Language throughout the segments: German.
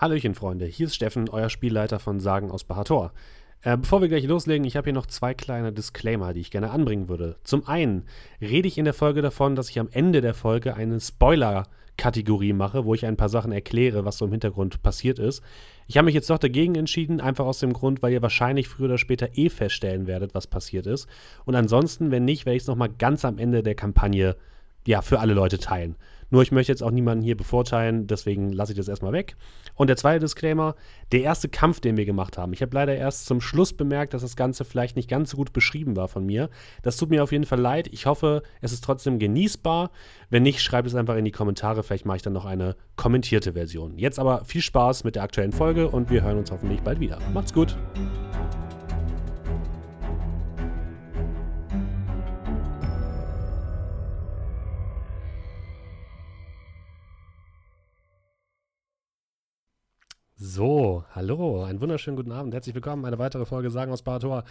Hallöchen, Freunde. Hier ist Steffen, euer Spielleiter von Sagen aus Bahator. Äh, bevor wir gleich loslegen, ich habe hier noch zwei kleine Disclaimer, die ich gerne anbringen würde. Zum einen rede ich in der Folge davon, dass ich am Ende der Folge eine Spoiler-Kategorie mache, wo ich ein paar Sachen erkläre, was so im Hintergrund passiert ist. Ich habe mich jetzt doch dagegen entschieden, einfach aus dem Grund, weil ihr wahrscheinlich früher oder später eh feststellen werdet, was passiert ist. Und ansonsten, wenn nicht, werde ich es nochmal ganz am Ende der Kampagne ja, für alle Leute teilen. Nur ich möchte jetzt auch niemanden hier bevorteilen, deswegen lasse ich das erstmal weg. Und der zweite Disclaimer, der erste Kampf, den wir gemacht haben. Ich habe leider erst zum Schluss bemerkt, dass das Ganze vielleicht nicht ganz so gut beschrieben war von mir. Das tut mir auf jeden Fall leid. Ich hoffe, es ist trotzdem genießbar. Wenn nicht, schreibt es einfach in die Kommentare. Vielleicht mache ich dann noch eine kommentierte Version. Jetzt aber viel Spaß mit der aktuellen Folge und wir hören uns hoffentlich bald wieder. Macht's gut. So, hallo, einen wunderschönen guten Abend. Herzlich willkommen. Eine weitere Folge Sagen aus Barator.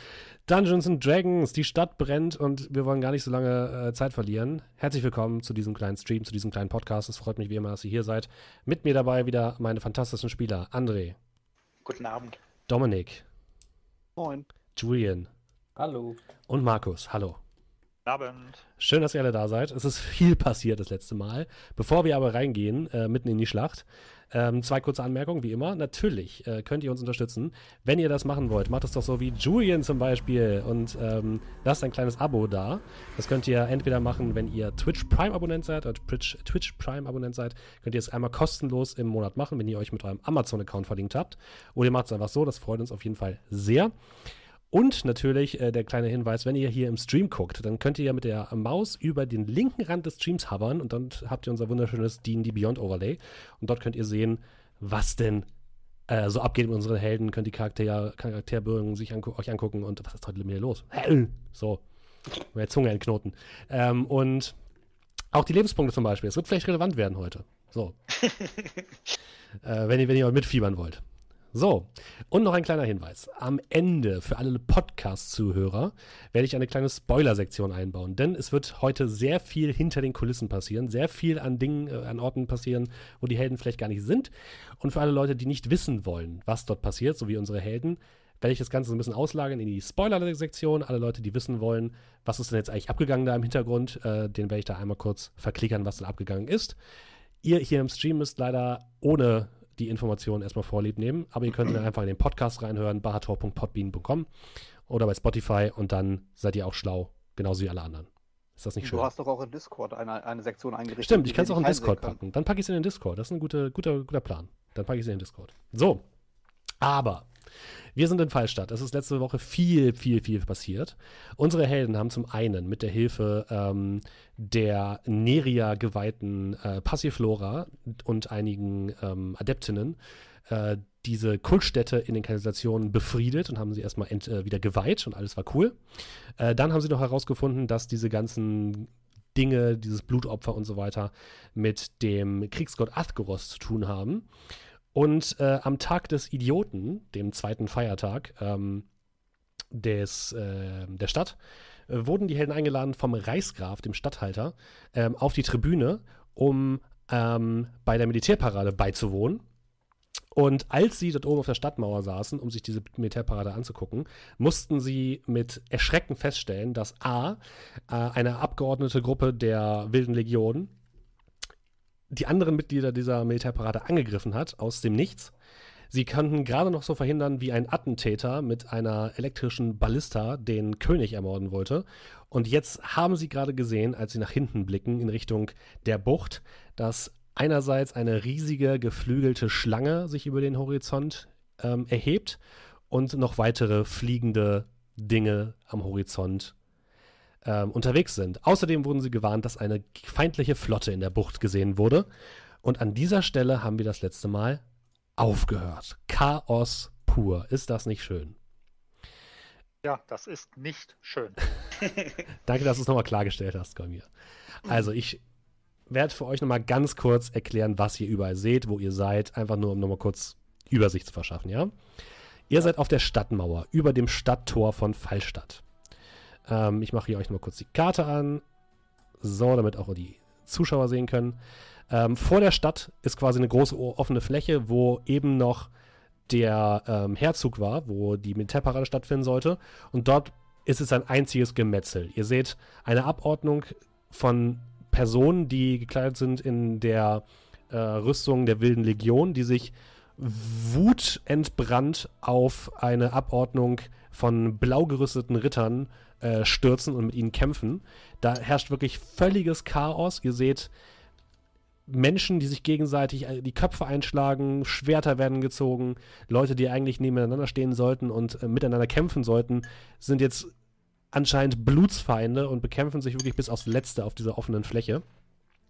Dungeons and Dragons, die Stadt brennt und wir wollen gar nicht so lange äh, Zeit verlieren. Herzlich willkommen zu diesem kleinen Stream, zu diesem kleinen Podcast. Es freut mich wie immer, dass ihr hier seid. Mit mir dabei wieder meine fantastischen Spieler. André. Guten Abend. Dominik. Moin. Julian. Hallo. Und Markus. Hallo. Guten Abend. Schön, dass ihr alle da seid. Es ist viel passiert das letzte Mal. Bevor wir aber reingehen, äh, mitten in die Schlacht, ähm, zwei kurze Anmerkungen, wie immer. Natürlich äh, könnt ihr uns unterstützen. Wenn ihr das machen wollt, macht es doch so wie Julian zum Beispiel und ähm, lasst ein kleines Abo da. Das könnt ihr entweder machen, wenn ihr Twitch Prime-Abonnent seid oder Twitch, Twitch Prime-Abonnent seid, könnt ihr es einmal kostenlos im Monat machen, wenn ihr euch mit eurem Amazon-Account verlinkt habt. Oder ihr macht es einfach so, das freut uns auf jeden Fall sehr. Und natürlich äh, der kleine Hinweis, wenn ihr hier im Stream guckt, dann könnt ihr ja mit der Maus über den linken Rand des Streams hovern und dann habt ihr unser wunderschönes D&D Beyond Overlay und dort könnt ihr sehen, was denn äh, so abgeht mit unseren Helden, könnt die Charakter Charakterbögen sich angu euch angucken und was ist heute mit mir los? So, meine Zunge entknoten. Ähm, und auch die Lebenspunkte zum Beispiel. Es wird vielleicht relevant werden heute. So. äh, wenn, ihr, wenn ihr mitfiebern wollt. So, und noch ein kleiner Hinweis. Am Ende für alle Podcast-Zuhörer werde ich eine kleine Spoiler-Sektion einbauen, denn es wird heute sehr viel hinter den Kulissen passieren, sehr viel an Dingen, äh, an Orten passieren, wo die Helden vielleicht gar nicht sind. Und für alle Leute, die nicht wissen wollen, was dort passiert, so wie unsere Helden, werde ich das Ganze so ein bisschen auslagern in die Spoiler-Sektion. Alle Leute, die wissen wollen, was ist denn jetzt eigentlich abgegangen da im Hintergrund, äh, den werde ich da einmal kurz verklickern, was da abgegangen ist. Ihr hier im Stream müsst leider ohne die Informationen erstmal vorlieb nehmen. Aber ihr könnt dann einfach in den Podcast reinhören, bahator.podbean.com oder bei Spotify und dann seid ihr auch schlau, genauso wie alle anderen. Ist das nicht schön? Du hast doch auch in Discord eine, eine Sektion eingerichtet. Stimmt, ich kann es auch in Discord packen. Dann packe ich es in den Discord. Das ist ein guter, guter, guter Plan. Dann packe ich es in den Discord. So. Aber wir sind in Fallstadt. Es ist letzte Woche viel, viel, viel passiert. Unsere Helden haben zum einen mit der Hilfe ähm, der Neria geweihten äh, Passiflora und einigen ähm, Adeptinnen äh, diese Kultstätte in den Kanalisationen befriedet und haben sie erstmal ent, äh, wieder geweiht und alles war cool. Äh, dann haben sie noch herausgefunden, dass diese ganzen Dinge, dieses Blutopfer und so weiter mit dem Kriegsgott Athgoros zu tun haben. Und äh, am Tag des Idioten, dem zweiten Feiertag ähm, des, äh, der Stadt, äh, wurden die Helden eingeladen vom Reichsgraf, dem Statthalter, ähm, auf die Tribüne, um ähm, bei der Militärparade beizuwohnen. Und als sie dort oben auf der Stadtmauer saßen, um sich diese Militärparade anzugucken, mussten sie mit Erschrecken feststellen, dass A, äh, eine abgeordnete Gruppe der Wilden Legion die anderen Mitglieder dieser Militärparade angegriffen hat, aus dem Nichts. Sie konnten gerade noch so verhindern, wie ein Attentäter mit einer elektrischen Ballista den König ermorden wollte. Und jetzt haben sie gerade gesehen, als sie nach hinten blicken in Richtung der Bucht, dass einerseits eine riesige geflügelte Schlange sich über den Horizont ähm, erhebt und noch weitere fliegende Dinge am Horizont ähm, unterwegs sind. Außerdem wurden sie gewarnt, dass eine feindliche Flotte in der Bucht gesehen wurde. Und an dieser Stelle haben wir das letzte Mal aufgehört. Chaos pur. Ist das nicht schön? Ja, das ist nicht schön. Danke, dass du es nochmal klargestellt hast mir. Also, ich werde für euch nochmal ganz kurz erklären, was ihr überall seht, wo ihr seid. Einfach nur, um nochmal kurz Übersicht zu verschaffen, ja? Ihr seid auf der Stadtmauer, über dem Stadttor von Fallstadt. Ähm, ich mache hier euch mal kurz die Karte an. So, damit auch die Zuschauer sehen können. Ähm, vor der Stadt ist quasi eine große offene Fläche, wo eben noch der ähm, Herzog war, wo die Militärparade stattfinden sollte. Und dort ist es ein einziges Gemetzel. Ihr seht eine Abordnung von Personen, die gekleidet sind in der äh, Rüstung der Wilden Legion, die sich wutentbrannt auf eine Abordnung von blau gerüsteten Rittern äh, stürzen und mit ihnen kämpfen. Da herrscht wirklich völliges Chaos. Ihr seht Menschen, die sich gegenseitig äh, die Köpfe einschlagen, Schwerter werden gezogen, Leute, die eigentlich nebeneinander stehen sollten und äh, miteinander kämpfen sollten, sind jetzt anscheinend Blutsfeinde und bekämpfen sich wirklich bis aufs Letzte auf dieser offenen Fläche.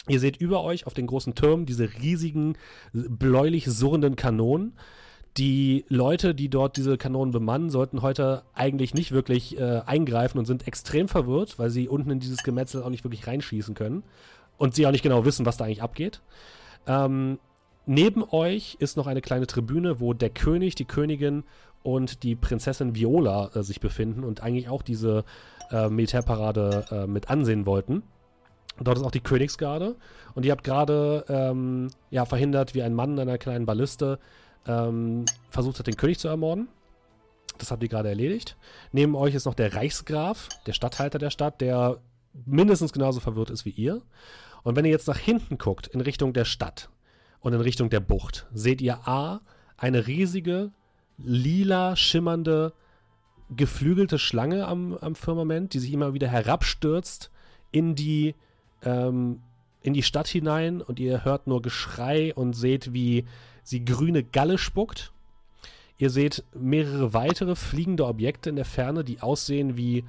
Ihr seht über euch auf den großen Türmen diese riesigen, bläulich surrenden Kanonen. Die Leute, die dort diese Kanonen bemannen, sollten heute eigentlich nicht wirklich äh, eingreifen und sind extrem verwirrt, weil sie unten in dieses Gemetzel auch nicht wirklich reinschießen können und sie auch nicht genau wissen, was da eigentlich abgeht. Ähm, neben euch ist noch eine kleine Tribüne, wo der König, die Königin und die Prinzessin Viola äh, sich befinden und eigentlich auch diese äh, Militärparade äh, mit ansehen wollten. Dort ist auch die Königsgarde. Und ihr habt gerade ähm, ja, verhindert, wie ein Mann in einer kleinen Balliste ähm, versucht hat, den König zu ermorden. Das habt ihr gerade erledigt. Neben euch ist noch der Reichsgraf, der Statthalter der Stadt, der mindestens genauso verwirrt ist wie ihr. Und wenn ihr jetzt nach hinten guckt, in Richtung der Stadt und in Richtung der Bucht, seht ihr A, eine riesige, lila, schimmernde, geflügelte Schlange am, am Firmament, die sich immer wieder herabstürzt in die ähm, in die Stadt hinein und ihr hört nur Geschrei und seht, wie sie grüne Galle spuckt. Ihr seht mehrere weitere fliegende Objekte in der Ferne, die aussehen wie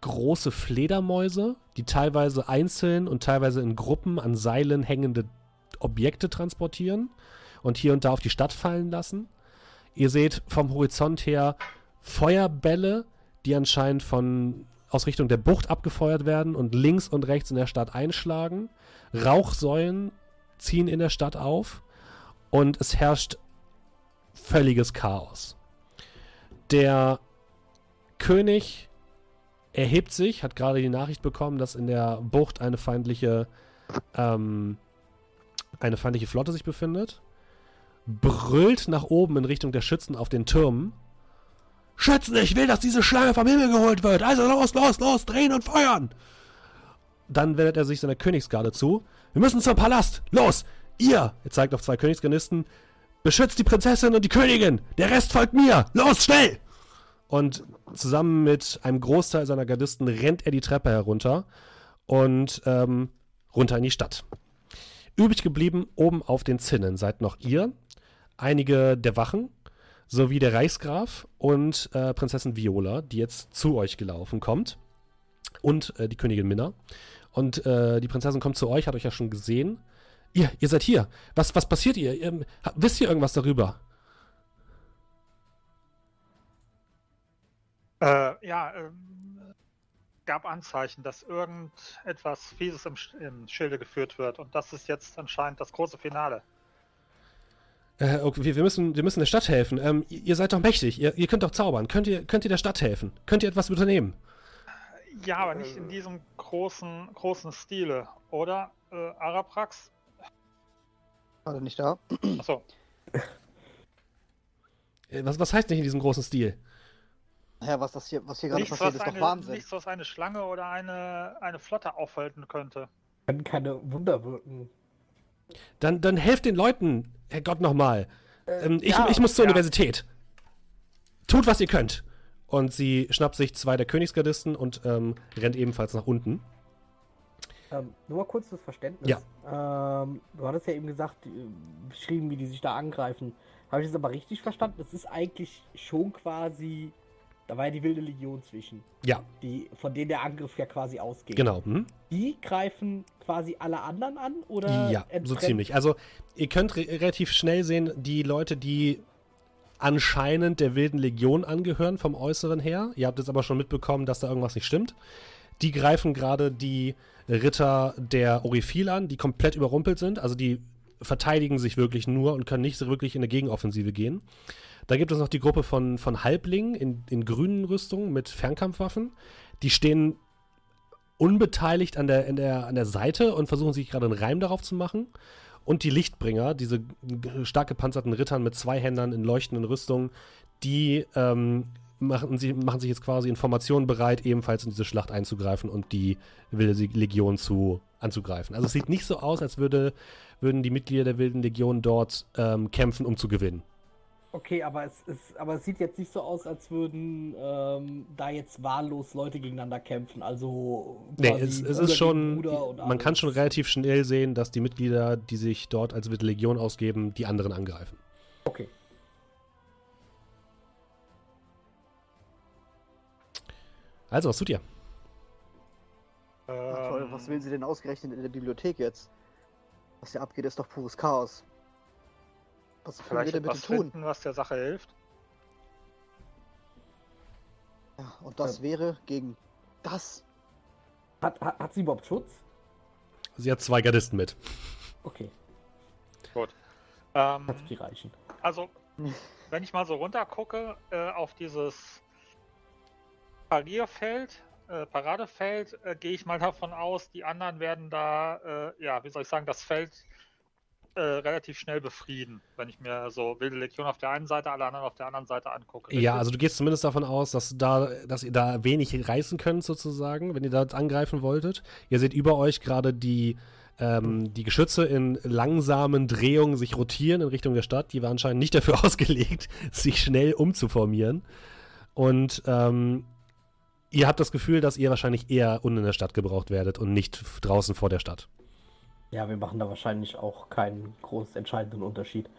große Fledermäuse, die teilweise einzeln und teilweise in Gruppen an Seilen hängende Objekte transportieren und hier und da auf die Stadt fallen lassen. Ihr seht vom Horizont her Feuerbälle, die anscheinend von aus Richtung der Bucht abgefeuert werden und links und rechts in der Stadt einschlagen. Rauchsäulen ziehen in der Stadt auf und es herrscht völliges Chaos. Der König erhebt sich, hat gerade die Nachricht bekommen, dass in der Bucht eine feindliche, ähm, eine feindliche Flotte sich befindet, brüllt nach oben in Richtung der Schützen auf den Türmen Schützen, ich will, dass diese Schlange vom Himmel geholt wird. Also los, los, los, drehen und feuern. Dann wendet er sich seiner Königsgarde zu. Wir müssen zum Palast. Los, ihr, er zeigt auf zwei Königsgarnisten, beschützt die Prinzessin und die Königin. Der Rest folgt mir. Los, schnell. Und zusammen mit einem Großteil seiner Gardisten rennt er die Treppe herunter und ähm, runter in die Stadt. Übrig geblieben oben auf den Zinnen seid noch ihr, einige der Wachen sowie der Reichsgraf und äh, Prinzessin Viola, die jetzt zu euch gelaufen kommt. Und äh, die Königin Minna. Und äh, die Prinzessin kommt zu euch, hat euch ja schon gesehen. Ihr, ihr seid hier. Was, was passiert ihr? ihr wisst ihr irgendwas darüber? Äh, ja, ähm, gab Anzeichen, dass irgendetwas Fieses im, im Schilde geführt wird. Und das ist jetzt anscheinend das große Finale. Äh, okay, wir, müssen, wir müssen der Stadt helfen. Ähm, ihr seid doch mächtig, ihr, ihr, könnt doch zaubern. Könnt ihr, könnt ihr der Stadt helfen? Könnt ihr etwas unternehmen? Ja, aber nicht in diesem großen, großen Stile, oder? Äh, Araprax? Gerade nicht da. Achso. Äh, was, was heißt nicht in diesem großen Stil? Ja, was das hier, was hier gerade passiert, ist eine, doch Wahnsinn. Nichts, was eine Schlange oder eine, eine Flotte aufhalten könnte. Können keine Wunder wirken. Dann, dann helft den Leuten, Herrgott nochmal. Äh, ähm, ich, ja, ich muss zur ja. Universität. Tut, was ihr könnt. Und sie schnappt sich zwei der Königsgardisten und ähm, rennt ebenfalls nach unten. Ähm, nur mal kurz das Verständnis. Ja. Ähm, du hattest ja eben gesagt, beschrieben, wie die sich da angreifen. Habe ich das aber richtig verstanden? Das ist eigentlich schon quasi da war ja die wilde Legion zwischen. Ja. Die, von denen der Angriff ja quasi ausgeht. Genau. Hm? Die greifen quasi alle anderen an oder? Ja, so ziemlich. Also ihr könnt re relativ schnell sehen, die Leute, die anscheinend der wilden Legion angehören vom Äußeren her. Ihr habt jetzt aber schon mitbekommen, dass da irgendwas nicht stimmt. Die greifen gerade die Ritter der Orifil an, die komplett überrumpelt sind. Also die verteidigen sich wirklich nur und können nicht so wirklich in eine Gegenoffensive gehen. Da gibt es noch die Gruppe von, von Halblingen in, in grünen Rüstungen mit Fernkampfwaffen. Die stehen unbeteiligt an der, der, an der Seite und versuchen sich gerade einen Reim darauf zu machen. Und die Lichtbringer, diese stark gepanzerten Rittern mit zwei Händern in leuchtenden Rüstungen, die ähm, machen, sie, machen sich jetzt quasi Informationen bereit, ebenfalls in diese Schlacht einzugreifen und die wilde Legion zu, anzugreifen. Also es sieht nicht so aus, als würde, würden die Mitglieder der wilden Legion dort ähm, kämpfen, um zu gewinnen. Okay, aber es, ist, aber es sieht jetzt nicht so aus, als würden ähm, da jetzt wahllos Leute gegeneinander kämpfen. Also nee, es, es ist schon, man kann schon relativ schnell sehen, dass die Mitglieder, die sich dort als Wilde Legion ausgeben, die anderen angreifen. Also, was tut ihr? Ähm, toll, was will sie denn ausgerechnet in der Bibliothek jetzt? Was hier abgeht, ist doch pures Chaos. Was können wir denn bitte tun? Finden, was der Sache hilft. Ja, und das ja. wäre gegen das. Hat, hat, hat, sie überhaupt Schutz? Sie hat zwei Gardisten mit. Okay. Gut. Ähm, hat die reichen. Also, wenn ich mal so runter gucke äh, auf dieses Parierfeld, äh, Paradefeld, äh, gehe ich mal davon aus, die anderen werden da, äh, ja, wie soll ich sagen, das Feld äh, relativ schnell befrieden, wenn ich mir so wilde Legion auf der einen Seite, alle anderen auf der anderen Seite angucke. Ja, also du gehst zumindest davon aus, dass, da, dass ihr da wenig reißen könnt, sozusagen, wenn ihr da angreifen wolltet. Ihr seht über euch gerade die, ähm, die Geschütze in langsamen Drehungen sich rotieren in Richtung der Stadt. Die war anscheinend nicht dafür ausgelegt, sich schnell umzuformieren. Und ähm, ihr habt das Gefühl, dass ihr wahrscheinlich eher unten in der Stadt gebraucht werdet und nicht draußen vor der Stadt. Ja, wir machen da wahrscheinlich auch keinen groß entscheidenden Unterschied.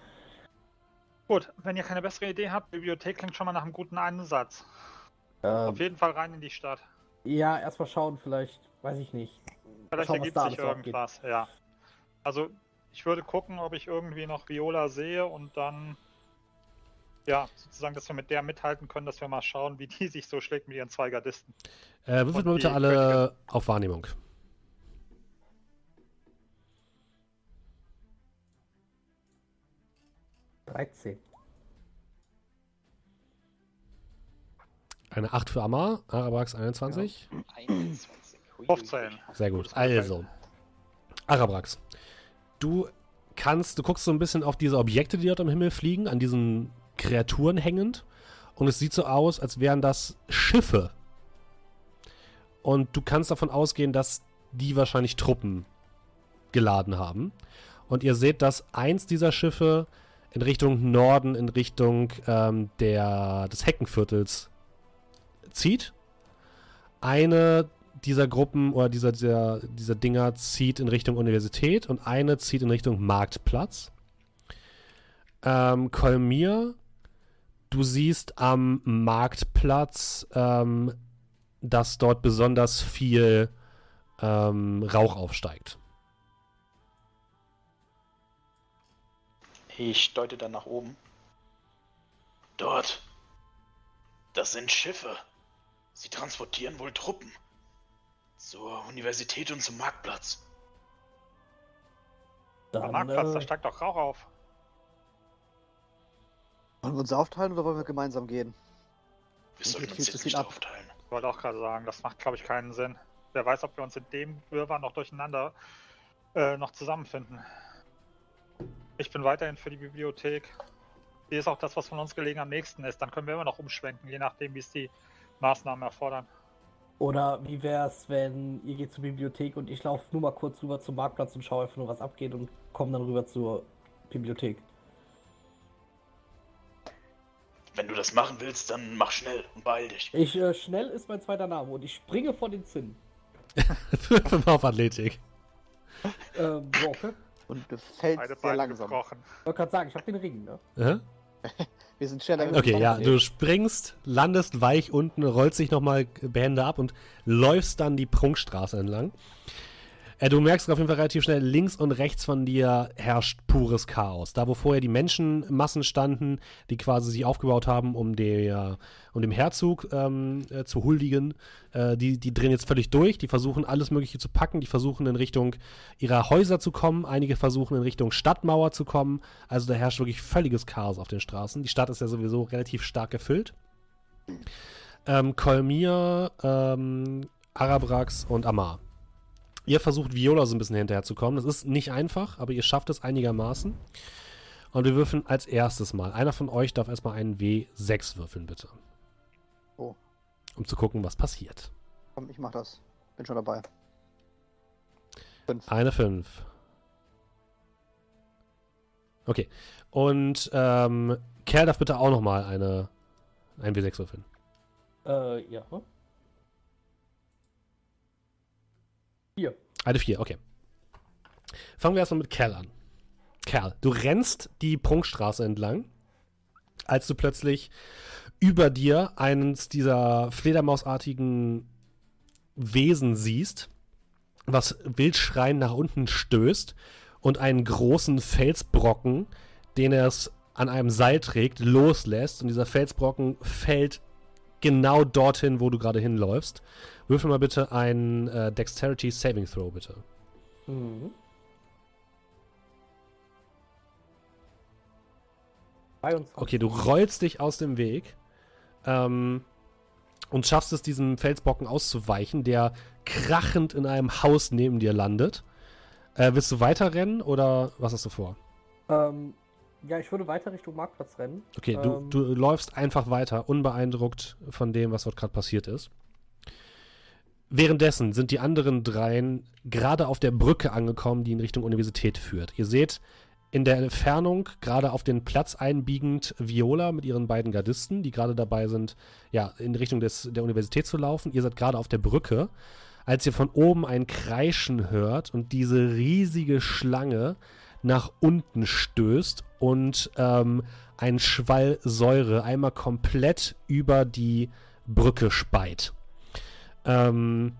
Gut, wenn ihr keine bessere Idee habt, Bibliothek klingt schon mal nach einem guten Einsatz. Ähm, Auf jeden Fall rein in die Stadt. Ja, erstmal schauen, vielleicht, weiß ich nicht. Vielleicht schauen, ergibt sich irgendwas, abgeht. ja. Also, ich würde gucken, ob ich irgendwie noch Viola sehe und dann, ja, sozusagen, dass wir mit der mithalten können, dass wir mal schauen, wie die sich so schlägt mit ihren zwei Gardisten. Äh, würfelt mal bitte alle auf Wahrnehmung. 13. Eine 8 für Amar, Arabrax 21. Ja. 21. 15. Sehr gut. Also, Arabrax, du kannst, du guckst so ein bisschen auf diese Objekte, die dort am Himmel fliegen, an diesen Kreaturen hängend. Und es sieht so aus, als wären das Schiffe. Und du kannst davon ausgehen, dass die wahrscheinlich Truppen geladen haben. Und ihr seht, dass eins dieser Schiffe in Richtung Norden, in Richtung ähm, der, des Heckenviertels zieht. Eine dieser Gruppen oder dieser, dieser, dieser Dinger zieht in Richtung Universität und eine zieht in Richtung Marktplatz. Ähm, Kolmir, du siehst am Marktplatz, ähm, dass dort besonders viel ähm, Rauch aufsteigt. Ich deute dann nach oben. Dort. Das sind Schiffe. Sie transportieren wohl Truppen. Zur Universität und zum Marktplatz. Dann, Am Marktplatz, äh... da steigt doch Rauch auf. Wollen wir uns aufteilen oder wollen wir gemeinsam gehen? Wir sollten uns jetzt nicht aufteilen. Ich wollte auch gerade sagen, das macht, glaube ich, keinen Sinn. Wer weiß, ob wir uns in dem Wirrwarr noch durcheinander äh, noch zusammenfinden. Ich bin weiterhin für die Bibliothek. Die ist auch das, was von uns gelegen am nächsten ist. Dann können wir immer noch umschwenken, je nachdem, wie es die Maßnahmen erfordern. Oder wie wäre es, wenn ihr geht zur Bibliothek und ich laufe nur mal kurz rüber zum Marktplatz und schaue einfach nur, was abgeht und komme dann rüber zur Bibliothek? Wenn du das machen willst, dann mach schnell und beeil dich. Ich, äh, schnell ist mein zweiter Name und ich springe vor den Zinnen. Fünf auf Athletik. ähm, okay. Und du fällst Beide sehr langsam. Gebrochen. Ich wollte gerade sagen, ich habe den Ring, ne? Uh Wir sind schneller. Okay, ja, du springst, landest weich unten, rollst dich nochmal behende ab und läufst dann die Prunkstraße entlang. Äh, du merkst auf jeden Fall relativ schnell, links und rechts von dir herrscht pures Chaos. Da, wo vorher die Menschenmassen standen, die quasi sich aufgebaut haben, um, der, um dem Herzog ähm, äh, zu huldigen, äh, die, die drehen jetzt völlig durch. Die versuchen alles Mögliche zu packen. Die versuchen in Richtung ihrer Häuser zu kommen. Einige versuchen in Richtung Stadtmauer zu kommen. Also da herrscht wirklich völliges Chaos auf den Straßen. Die Stadt ist ja sowieso relativ stark gefüllt. Ähm, Kolmir, ähm, Arabrax und Amar. Ihr versucht Viola so ein bisschen hinterherzukommen. Das ist nicht einfach, aber ihr schafft es einigermaßen. Und wir würfeln als erstes mal. Einer von euch darf erstmal einen W6 würfeln, bitte. Oh. Um zu gucken, was passiert. Komm, ich mach das. Bin schon dabei. Fünf. Eine 5. Okay. Und ähm, Kerl darf bitte auch nochmal eine, ein W6 würfeln. Äh, ja. Hier. Eine 4, okay. Fangen wir erstmal mit Kerl an. Kerl, du rennst die Prunkstraße entlang, als du plötzlich über dir eines dieser fledermausartigen Wesen siehst, was wildschreiend nach unten stößt und einen großen Felsbrocken, den es an einem Seil trägt, loslässt. Und dieser Felsbrocken fällt genau dorthin, wo du gerade hinläufst. Würfel mal bitte einen äh, Dexterity Saving Throw, bitte. Mhm. 22. Okay, du rollst dich aus dem Weg ähm, und schaffst es, diesem Felsbrocken auszuweichen, der krachend in einem Haus neben dir landet. Äh, willst du weiterrennen oder was hast du vor? Ähm, ja, ich würde weiter Richtung Marktplatz rennen. Okay, du, Ähm. du läufst einfach weiter, unbeeindruckt von dem, was dort gerade passiert ist. Währenddessen sind die anderen dreien gerade auf der Brücke angekommen, die in Richtung Universität führt. Ihr seht in der Entfernung, gerade auf den Platz einbiegend, Viola mit ihren beiden Gardisten, die gerade dabei sind, ja, in Richtung des, der Universität zu laufen. Ihr seid gerade auf der Brücke, als ihr von oben ein Kreischen hört und diese riesige Schlange nach unten stößt und ähm, ein Schwall Säure einmal komplett über die Brücke speit. Ähm,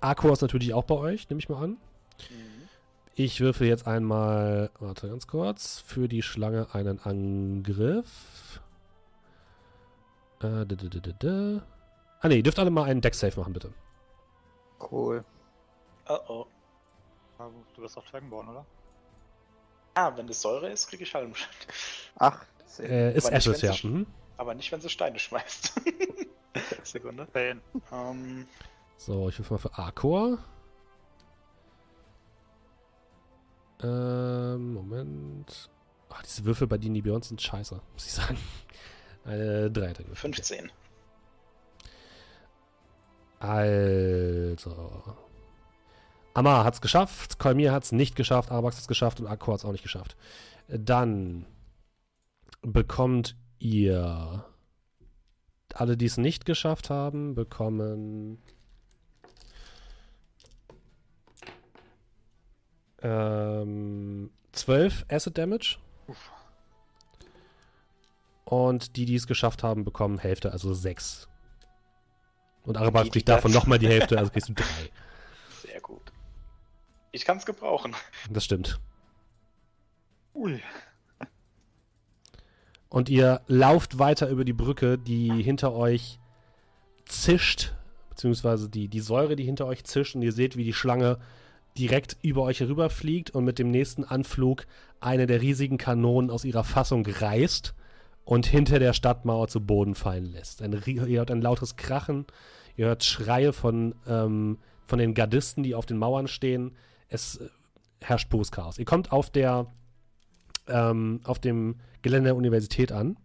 Aqua ist natürlich auch bei euch, nehme ich mal an. Mhm. Ich würfel jetzt einmal, warte ganz kurz, für die Schlange einen Angriff. Äh, d -d -d. Ah ne, ihr dürft alle mal einen Deck-Save machen, bitte. Cool. Oh oh. Du wirst auf Dragonborn, oder? Ah, wenn es Säure ist, kriege ich Halbschaden. Ach. Äh, ist Ashes, ja. Mhm. Aber nicht, wenn sie Steine schmeißt. Sekunde. 10. Ähm, So, ich würfel mal für Arcor. Ähm, Moment. Ach, diese Würfel bei D&D Beyond sind scheiße, muss ich sagen. Eine 3 drin. 15. Also. Amar hat's geschafft, Kolmir hat's nicht geschafft, Arabax hat's geschafft und Akko hat's auch nicht geschafft. Dann bekommt ihr alle, die es nicht geschafft haben, bekommen ähm, 12 Acid Damage. Uff. Und die, die es geschafft haben, bekommen Hälfte, also 6. Und die kriegt davon nochmal die Hälfte, also kriegst du 3. Sehr gut. Ich kann es gebrauchen. Das stimmt. Ui. Und ihr lauft weiter über die Brücke, die hinter euch zischt, beziehungsweise die, die Säure, die hinter euch zischt, und ihr seht, wie die Schlange direkt über euch herüberfliegt und mit dem nächsten Anflug eine der riesigen Kanonen aus ihrer Fassung reißt und hinter der Stadtmauer zu Boden fallen lässt. Ein, ihr hört ein lautes Krachen, ihr hört Schreie von, ähm, von den Gardisten, die auf den Mauern stehen. Es äh, herrscht pures Chaos. Ihr kommt auf der ähm, auf dem Gelände der Universität an.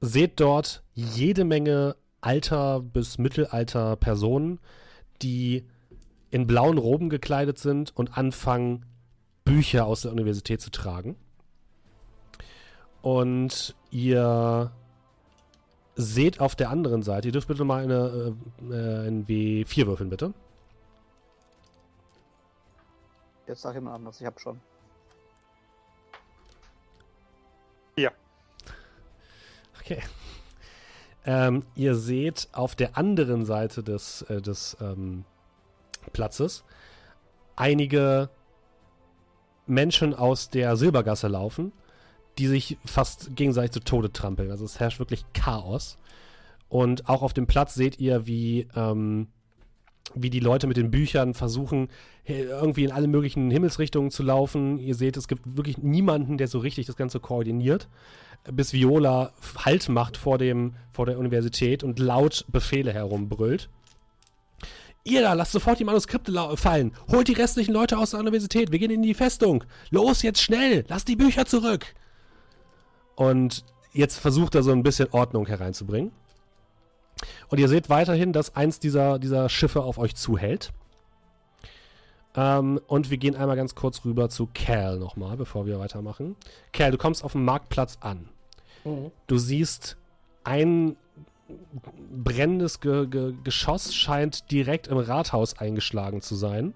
Seht dort jede Menge alter bis mittelalter Personen, die in blauen Roben gekleidet sind und anfangen, Bücher aus der Universität zu tragen. Und ihr seht auf der anderen Seite, ihr dürft bitte mal eine, äh, ein W4 würfeln, bitte. Jetzt sag jemand anders, ich hab schon. Okay. Ähm, ihr seht auf der anderen Seite des, äh, des ähm, Platzes einige Menschen aus der Silbergasse laufen, die sich fast gegenseitig zu Tode trampeln. Also es herrscht wirklich Chaos. Und auch auf dem Platz seht ihr, wie, ähm, wie die Leute mit den Büchern versuchen, he- irgendwie in alle möglichen Himmelsrichtungen zu laufen. Ihr seht, es gibt wirklich niemanden, der so richtig das Ganze koordiniert bis Viola Halt macht vor, dem, vor der Universität und laut Befehle herumbrüllt. Ihr da, lasst sofort die Manuskripte fallen. Holt die restlichen Leute aus der Universität. Wir gehen in die Festung. Los, jetzt schnell. Lasst die Bücher zurück. Und jetzt versucht er so ein bisschen Ordnung hereinzubringen. Und ihr seht weiterhin, dass eins dieser, dieser Schiffe auf euch zuhält. Ähm, und wir gehen einmal ganz kurz rüber zu Cal nochmal, bevor wir weitermachen. Cal, du kommst auf dem Marktplatz an. Mhm. Du siehst ein brennendes Ge Ge Geschoss scheint direkt im Rathaus eingeschlagen zu sein.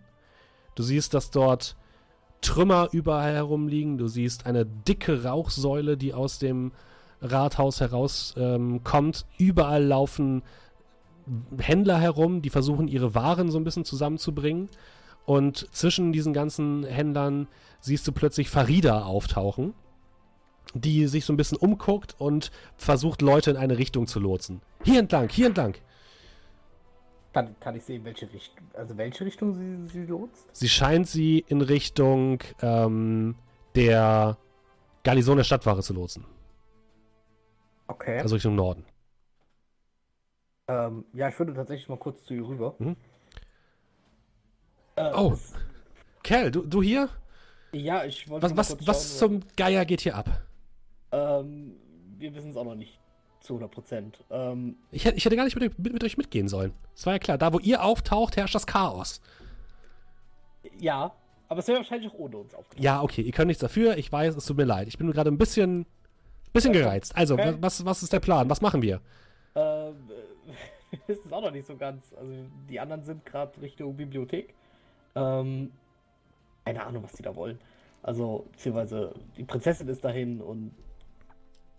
Du siehst, dass dort Trümmer überall herumliegen. Du siehst eine dicke Rauchsäule, die aus dem Rathaus heraus ähm, kommt. Überall laufen Händler herum, die versuchen, ihre Waren so ein bisschen zusammenzubringen. Und zwischen diesen ganzen Händlern siehst du plötzlich Farida auftauchen, die sich so ein bisschen umguckt und versucht, Leute in eine Richtung zu lotsen. Hier entlang, hier entlang. Kann, kann ich sehen, welche Richtung, also welche Richtung sie, sie lotst? Sie scheint sie in Richtung ähm, der Garnison der Stadtwache zu lotsen. Okay. Also Richtung Norden. ähm, ja, ich würde tatsächlich mal kurz zu ihr rüber. Mhm. Äh, Oh. es- Kerl, du, du hier? Ja, ich wollte Was, was, kurz was schauen, zum Geier geht hier ab? Ähm, wir wissen es auch noch nicht zu 100 Prozent. Ähm, Ich, hätte- ich hätte gar nicht mit, mit, mit euch mitgehen sollen. Das war ja klar. Da, wo ihr auftaucht, herrscht das Chaos. ja, aber es wäre wahrscheinlich auch ohne uns aufgetaucht. Ja, okay, ihr könnt nichts dafür. Ich weiß, es tut mir leid. Ich bin nur gerade ein bisschen, bisschen gereizt. Also, Okay. was, was ist der Plan? Was machen wir? Ähm, wir wissen es auch noch nicht so ganz. Also die anderen sind gerade Richtung Bibliothek. Ähm, keine Ahnung, was die da wollen. Also, beziehungsweise die Prinzessin ist dahin und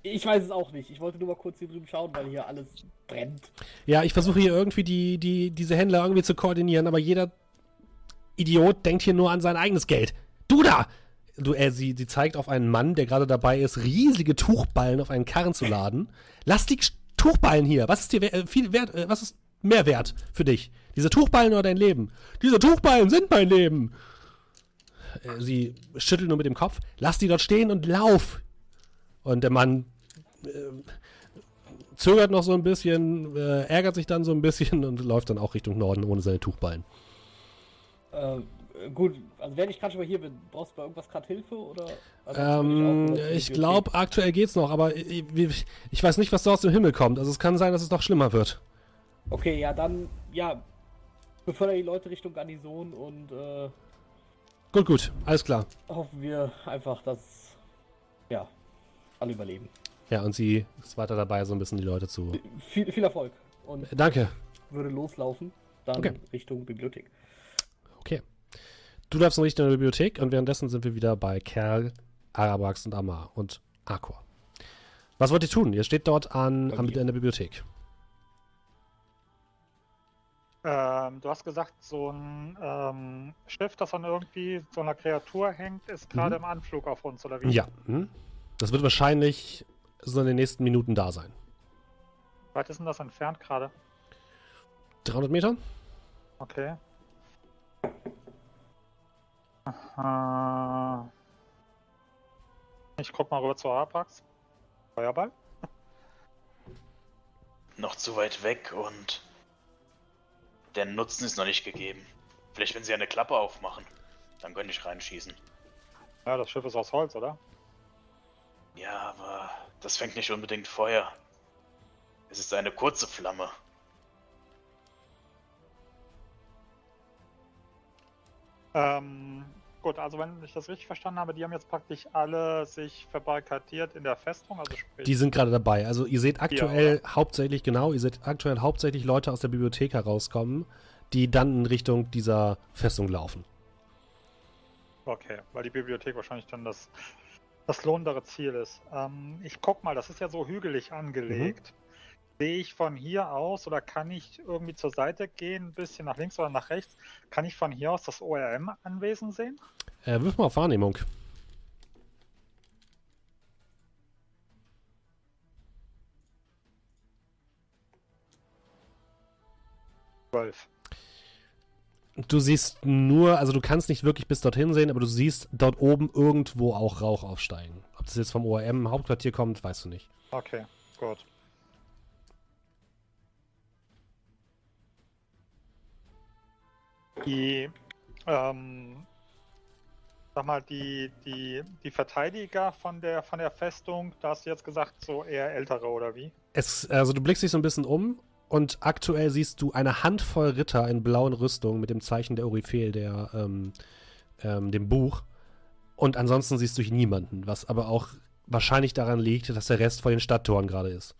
ich weiß es auch nicht. Ich wollte nur mal kurz hier drüben schauen, weil hier alles brennt. Ja, ich versuche hier irgendwie die, die, diese Händler irgendwie zu koordinieren, aber jeder Idiot denkt hier nur an sein eigenes Geld. Du da! Du, äh, sie, sie zeigt auf einen Mann, der gerade dabei ist, riesige Tuchballen auf einen Karren zu laden. Lass die Tuchballen hier. Was ist dir äh, viel wert, äh, was ist mehr wert für dich? Diese Tuchballen oder dein Leben? Diese Tuchballen sind mein Leben! Äh, sie schüttelt nur mit dem Kopf. Lass die dort stehen und lauf! Und der Mann zögert noch so ein bisschen, äh, ärgert sich dann so ein bisschen und läuft dann auch Richtung Norden ohne seine Tuchballen. Äh, gut, also wenn ich gerade schon mal hier bin, brauchst du bei irgendwas gerade Hilfe oder? Also, Ähm, ich glaube, aktuell geht's noch, aber ich, ich, ich weiß nicht, was da aus dem Himmel kommt. Also es kann sein, dass es noch schlimmer wird. Okay, ja, dann, ja, befördere die Leute Richtung Garnison und äh, Gut, gut, alles klar. hoffen wir einfach, dass, ja, alle überleben. Ja, und sie ist weiter dabei, so ein bisschen die Leute zu. Viel, viel Erfolg und Danke. würde loslaufen, dann Okay. Richtung Bibliothek. Okay. Du läufst in Richtung der Bibliothek und währenddessen sind wir wieder bei Kerl, Arabax und Amar und Akor. Was wollt ihr tun? Ihr steht dort an, an in der Bibliothek. Ähm, du hast gesagt, so ein ähm, Schiff, das an irgendwie so einer Kreatur hängt, ist gerade im Anflug auf uns, oder wie? Ja. Hm? Das wird wahrscheinlich so in den nächsten Minuten da sein. Wie weit ist denn das entfernt gerade? 300 Meter? Okay. Aha. Ich guck mal rüber zur Araprax. Feuerball? Noch zu weit weg und der Nutzen ist noch nicht gegeben. Vielleicht, wenn sie eine Klappe aufmachen, dann könnte ich reinschießen. Ja, das Schiff ist aus Holz, oder? Ja, aber das fängt nicht unbedingt Feuer. Es ist eine kurze Flamme. Ähm, gut, also wenn ich das richtig verstanden habe, die haben jetzt praktisch alle sich verbarrikadiert in der Festung, also sprich. Die sind gerade dabei. Also ihr seht aktuell hauptsächlich, genau, ihr seht aktuell hauptsächlich Leute aus der Bibliothek herauskommen, die dann in Richtung dieser Festung laufen. Okay, weil die Bibliothek wahrscheinlich dann das, das lohnendere Ziel ist. Ähm, ich guck mal, das ist ja so hügelig angelegt. Sehe ich von hier aus oder kann ich irgendwie zur Seite gehen, ein bisschen nach links oder nach rechts? Kann ich von hier aus das ORM-Anwesen sehen? Äh, wirf mal auf Wahrnehmung. Zwölf. Du siehst nur, also du kannst nicht wirklich bis dorthin sehen, aber du siehst dort oben irgendwo auch Rauch aufsteigen. Ob das jetzt vom ORM Hauptquartier kommt, weißt du nicht. Okay, gut. Die, ähm, sag mal, die, die, die Verteidiger von der, von der Festung, da hast du jetzt gesagt, so eher ältere oder wie? Es, also du blickst dich so ein bisschen um und aktuell siehst du eine Handvoll Ritter in blauen Rüstungen mit dem Zeichen der Orifel, der, ähm, ähm, dem Buch. Und ansonsten siehst du niemanden, was aber auch wahrscheinlich daran liegt, dass der Rest vor den Stadttoren gerade ist.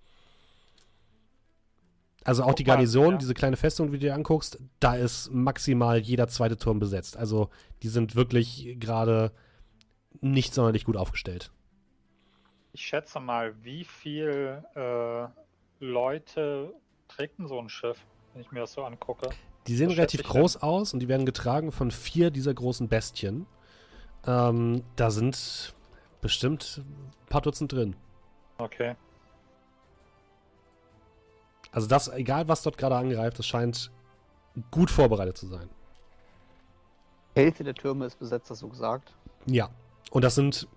Also auch die Garnison, ja. diese kleine Festung, die du dir anguckst, da ist maximal jeder zweite Turm besetzt. Also die sind wirklich gerade nicht sonderlich gut aufgestellt. Ich schätze mal, wie viel äh, Leute trägt denn so ein Schiff, wenn ich mir das so angucke? Die sehen relativ ich denn? groß aus und die werden getragen von vier dieser großen Bestien. Ähm, da sind bestimmt ein paar Dutzend drin. Okay. Also das, egal was dort gerade angreift, das scheint gut vorbereitet zu sein. Hälfte der Türme ist besetzt, hast du gesagt. Ja. Und das sind,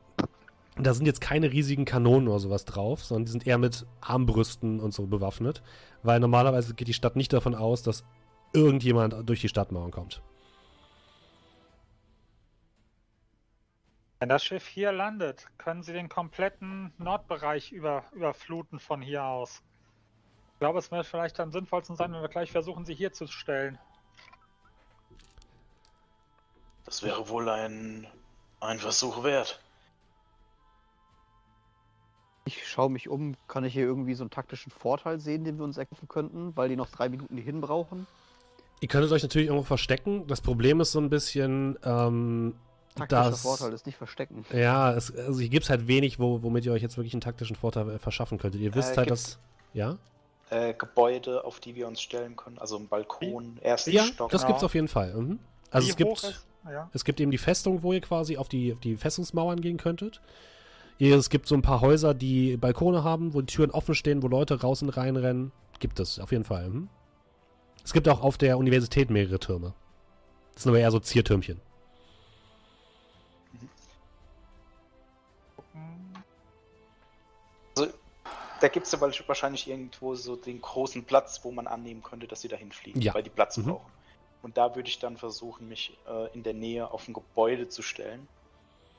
da sind jetzt keine riesigen Kanonen oder sowas drauf, sondern die sind eher mit Armbrüsten und so bewaffnet. Weil normalerweise geht die Stadt nicht davon aus, dass irgendjemand durch die Stadtmauern kommt. Wenn das Schiff hier landet, können sie den kompletten Nordbereich über, überfluten von hier aus. Ich glaube, es wird vielleicht am sinnvollsten sein, wenn wir gleich versuchen, sie hier zu stellen. Das wäre wohl ein, ein Versuch wert. Ich schaue mich um, kann ich hier irgendwie so einen taktischen Vorteil sehen, den wir uns erkämpfen könnten, weil die noch drei Minuten hierhin brauchen? Ihr könntet euch natürlich irgendwo verstecken. Das Problem ist so ein bisschen, ähm, Taktischer Das- Vorteil ist nicht verstecken. ja, es, also hier gibt es halt wenig, wo, womit ihr euch jetzt wirklich einen taktischen Vorteil äh, verschaffen könntet. Ihr wisst Äh, halt, dass. Ja? Äh, Gebäude, auf die wir uns stellen können. Also ein Balkon, ersten Ja, Stock. das ja. gibt's auf jeden Fall. Mhm. Also Wie es gibt. ist, ja. Es gibt eben die Festung, wo ihr quasi auf die, auf die Festungsmauern gehen könntet. Es gibt so ein paar Häuser, die Balkone haben, wo die Türen offen stehen, wo Leute raus und reinrennen. Gibt es, auf jeden Fall. Mhm. Es gibt auch auf der Universität mehrere Türme. Das sind aber eher so Ziertürmchen. Da gibt es ja wahrsch- wahrscheinlich irgendwo so den großen Platz, wo man annehmen könnte, dass sie dahin fliegen, Ja. weil die Platz Mhm. brauchen. Und da würde ich dann versuchen, mich äh, in der Nähe auf ein Gebäude zu stellen,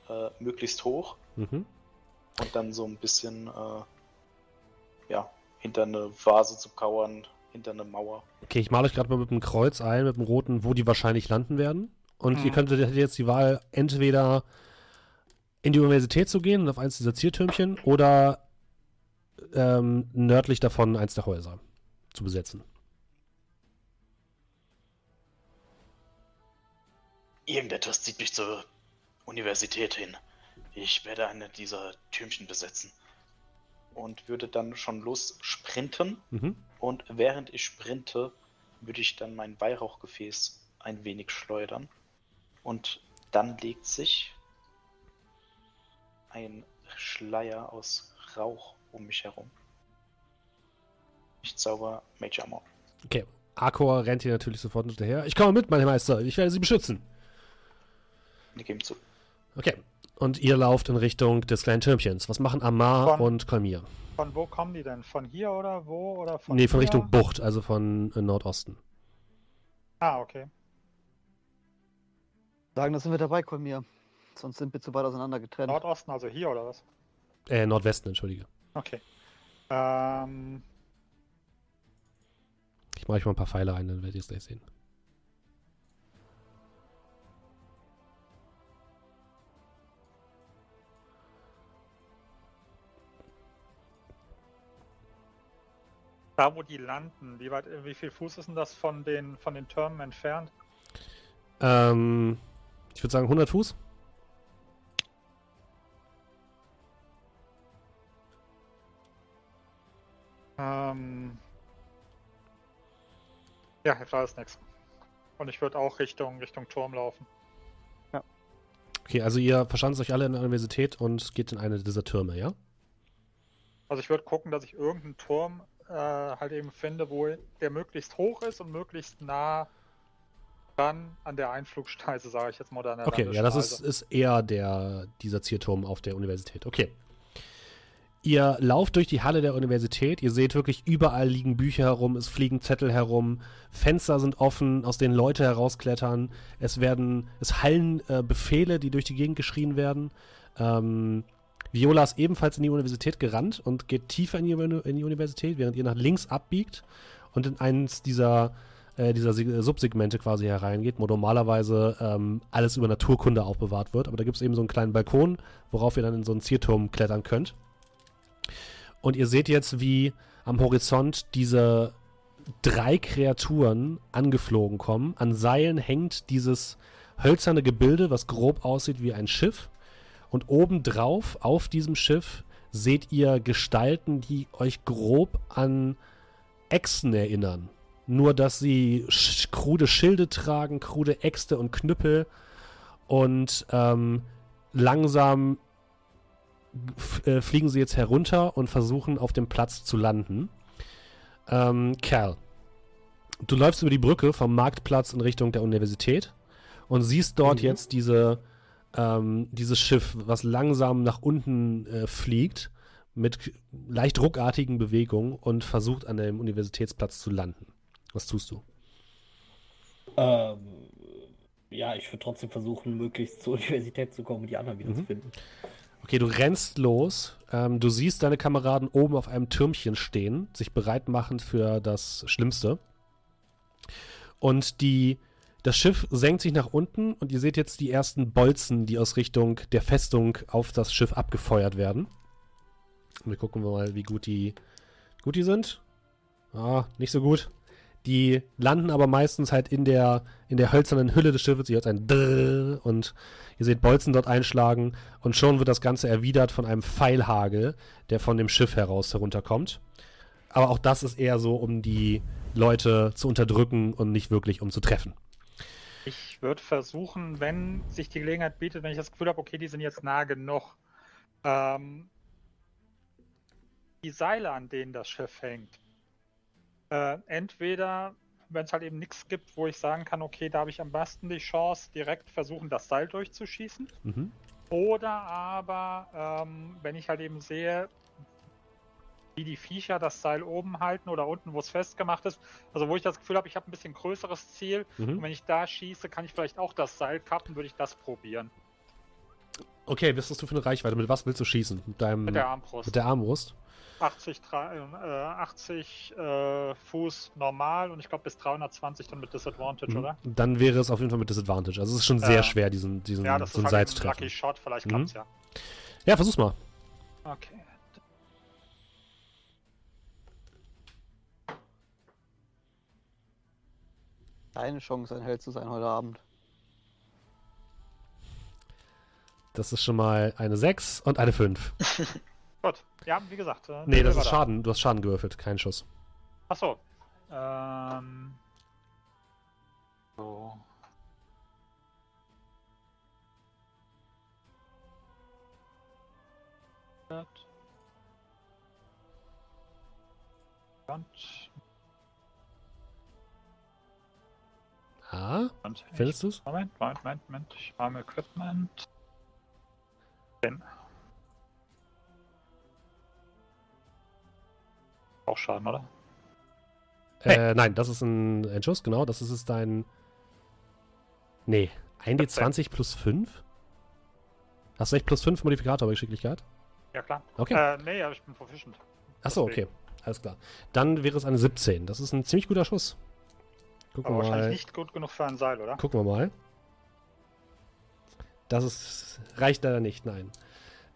äh, möglichst hoch Mhm. und dann so ein bisschen äh, ja, hinter eine Vase zu kauern, hinter eine Mauer. Okay, ich male euch gerade mal mit dem Kreuz ein, mit dem roten, wo die wahrscheinlich landen werden. Und Mhm. ihr könntet jetzt die Wahl, entweder in die Universität zu gehen und auf eins dieser Ziertürmchen oder ähm, nördlich davon eins der Häuser zu besetzen. Irgendetwas zieht mich zur Universität hin. Ich werde eine dieser Türmchen besetzen. Und würde dann schon los sprinten. Mhm. Und während ich sprinte, würde ich dann mein Weihrauchgefäß ein wenig schleudern. Und dann legt sich ein Schleier aus Rauch um mich herum. Ich zauber Mage Armor. Okay. Arkor rennt hier natürlich sofort hinterher. Ich komme mit, mein Meister. Ich werde sie beschützen. Ich gebe zu. Okay. Und ihr lauft in Richtung des kleinen Türmchens. Was machen Amar Von- und Kolmir? Von wo kommen die denn? Von hier oder wo? Oder von Nee, von hier? Richtung Bucht, also von äh, Nordosten. Ah, okay. Sagen, da sind wir dabei, Kolmir. Sonst sind wir zu weit auseinander getrennt. Nordosten, also hier oder was? Äh, Nordwesten, entschuldige. Okay. Ähm, Ich mache euch mal ein paar Pfeile ein, dann werdet ihr es gleich sehen. da, wo die landen, wie weit, wie viel Fuß ist denn das von den, von den Türmen entfernt? Ähm, ich würde sagen 100 Fuß. Ähm, ja, da ist nichts. Und ich würde auch Richtung, Richtung Turm laufen. Okay, also ihr verschanzt euch alle in der Universität und geht in eine dieser Türme, ja? Also ich würde gucken, dass ich irgendeinen Turm äh, halt eben finde, wo der möglichst hoch ist und möglichst nah dran an der Einflugschneise, sage ich jetzt mal. Okay, ja, das ist, ist eher der, dieser Zierturm auf der Universität. Okay. Ihr lauft durch die Halle der Universität, ihr seht wirklich überall liegen Bücher herum, es fliegen Zettel herum, Fenster sind offen, aus denen Leute herausklettern, es werden, es hallen äh, Befehle, die durch die Gegend geschrien werden. Ähm, Viola ist ebenfalls in die Universität gerannt und geht tiefer in die, in die Universität, während ihr nach links abbiegt und in eins dieser, äh, dieser Subsegmente quasi hereingeht, wo normalerweise ähm, alles über Naturkunde aufbewahrt wird. Aber da gibt es eben so einen kleinen Balkon, worauf ihr dann in so einen Zierturm klettern könnt. Und ihr seht jetzt, wie am Horizont diese drei Kreaturen angeflogen kommen. An Seilen hängt dieses hölzerne Gebilde, was grob aussieht wie ein Schiff. Und obendrauf auf diesem Schiff seht ihr Gestalten, die euch grob an Echsen erinnern. Nur, dass sie sch krude Schilde tragen, krude Äxte und Knüppel und ähm, langsam äh, fliegen sie jetzt herunter und versuchen auf dem Platz zu landen. Ähm, Kerl, du läufst über die Brücke vom Marktplatz in Richtung der Universität und siehst dort Mhm. jetzt diese, ähm, dieses Schiff, was langsam nach unten äh, fliegt mit leicht ruckartigen Bewegungen und versucht an dem Universitätsplatz zu landen. Was tust du? Ähm, ja, ich würde trotzdem versuchen, möglichst zur Universität zu kommen und die anderen wieder Mhm. zu finden. Okay, du rennst los. Ähm, du siehst deine Kameraden oben auf einem Türmchen stehen, sich bereit machen für das Schlimmste. Und die, das Schiff senkt sich nach unten und ihr seht jetzt die ersten Bolzen, die aus Richtung der Festung auf das Schiff abgefeuert werden. Und wir gucken mal, wie gut die, gut die sind. Ah, nicht so gut. Die landen aber meistens halt in der, in der hölzernen Hülle des Schiffes. Ihr hört ein Drrrr und ihr seht Bolzen dort einschlagen und schon wird das Ganze erwidert von einem Pfeilhagel, der von dem Schiff heraus herunterkommt. Aber auch das ist eher so, um die Leute zu unterdrücken und nicht wirklich um zu treffen. Ich würde versuchen, wenn sich die Gelegenheit bietet, wenn ich das Gefühl habe, okay, die sind jetzt nah genug, ähm, die Seile, an denen das Schiff hängt, äh, entweder, wenn es halt eben nichts gibt, wo ich sagen kann, okay, da habe ich am besten die Chance, direkt versuchen, das Seil durchzuschießen. Mhm. Oder aber, ähm, wenn ich halt eben sehe, wie die Viecher das Seil oben halten oder unten, wo es festgemacht ist, also wo ich das Gefühl habe, ich habe ein bisschen größeres Ziel, und Mhm. wenn ich da schieße, kann ich vielleicht auch das Seil kappen, würde ich das probieren. Okay, was hast du für eine Reichweite? Mit was willst du schießen? Mit deinem Mit der Armbrust. mit der Armbrust? 80, drei- äh, 80 äh, Fuß normal und ich glaube bis 320 dann mit Disadvantage, Mhm. oder? Dann wäre es auf jeden Fall mit Disadvantage. Also es ist schon sehr Ja. schwer, diesen, diesen Ja, das so ist Seil halt zu ein treffen. Lucky Shot, vielleicht Mhm. klappt's ja. Ja, versuch's mal. Okay. Keine Chance, ein Held zu sein heute Abend. Das ist schon mal eine 6 und eine 5. Gut. Ja, wie gesagt. Äh, Nee, das war ist da. Schaden. Du hast Schaden gewürfelt, kein Schuss. Achso. Ähm. So. Und, Ah, findest du's? Moment, Moment, Moment, Moment. Ich war im Equipment. Bin. Auch Schaden, oder? Äh, nein, das ist ein, ein Schuss, genau. Das ist es dein. Nee, 1d20 plus 5? Hast du echt plus 5 Modifikator bei Geschicklichkeit? Ja, klar. Okay. Äh, nee, aber ich bin proficient. Achso, okay. Alles klar. Dann wäre es eine 17. Das ist ein ziemlich guter Schuss. Gucken Aber wir wahrscheinlich mal. nicht gut genug für ein Seil, oder? Gucken wir mal. Das ist, reicht leider nicht, nein.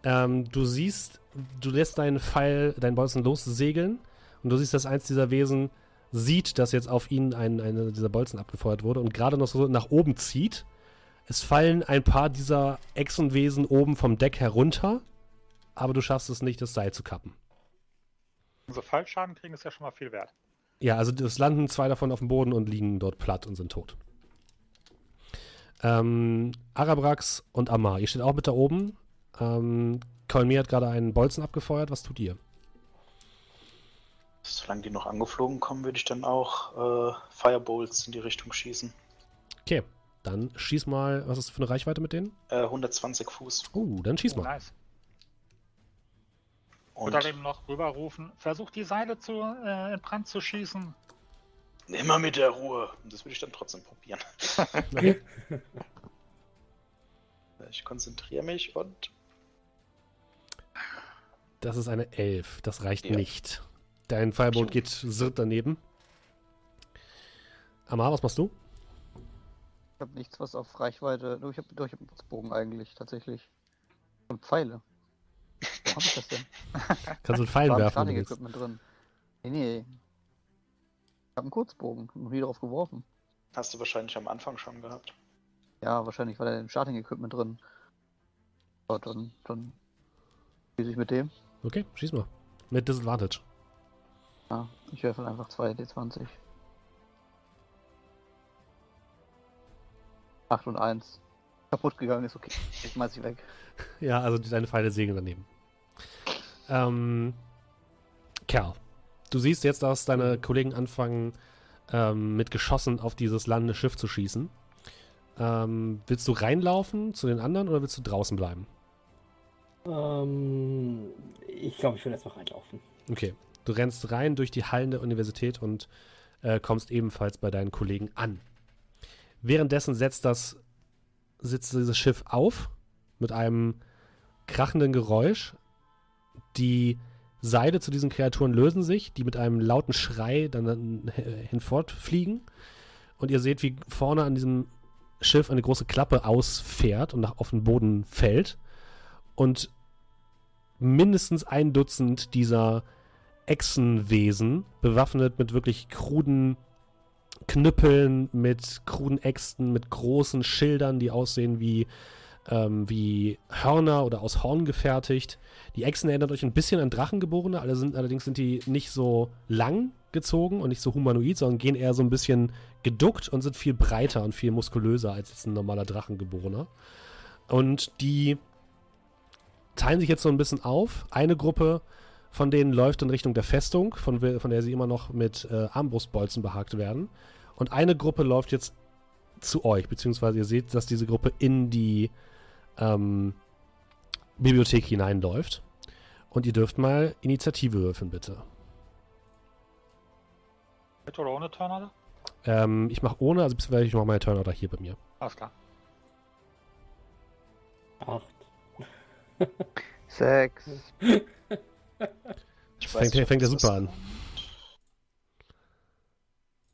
Ähm, du siehst, du lässt deinen Pfeil, deinen Bolzen lossegeln und du siehst, dass eins dieser Wesen sieht, dass jetzt auf ihn ein, eine dieser Bolzen abgefeuert wurde und gerade noch so nach oben zieht. Es fallen ein paar dieser Echsenwesen oben vom Deck herunter, aber du schaffst es nicht, das Seil zu kappen. Also Fallschaden kriegen ist ja schon mal viel wert. Ja, also es landen zwei davon auf dem Boden und liegen dort platt und sind tot. Ähm, Arabrax und Amar, ihr steht auch mit da oben. Ähm, Kolmir hat gerade einen Bolzen abgefeuert. Was tut ihr? Solange die noch angeflogen kommen, würde ich dann auch äh, Firebolts in die Richtung schießen. Okay, dann schieß mal. Was ist für eine Reichweite mit denen? Äh, 120 Fuß. Oh, dann schieß Oh, mal. nice. Und dann eben noch rüberrufen, versucht die Seile zu, äh, in Brand zu schießen. immer mit der Ruhe. Und das würde ich dann trotzdem probieren. ich konzentriere mich und Das ist eine 11. Das reicht Ja. nicht. Dein Firebolt geht sirrt daneben. Amar, was machst du? Ich habe nichts, was auf Reichweite. Doch, ich habe ich hab einen Kurzbogen eigentlich, tatsächlich. Und Pfeile. Wo hab ich das denn? Kannst du War im werfen, willst. Starting-Equipment drin. Nee, nee. Ich habe einen Kurzbogen. Noch nie drauf geworfen. hast du wahrscheinlich am Anfang schon gehabt. Ja, wahrscheinlich war der im Starting-Equipment drin. Ja, dann, dann schieße ich mit dem. Okay, schieß mal. Mit Disadvantage. Ja, ich werfe einfach 2 D20. 8 und 1. Kaputt gegangen ist okay. Ich schmeiß sie weg. Ja, also deine Pfeile segeln daneben. Ähm, Kerl, du siehst jetzt, dass deine Kollegen anfangen, ähm, mit Geschossen auf dieses landende Schiff zu schießen. Ähm, willst du reinlaufen zu den anderen oder willst du draußen bleiben? Ähm, ich glaube, ich will erstmal reinlaufen. Okay. Du rennst rein durch die Hallen der Universität und äh, kommst ebenfalls bei deinen Kollegen an. Währenddessen setzt das sitzt dieses Schiff auf mit einem krachenden Geräusch. Die Seile zu diesen Kreaturen lösen sich, die mit einem lauten Schrei dann, hinfortfliegen. Und ihr seht, wie vorne an diesem Schiff eine große Klappe ausfährt und auf den Boden fällt. Und mindestens ein Dutzend dieser Echsenwesen, bewaffnet mit wirklich kruden Knüppeln, mit kruden Äxten, mit großen Schildern, die aussehen wie, ähm, wie Hörner oder aus Horn gefertigt. Die Echsen erinnern euch ein bisschen an Drachengeborene, alle sind, allerdings sind die nicht so lang gezogen und nicht so humanoid, sondern gehen eher so ein bisschen geduckt und sind viel breiter und viel muskulöser als jetzt ein normaler Drachengeborener. Und die teilen sich jetzt so ein bisschen auf. Eine Gruppe von denen läuft in Richtung der Festung, von, von der sie immer noch mit äh, Armbrustbolzen behagt werden. Und eine Gruppe läuft jetzt zu euch, beziehungsweise ihr seht, dass diese Gruppe in die ähm, Bibliothek hineinläuft. Und ihr dürft mal Initiative würfeln, bitte. Mit oder ohne Turner? Ähm, ich mache ohne, also beziehungsweise ich mache meine Turnorder hier bei mir. Alles klar. Acht. 6. Fängt, ob fängt ja super was- an.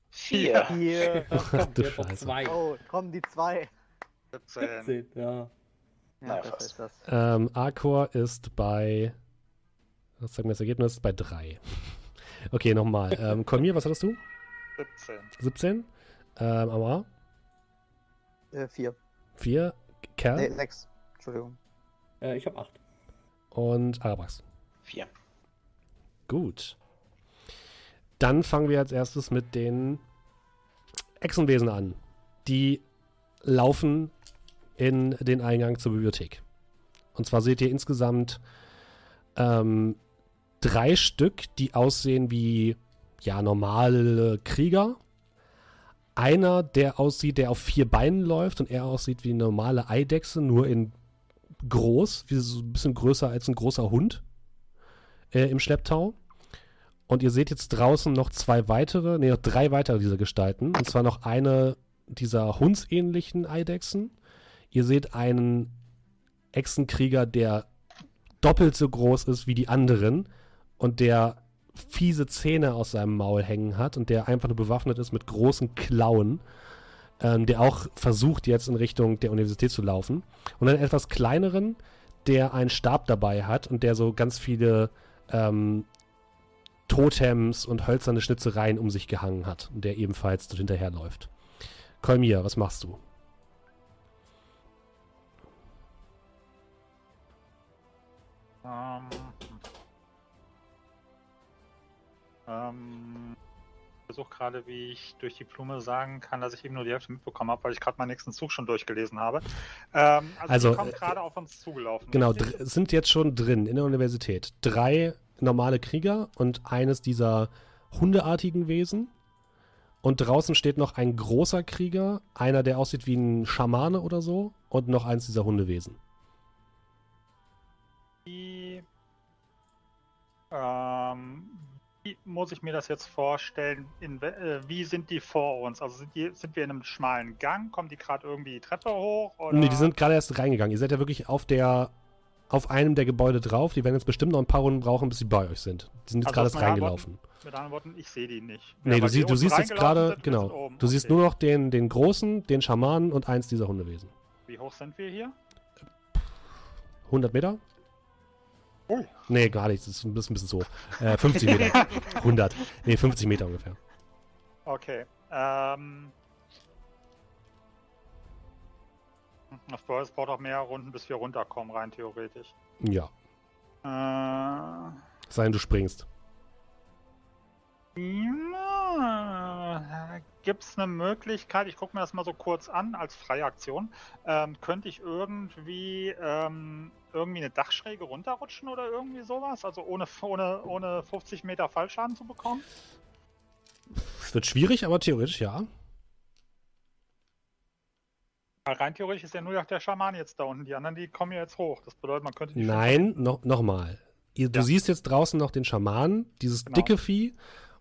Vier. Hier. Kommt du Scheiße. zwei. Oh, kommen die zwei. 17. 17, ja. Ja, Naja, das fast. ist das. Ähm, Arcor ist bei. Was sagt mir das Ergebnis? Bei 3. Okay, nochmal. Ähm, Kolmir, was hattest du? 17. 17. Ähm, Amar? Äh, 4. 4. Kerl? Nee, 6. Entschuldigung. Äh, ich habe acht. Und Arabax. Vier. Gut. Dann fangen wir als erstes mit den Echsenwesen an. Die laufen in den Eingang zur Bibliothek. Und zwar seht ihr insgesamt ähm, drei Stück, die aussehen wie ja normale Krieger. Einer, der aussieht, der auf vier Beinen läuft und er aussieht wie eine normale Eidechse, nur in groß, wie so ein bisschen größer als ein großer Hund äh, im Schlepptau. Und ihr seht jetzt draußen noch zwei weitere, nee, noch drei weitere dieser Gestalten. Und zwar noch eine dieser hundsähnlichen Eidechsen. Ihr seht einen Echsenkrieger, der doppelt so groß ist wie die anderen und der fiese Zähne aus seinem Maul hängen hat und der einfach nur bewaffnet ist mit großen Klauen, ähm, der auch versucht jetzt in Richtung der Universität zu laufen. Und einen etwas kleineren, der einen Stab dabei hat und der so ganz viele ähm, Totems und hölzerne Schnitzereien um sich gehangen hat und der ebenfalls dort hinterherläuft. Kolmir, was machst du? Ähm. Ähm. Ich versuche gerade, wie ich durch die Blume sagen kann, dass ich eben nur die Hälfte mitbekommen habe, weil ich gerade meinen nächsten Zug schon durchgelesen habe. Ähm, also, Also, die kommen äh, gerade auf uns zugelaufen. Genau, richtig? sind jetzt schon drin in der Universität. Drei normale Krieger und eines dieser hundeartigen Wesen. Und draußen steht noch ein großer Krieger, einer, der aussieht wie ein Schamane oder so, und noch eins dieser Hundewesen. Die muss ich mir das jetzt vorstellen? In, äh, wie sind die vor uns? Also sind, die, sind wir in einem schmalen Gang? Kommen die gerade irgendwie die Treppe hoch? Oder? Nee, die sind gerade erst reingegangen. Ihr seid ja wirklich auf der auf einem der Gebäude drauf. Die werden jetzt bestimmt noch ein paar Runden brauchen, bis sie bei euch sind. Die sind jetzt Also gerade erst reingelaufen. Mit anderen Worten, ich sehe die nicht. Nee, Ja, du, sie, die du siehst jetzt gerade, genau. Du siehst Okay. nur noch den, den Großen, den Schamanen und eins dieser Hundewesen. Wie hoch sind wir hier? 100 Meter? Ui. Nee, gar nicht. Das ist ein bisschen, zu hoch. Äh, 50 Meter. 100. Nee, 50 Meter ungefähr. Okay. Ähm. Das bedeutet, es braucht auch mehr Runden, bis wir runterkommen, rein theoretisch. Ja. Äh. Sei denn, du springst. Gibt es eine Möglichkeit, ich gucke mir das mal so kurz an als freie Aktion, ähm, könnte ich irgendwie, ähm, irgendwie eine Dachschräge runterrutschen oder irgendwie sowas? Also ohne, ohne, ohne 50 Meter Fallschaden zu bekommen? Es wird schwierig, aber theoretisch ja. Weil rein theoretisch ist ja nur noch der Schaman jetzt da unten. Die anderen, die kommen ja jetzt hoch. Das bedeutet, man könnte Nein, noch, noch mal. Ihr, Du Ja. siehst jetzt draußen noch den Schamanen, dieses Genau. dicke Vieh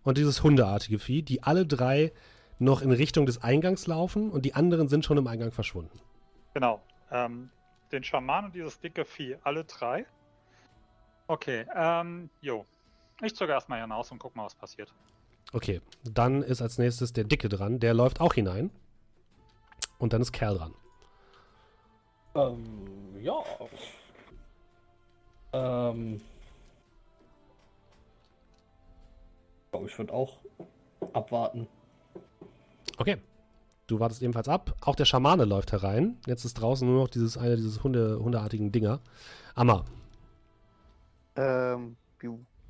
und dieses hundeartige Vieh, die alle drei noch in Richtung des Eingangs laufen und die anderen sind schon im Eingang verschwunden. Genau. Ähm, den Schaman und dieses dicke Vieh, alle drei. Okay, ähm, jo. Ich zögere erstmal hinaus und guck mal, was passiert. Okay, dann ist als nächstes der Dicke dran. Der läuft auch hinein. Und dann ist Kerl dran. Ähm, ja. Ähm. Glaube, ich würde auch abwarten. Okay. Du wartest ebenfalls ab. Auch der Schamane läuft herein. Jetzt ist draußen nur noch dieses eine dieses Hunde, hundeartigen Dinger. Amma. Ähm,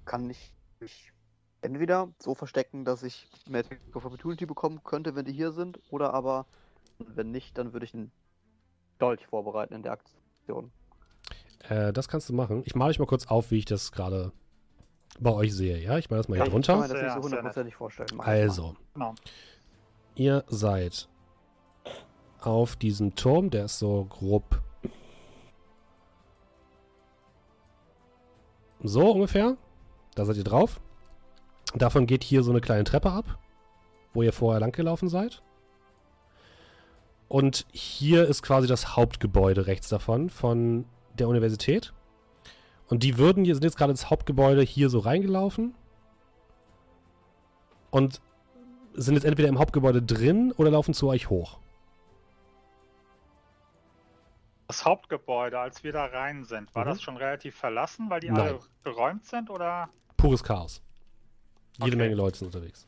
kann ich mich entweder so verstecken, dass ich Magic of Opportunity bekommen könnte, wenn die hier sind, oder aber, wenn nicht, dann würde ich einen Dolch vorbereiten in der Aktion. Äh, das kannst du machen. Ich male euch mal kurz auf, wie ich das gerade bei euch sehe. Ja, ich male das mal hier ich kann mir drunter. das nicht so hundertprozentig vorstellen. Mach. Also, Genau. ihr seid auf diesem Turm, der ist so grob so ungefähr. Da seid ihr drauf. Davon geht hier so eine kleine Treppe ab, wo ihr vorher lang gelaufen seid. Und hier ist quasi das Hauptgebäude rechts davon, von der Universität. Und die würden, hier sind jetzt gerade ins Hauptgebäude hier so reingelaufen. Und sind jetzt entweder im Hauptgebäude drin oder laufen zu euch hoch. Das Hauptgebäude, als wir da rein sind, war Mhm. das schon relativ verlassen, weil die Nein. alle geräumt sind oder? Pures Chaos. Jede Okay. Menge Leute sind unterwegs.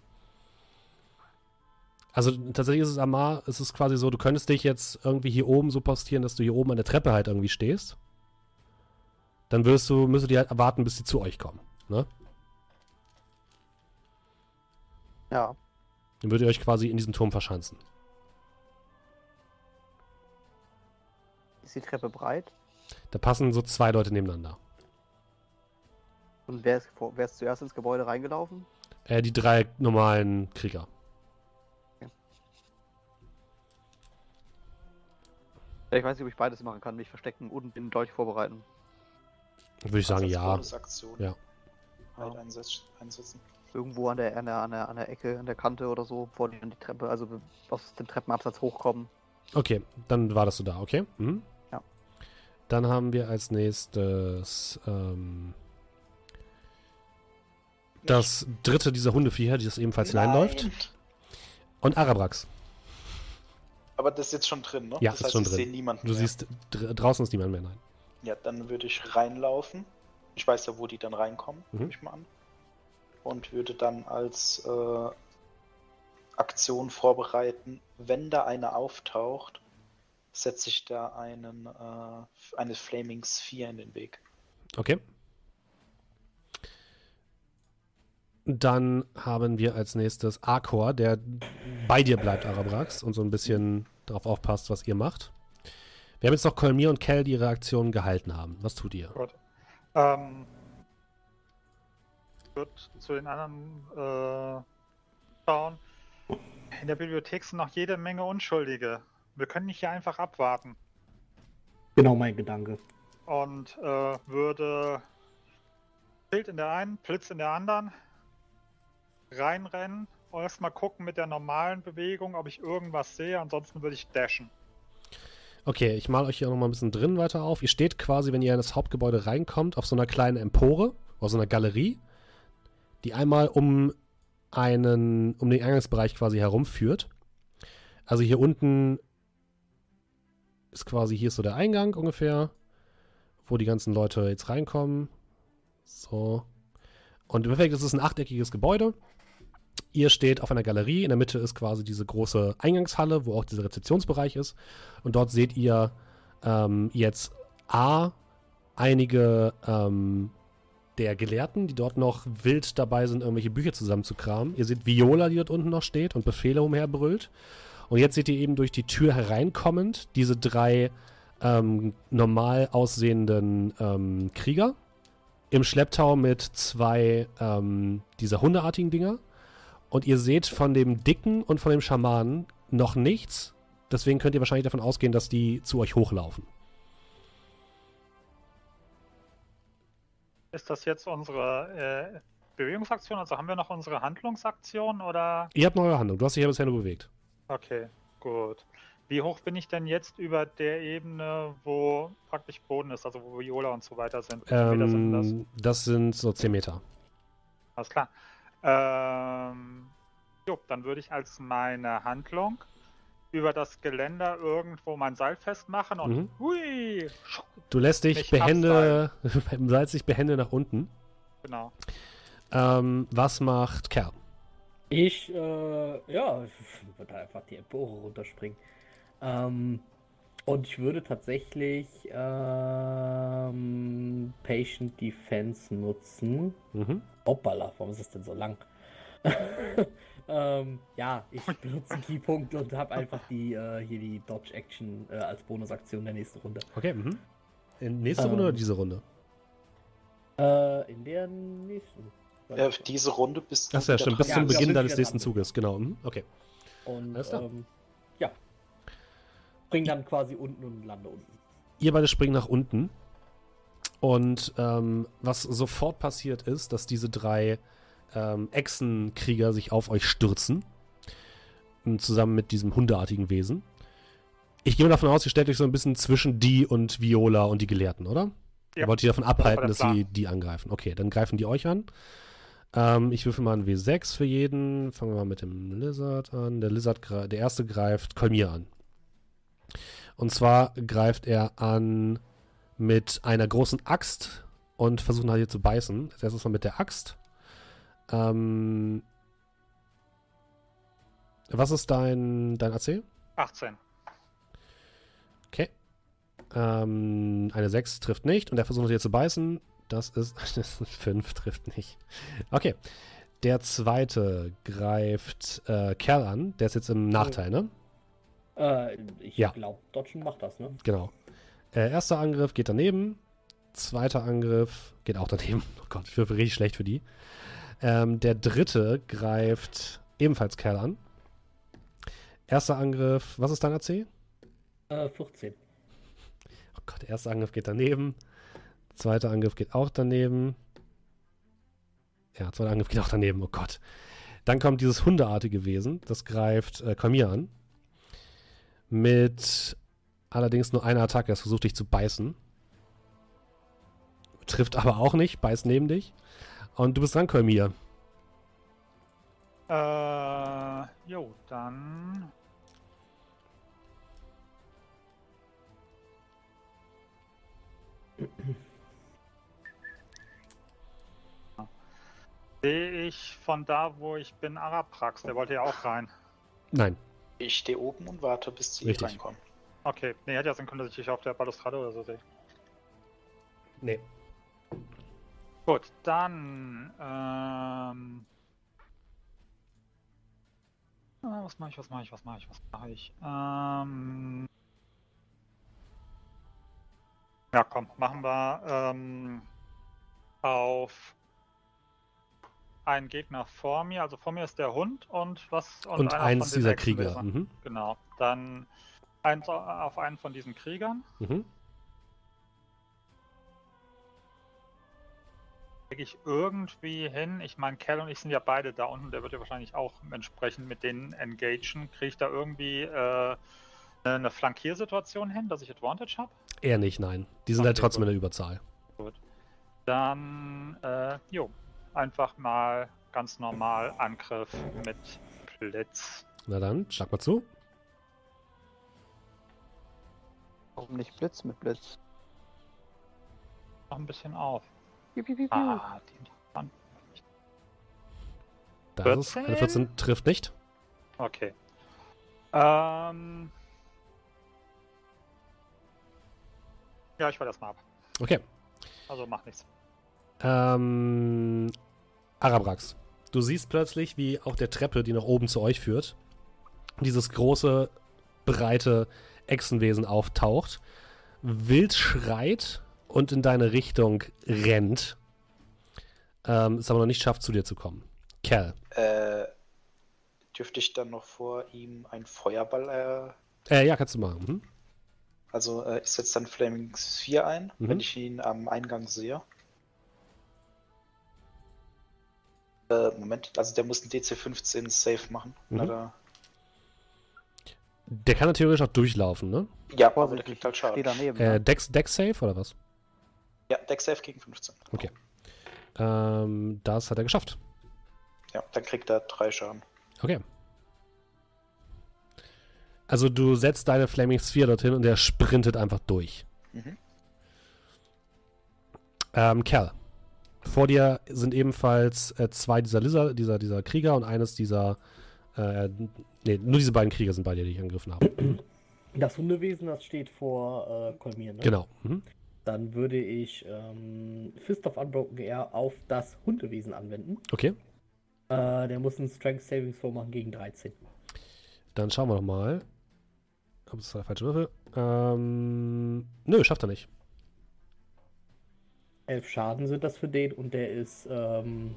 Also tatsächlich ist es Amar, es ist quasi so, du könntest dich jetzt irgendwie hier oben so postieren, dass du hier oben an der Treppe halt irgendwie stehst. Dann würdest du, müsstet ihr halt erwarten, bis sie zu euch kommen. Ne? Ja, Dann würdet ihr euch quasi in diesem Turm verschanzen. ist die Treppe breit? Da passen so zwei Leute nebeneinander. Und wer ist, wer ist zuerst ins Gebäude reingelaufen? Äh, die drei normalen Krieger. Ich weiß nicht, ob ich beides machen kann, mich verstecken und den Dolch vorbereiten. Würde ich sagen, ja. Bonusaktion Ja. Halt einsetz- einsetzen. Irgendwo an der, an, der, an, der, an der Ecke, an der Kante oder so, bevor die an die Treppe, also aus dem Treppenabsatz hochkommen. Okay, dann wartest du da, okay? Mhm. Ja. Dann haben wir als nächstes ähm, das dritte dieser Hundeviecher, die das ebenfalls hineinläuft. Nein. Und Arabrax. Aber das ist jetzt schon drin, ne? Ja, das ist heißt, schon drin. Du mehr. siehst, dr draußen ist niemand mehr, nein. Ja, dann würde ich reinlaufen. Ich weiß ja, wo die dann reinkommen, Mhm. nehme ich mal an. Und würde dann als äh, Aktion vorbereiten, wenn da einer auftaucht, setze ich da einen, äh, eine Flaming Sphere in den Weg. Okay. Dann haben wir als nächstes Arkor, der bei dir bleibt, Arabrax, und so ein bisschen darauf aufpasst, was ihr macht. Wir haben jetzt noch Kolmir und Kel, die ihre Aktionen gehalten haben. Was tut ihr? Gut. Ähm, wird zu den anderen äh, schauen. In der Bibliothek sind noch jede Menge Unschuldige. Wir können nicht hier einfach abwarten. Genau mein Gedanke. Und äh, würde Schild in der einen, Blitz in der anderen reinrennen und erstmal gucken mit der normalen Bewegung, ob ich irgendwas sehe. Ansonsten würde ich dashen. Okay, ich male euch hier nochmal ein bisschen drin weiter auf. Ihr steht quasi, wenn ihr in das Hauptgebäude reinkommt, auf so einer kleinen Empore, auf so einer Galerie, die einmal um einen, um den Eingangsbereich quasi herumführt. Also hier unten ist quasi, hier ist so der Eingang ungefähr, wo die ganzen Leute jetzt reinkommen. So. Und im Endeffekt ist es ein achteckiges Gebäude. Ihr steht auf einer Galerie. In der Mitte ist quasi diese große Eingangshalle, wo auch dieser Rezeptionsbereich ist. Und dort seht ihr ähm, jetzt A, einige ähm, der Gelehrten, die dort noch wild dabei sind, irgendwelche Bücher zusammenzukramen. Ihr seht Viola, die dort unten noch steht und Befehle umherbrüllt. Und jetzt seht ihr eben durch die Tür hereinkommend diese drei ähm, normal aussehenden ähm, Krieger im Schlepptau mit zwei ähm, dieser hundeartigen Dinger. Und ihr seht von dem Dicken und von dem Schamanen noch nichts. Deswegen könnt ihr wahrscheinlich davon ausgehen, dass die zu euch hochlaufen. Ist das jetzt unsere äh, Bewegungsaktion? Also haben wir noch unsere Handlungsaktion oder? Ihr habt noch eure Handlung. Du hast dich ja bisher nur bewegt. Okay, gut. Wie hoch bin ich denn jetzt über der Ebene, wo praktisch Boden ist, also wo Viola und so weiter sind? Meter sind das? Ähm, das sind so 10 Meter. Alles klar. Ähm, jo, dann würde ich als meine Handlung über das Geländer irgendwo mein Seil festmachen und Mhm. hui, Du lässt dich behende, Salz dich behende nach unten. genau. Ähm, was macht Kerl? Ich, äh, ja, ich würde einfach die Empore runterspringen. Ähm, und ich würde tatsächlich ähm, Patient Defense nutzen. Mhm. Hoppala, warum ist das denn so lang? ähm, ja, ich benutze einen Keypunkt und habe einfach die, äh, hier die Dodge Action äh, als Bonusaktion der nächsten Runde. Okay, mhm. In nächste Ähm. Runde oder diese Runde? Äh, in der nächsten. Äh, diese Runde bis Achso, ja, stimmt. Bis Ja, zum ja, Beginn deines nächsten. Zuges, genau. Mhm. Okay. Und Alles klar. ähm, ja. Bring dann quasi unten und lande unten. Ihr beide springen nach unten. Und ähm, was sofort passiert ist, dass diese drei ähm, Echsenkrieger sich auf euch stürzen. Und Zusammen mit diesem hundeartigen Wesen. Ich gehe mal davon aus, ihr stellt euch so ein bisschen zwischen die und Viola und die Gelehrten, oder? Ja, Ihr wollt die davon abhalten, der dass sie die angreifen. Okay, dann greifen die euch an. Ähm, ich würfel mal ein W6 für jeden. Fangen wir mal mit dem Lizard an. Der Lizard, der erste greift Kolmir an. Und zwar greift er an mit einer großen Axt und versucht nach dir zu beißen. Als erstes mal mit der Axt. Ähm, was ist dein, dein AC? 18. Okay. Ähm, eine 6 trifft nicht und er versucht hier zu beißen. Das ist, das ist 5, trifft nicht. Okay. Der zweite greift äh, Kerl an. Der ist jetzt im Nachteil, ne? Äh, ich Ja. glaube, Dodgen macht das, ne? Genau. Äh, erster Angriff geht daneben. Zweiter Angriff geht auch daneben. Oh Gott, ich würfel richtig schlecht für die. Ähm, der dritte greift ebenfalls Kerl an. Erster Angriff, was ist dein AC? Äh, 14. Oh Gott, der erste Angriff geht daneben. Zweiter Angriff geht auch daneben. Ja, zweiter Angriff geht auch daneben. Oh Gott. Dann kommt dieses hundeartige Wesen. Das greift äh, Kolmir an. Mit allerdings nur einer Attacke. Es versucht dich zu beißen. Trifft aber auch nicht. Beißt neben dich. Und du bist dran, Kolmir. Äh, jo, dann. Sehe ich von da, wo ich bin, Araprax, der wollte ja auch rein. Nein. Ich stehe oben und warte, bis sie Richtig. reinkommen. Okay, nee, hätte ja sein können, dass ich dich auf der Balustrade oder so sehe. Nee. Gut, dann. Ähm, ah, was mache ich, was mache ich, was mache ich, was mache ich? Ähm, ja, komm, machen wir ähm, auf einen Gegner vor mir. Also vor mir ist der Hund und was? Und, einer eins dieser Krieger. Mhm. Genau, dann eins auf einen von diesen Kriegern. Mhm. kriege ich irgendwie hin. Ich meine, Cal und ich sind ja beide da unten. Der wird ja wahrscheinlich auch entsprechend mit denen engagen. Kriege ich da irgendwie äh, eine Flankiersituation hin, dass ich Advantage habe? Eher nicht, nein. Die sind halt Okay, trotzdem gut. in der Überzahl. Dann, äh, jo, einfach mal ganz normal Angriff mit Blitz. Na dann, schlag mal zu. Warum nicht Blitz mit Blitz? Noch ein bisschen auf. Piu, piu, piu. Ah, den Mann. Da ist es. Eine 14 trifft nicht. Okay. Ähm. Ja, ich war das mal ab. Okay. Also mach nichts. Ähm, Arabrax. Du siehst plötzlich, wie auf der Treppe, die nach oben zu euch führt, dieses große, breite Echsenwesen auftaucht, wild schreit und in deine Richtung rennt. Ähm, es aber noch nicht schafft, zu dir zu kommen. Cal. Äh, dürfte ich dann noch vor ihm einen Feuerball äh, Äh, ja, kannst du machen. Mhm. Also äh, ich setze dann Flaming Sphere ein, Mhm. wenn ich ihn am Eingang sehe. Äh, Moment, also der muss einen DC 15 Safe machen. Mhm. Der kann ja theoretisch auch durchlaufen, ne? Ja, aber der kriegt halt Schaden. daneben. Äh? Dex, Dex Safe oder was? Ja, Deck Safe gegen 15. Okay. Ähm, das hat er geschafft. Ja, dann kriegt er drei Schaden. Okay. Also du setzt deine Flaming Sphere dorthin und der sprintet einfach durch. Mhm. Ähm, Cal. Vor dir sind ebenfalls äh, zwei dieser Lizard, dieser, dieser Krieger und eines dieser. Äh, nee, nur diese beiden Krieger sind bei dir, die ich angegriffen habe. Das Hundewesen, das steht vor äh, Kolmir, ne? Genau. Mhm. Dann würde ich ähm, Fist of Unbroken Air auf das Hundewesen anwenden. Okay. Äh, der muss einen Strength Savings Throw machen gegen 13. Dann schauen wir noch mal. Ob es der falsche Würfel. Ähm, nö, schafft er nicht. 11 Schaden sind das für den und der ist ähm,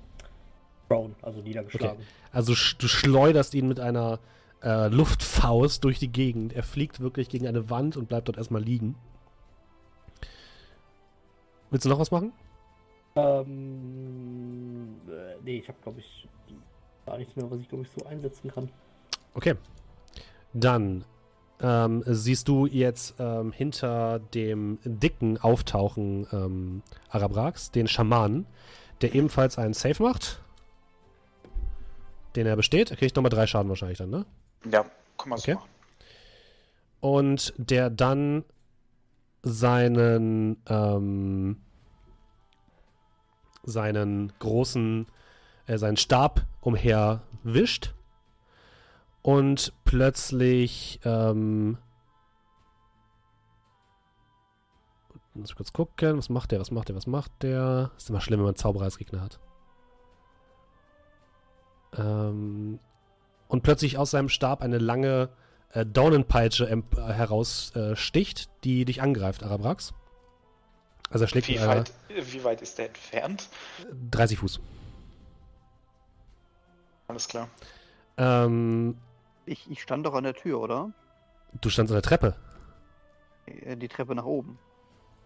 prone, also niedergeschlagen. Also sch du schleuderst ihn mit einer äh, Luftfaust durch die Gegend. Er fliegt wirklich gegen eine Wand und bleibt dort erstmal liegen. Willst du noch was machen? Ähm, äh, nee, ich habe glaube ich gar nichts mehr, was ich glaube ich so einsetzen kann. Okay. Dann ähm, siehst du jetzt ähm, hinter dem dicken Auftauchen ähm, Arabrax den Schamanen, der ebenfalls einen Save macht. Den er besteht. Er kriegt nochmal drei Schaden wahrscheinlich dann, ne? Ja, kann man so Okay. machen. Und der dann seinen, ähm, seinen großen, äh, seinen Stab umher wischt und plötzlich, ähm, muss ich kurz gucken, was macht der, was macht der, was macht der? Ist immer schlimm, wenn man Zauberer als Gegner hat. Ähm, und plötzlich aus seinem Stab eine lange äh, Daunenpeitsche äh, heraussticht, äh, die dich angreift, Arabrax. Also er schlägt Wie einer weit, wie weit ist der entfernt? 30 Fuß. Alles klar. Ähm, Ich, ich stand doch an der Tür, oder? du standst an der Treppe. Äh, Die Treppe nach oben.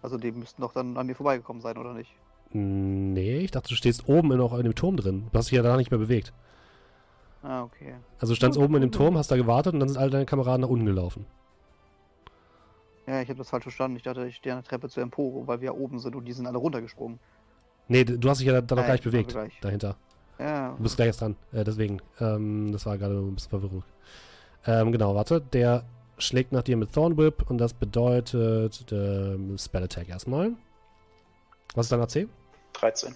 Also die müssten doch dann an mir vorbeigekommen sein, oder nicht? Nee, ich dachte, du stehst oben in, auch in dem Turm drin. Du hast dich ja da nicht mehr bewegt. Ah, okay. Also du standst oben in dem. Turm, hast da gewartet und dann sind alle deine Kameraden nach unten gelaufen. Ja, ich habe das falsch verstanden. Ich dachte, ich stehe an der Treppe zur Empore, weil wir ja oben sind und die sind alle runtergesprungen. Nee, du hast dich ja da noch wir bewegt. gleich. Dahinter. Ja, Du bist gleich erst dran. Äh, deswegen. Ähm, das war gerade ein bisschen Verwirrung. Ähm, genau, warte. Der schlägt nach dir mit Thorn Whip und das bedeutet ähm, Spell Attack erstmal. Was ist dein AC? 13.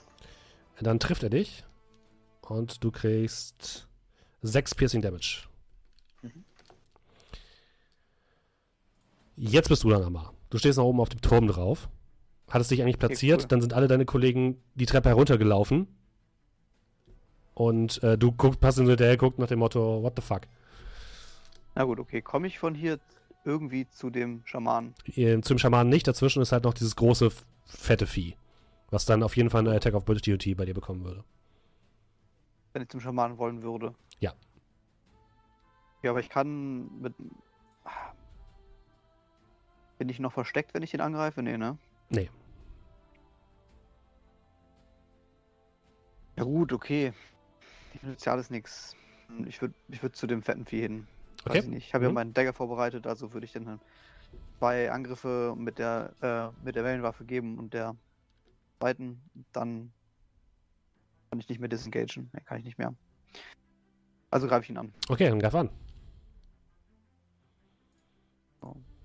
Dann trifft er dich. Und du kriegst 6 Piercing Damage. Mhm. Jetzt bist du dann aber. Du stehst nach oben auf dem Turm drauf. Hattest dich eigentlich platziert, cool. dann sind alle deine Kollegen die Treppe heruntergelaufen. Und äh, du guckst, hast hinterher geguckt nach dem Motto, what the fuck. na gut, okay. Komme ich von hier irgendwie zu dem Schamanen? Ihr- Zum Schamanen nicht, dazwischen ist halt noch dieses große, fette Vieh. Was dann auf jeden Fall eine Attack of Opportunity bei dir bekommen würde. Wenn ich zum Schamanen wollen würde. Ja. Ja, aber ich kann mit. Bin ich noch versteckt, wenn ich den angreife? Nee, ne? Nee. Ja gut, okay. Initial ist nix. Ich würde ich würd zu dem fetten Vieh hin. Weiß Okay. ich nicht. Ich habe ja Mhm. meinen Dagger vorbereitet, also würde ich dann zwei Angriffe mit der äh, mit der Wellenwaffe geben und der zweiten, dann kann ich nicht mehr disengagen. Nee, kann ich nicht mehr. Also greife ich ihn an. Okay, dann greif an.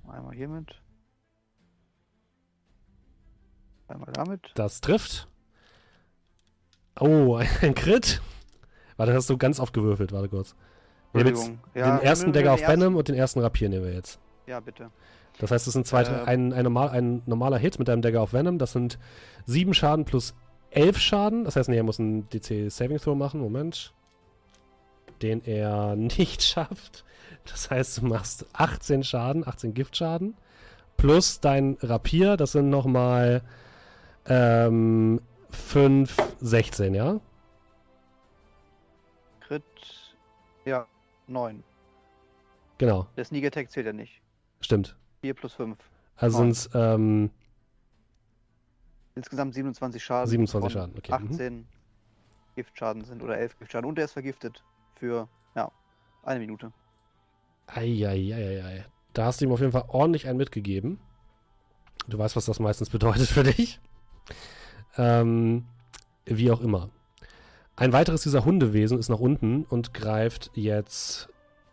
Einmal hiermit. Einmal damit. Das trifft. Oh, ein Crit. Warte, hast du ganz oft gewürfelt. Warte kurz. Wir nehmen jetzt Entschuldigung. den ersten Dagger auf ersten- Venom und den ersten Rapier nehmen wir jetzt. Ja, bitte. Das heißt, es sind zwei, Ähm. ein, ein, normal, ein normaler Hit mit deinem Dagger auf Venom. Das sind sieben Schaden plus elf Schaden. Das heißt, nee, er muss einen DC Saving Throw machen. Moment. Den er nicht schafft. Das heißt, du machst 18 Schaden, 18 Giftschaden. Plus dein Rapier, das sind nochmal ähm, 5, 16, ja? Crit. Ja, 9. Genau, Der Sneak Attack zählt ja nicht. stimmt. 4 plus 5. Also sind es ähm, Insgesamt 27 Schaden. 27 von Schaden, okay, mhm. 18 Giftschaden sind oder 11 Giftschaden. Und er ist vergiftet für, ja, eine Minute. Eieieiei. Da hast du ihm auf jeden Fall ordentlich einen mitgegeben. Du weißt, was das meistens bedeutet für dich. Ähm, wie auch immer. Ein weiteres dieser Hundewesen ist nach unten und greift jetzt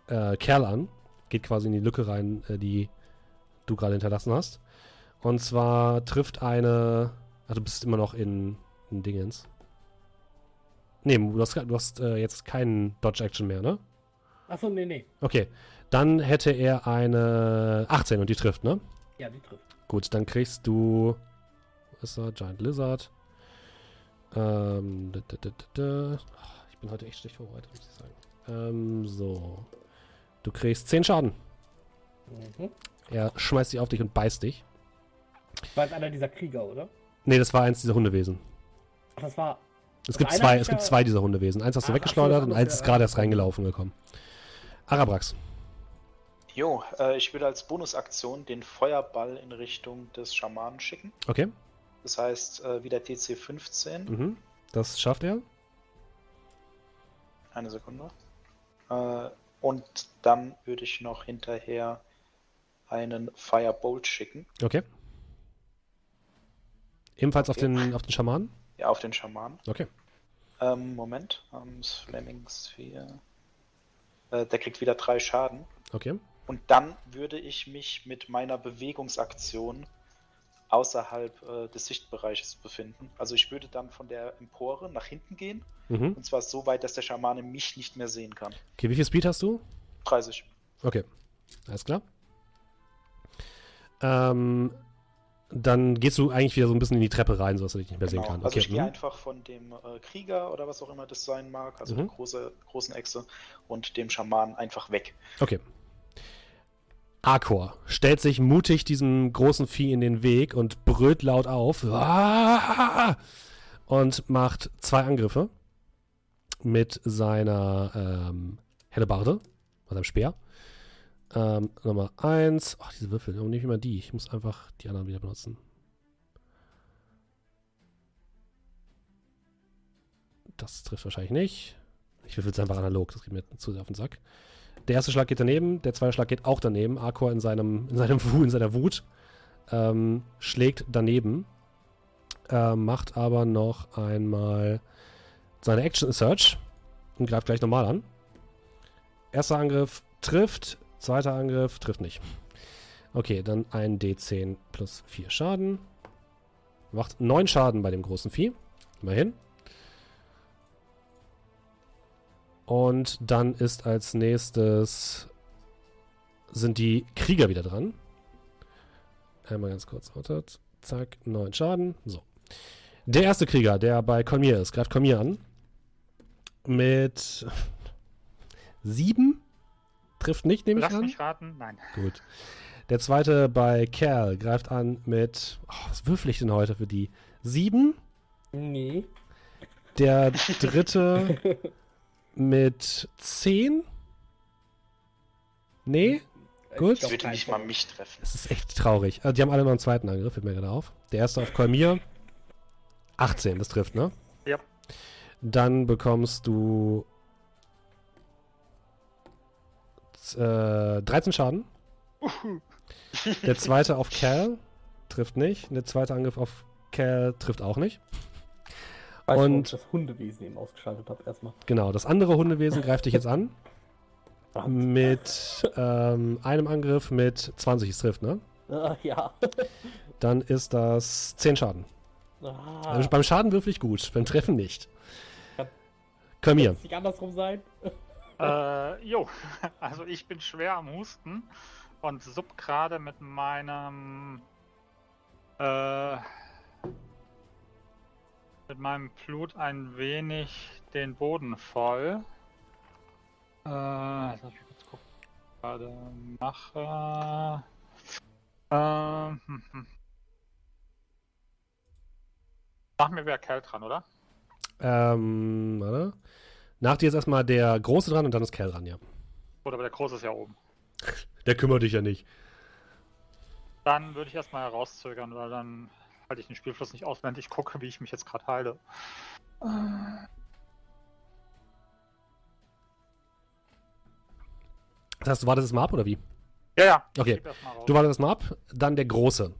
äh, Kerl an. Geht quasi in die Lücke rein, äh, die du gerade hinterlassen hast. Und zwar trifft eine. Ach, du bist immer noch in, in Dingens. Nee, du hast, du hast äh, jetzt keinen Dodge-Action mehr, ne? Achso, nee, nee. Okay. Dann hätte er eine 18 und die trifft, ne? Ja, die trifft. Gut, dann kriegst du. Wo ist er? Giant Lizard. Ähm. da, da, da, Ich bin heute echt schlecht vorbereitet, muss ich sagen. Ähm, so. Du kriegst 10 Schaden. Mhm. Er schmeißt sich auf dich und beißt dich. War jetzt einer dieser Krieger, oder? Nee, das war eins dieser Hundewesen. Ach, das war. Es Also gibt einer zwei, es gibt zwei dieser Hundewesen. Eins hast du so, weggeschleudert und eins ist gerade erst reingelaufen gekommen. Arabrax. Jo, äh, ich würde als Bonusaktion den Feuerball in Richtung des Schamanen schicken. Okay. Das heißt, äh, wieder DC 15. Mhm. Das schafft er. Eine Sekunde. Äh, und dann würde ich noch hinterher einen Firebolt schicken. Okay. Ebenfalls auf, Okay. den, auf den Schamanen. Ja, auf den Schamanen. Okay. Ähm, Moment. Ähm, Flaming Sphere. Äh, der kriegt wieder drei Schaden. Okay. Und dann würde ich mich mit meiner Bewegungsaktion außerhalb äh, des Sichtbereiches befinden. Also ich würde dann von der Empore nach hinten gehen. Mhm. Und zwar so weit, dass der Schamane mich nicht mehr sehen kann. Okay, wie viel Speed hast du? 30. Okay, alles klar. Ähm, dann gehst du eigentlich wieder so ein bisschen in die Treppe rein, sodass er dich nicht mehr sehen Genau. kann. Also Okay. ich gehe mhm. einfach von dem äh, Krieger oder was auch immer das sein mag, also Mhm. der große, großen Echse, und dem Schamanen einfach weg. okay. Arkor stellt sich mutig diesem großen Vieh in den Weg und brüllt laut auf. Ah! Und macht zwei Angriffe mit seiner ähm, Hellebarde, mit seinem Speer. Ähm, Nummer eins. Ach, diese Würfel, warum nehme ich immer die? Ich muss einfach die anderen wieder benutzen. Das trifft wahrscheinlich nicht. Ich würfel es einfach analog, das geht mir zu sehr auf den Sack. Der erste Schlag geht daneben, der zweite Schlag geht auch daneben. Arkor in seinem, in seinem in seiner Wut ähm, schlägt daneben. Äh, macht aber noch einmal seine Action Search und greift gleich normal an. Erster Angriff trifft, zweiter Angriff trifft nicht. Okay, dann ein D10 plus 4 Schaden. Macht 9 Schaden bei dem großen Vieh. Immerhin. Und dann ist als nächstes sind die Krieger wieder dran. Einmal ganz kurz. Zack, 9 Schaden. So. Der erste Krieger, der bei Kolmir ist, greift Kolmir an. Mit 7. Trifft nicht, nehme ich Lass an. mich raten. Nein. Gut. Der zweite bei Kerl greift an mit. Oh, was würfel ich denn heute für die? Sieben. Nee. Der dritte mit zehn. Nee, Gut. Ich glaub, würde kein nicht mal mich treffen. das ist echt traurig. Also, die haben alle noch einen zweiten Angriff, fällt mir gerade auf. Der erste auf Kolmir. 18, das trifft, ne? Ja. Dann bekommst du äh, 13 Schaden. Der zweite auf Cal trifft nicht. Der zweite Angriff auf Cal trifft auch nicht. Weißt du, Und- ich das Hundewesen eben ausgeschaltet habe erstmal. Genau, das andere Hundewesen greift dich jetzt an. Mit ähm, einem Angriff mit 20, es trifft, ne? Ah, ja. Dann ist das 10 Schaden. Ah, Also beim Schaden würfel ich gut, beim Treffen nicht. Ja. Komm hier. Kann es nicht andersrum sein? Äh, jo, also ich bin schwer am Husten und sub gerade mit meinem äh, mit meinem Blut ein wenig den Boden voll. Äh, jetzt muss ich kurz gucken, was ich gerade mache. Ähm, hm, hm. Mach mir wer Kerl dran, oder? Ähm, warte. Nach dir ist erstmal der Große dran und dann ist Cal dran, ja. Oder aber der Große ist ja oben. Der kümmert dich ja nicht. Dann würde ich erstmal herauszögern, weil dann halte ich den Spielfluss nicht aus, während ich gucke, wie ich mich jetzt gerade heile. Das heißt, du wartest es mal ab oder wie? Ja, ja. Okay. Du wartest es mal ab. Dann der Große.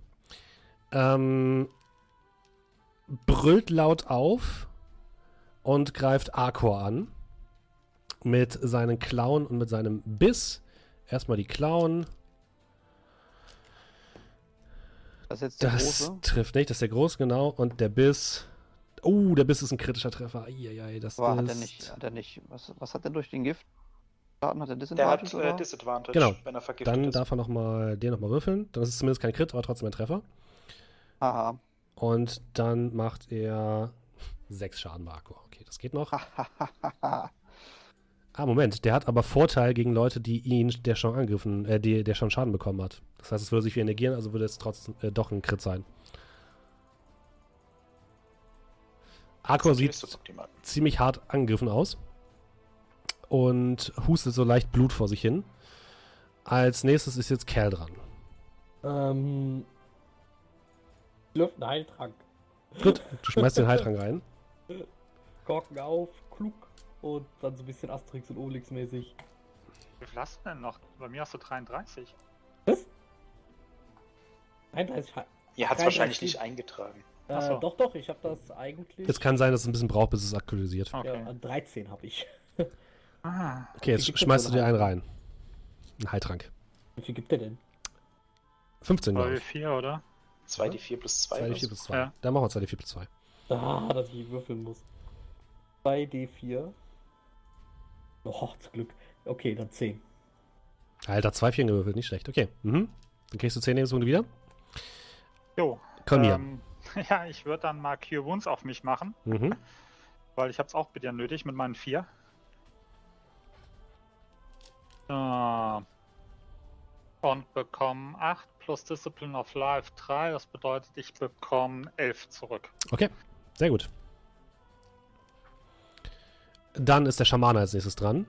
Ähm, brüllt laut auf und greift Arkor an. Mit seinen Klauen und mit seinem Biss. Erstmal die Klauen. Das ist jetzt der Das große. trifft nicht, das ist der Groß, genau. Und der Biss. Oh, der Biss ist ein kritischer Treffer. Eieiei, das Aber hat ist. er nicht, hat er nicht. Was, was hat denn durch den Gift? Schaden hat er Der Disadvantage? hat oder? äh, Disadvantage, Genau. wenn er vergiftet Dann ist. darf er nochmal den nochmal würfeln. Dann ist es zumindest kein Crit, aber trotzdem ein Treffer. Haha. Und dann macht er sechs Schaden bei Arkor. Okay, das geht noch. Ah, Moment, der hat aber Vorteil gegen Leute, die ihn, der schon angegriffen, äh, die, der schon Schaden bekommen hat. Das heißt, es würde sich wie negieren, also würde es trotzdem äh, doch ein Crit sein. Arkor Das sieht ziemlich hart angegriffen aus und hustet so leicht Blut vor sich hin. Als nächstes ist jetzt Kerl dran. Ähm. Luft einen Heiltrank. Gut, du schmeißt den Heiltrank rein. Korken auf, klug. Und dann so ein bisschen Asterix und Obelix mäßig. Wie viel hast du denn noch? Bei mir hast du 33. Was? 31 Heil. Ihr hat es wahrscheinlich nicht eingetragen. Ach so. Äh, doch, doch, ich habe das eigentlich. Es kann sein, dass es ein bisschen braucht, bis es aktualisiert. Okay. Ja, an 13 habe ich. Ah, Okay, jetzt schmeißt du dir einen rein. Ein Heiltrank. Wie viel gibt der denn? 15, glaube ich. 4, oder? 2d4 plus 2. 2d4 plus 2. Ja. Dann machen wir 2d4 plus 2. Ah, dass ich würfeln muss. 2d4. Oh, zum Glück. Okay, dann 10. Alter, 2 4 gewürfelt, nicht schlecht. Okay. Mhm. Dann kriegst du 10 Lebenspunkte wieder. Jo. Komm hier. Ähm, ja, ich würde dann mal Cure Wounds auf mich machen, Mhm. weil ich habe es auch bei dir nötig mit meinen 4. So. Und bekomme 8 plus Discipline of Life 3. Das bedeutet, ich bekomme 11 zurück. Okay, sehr gut. Dann ist der Schamane als nächstes dran.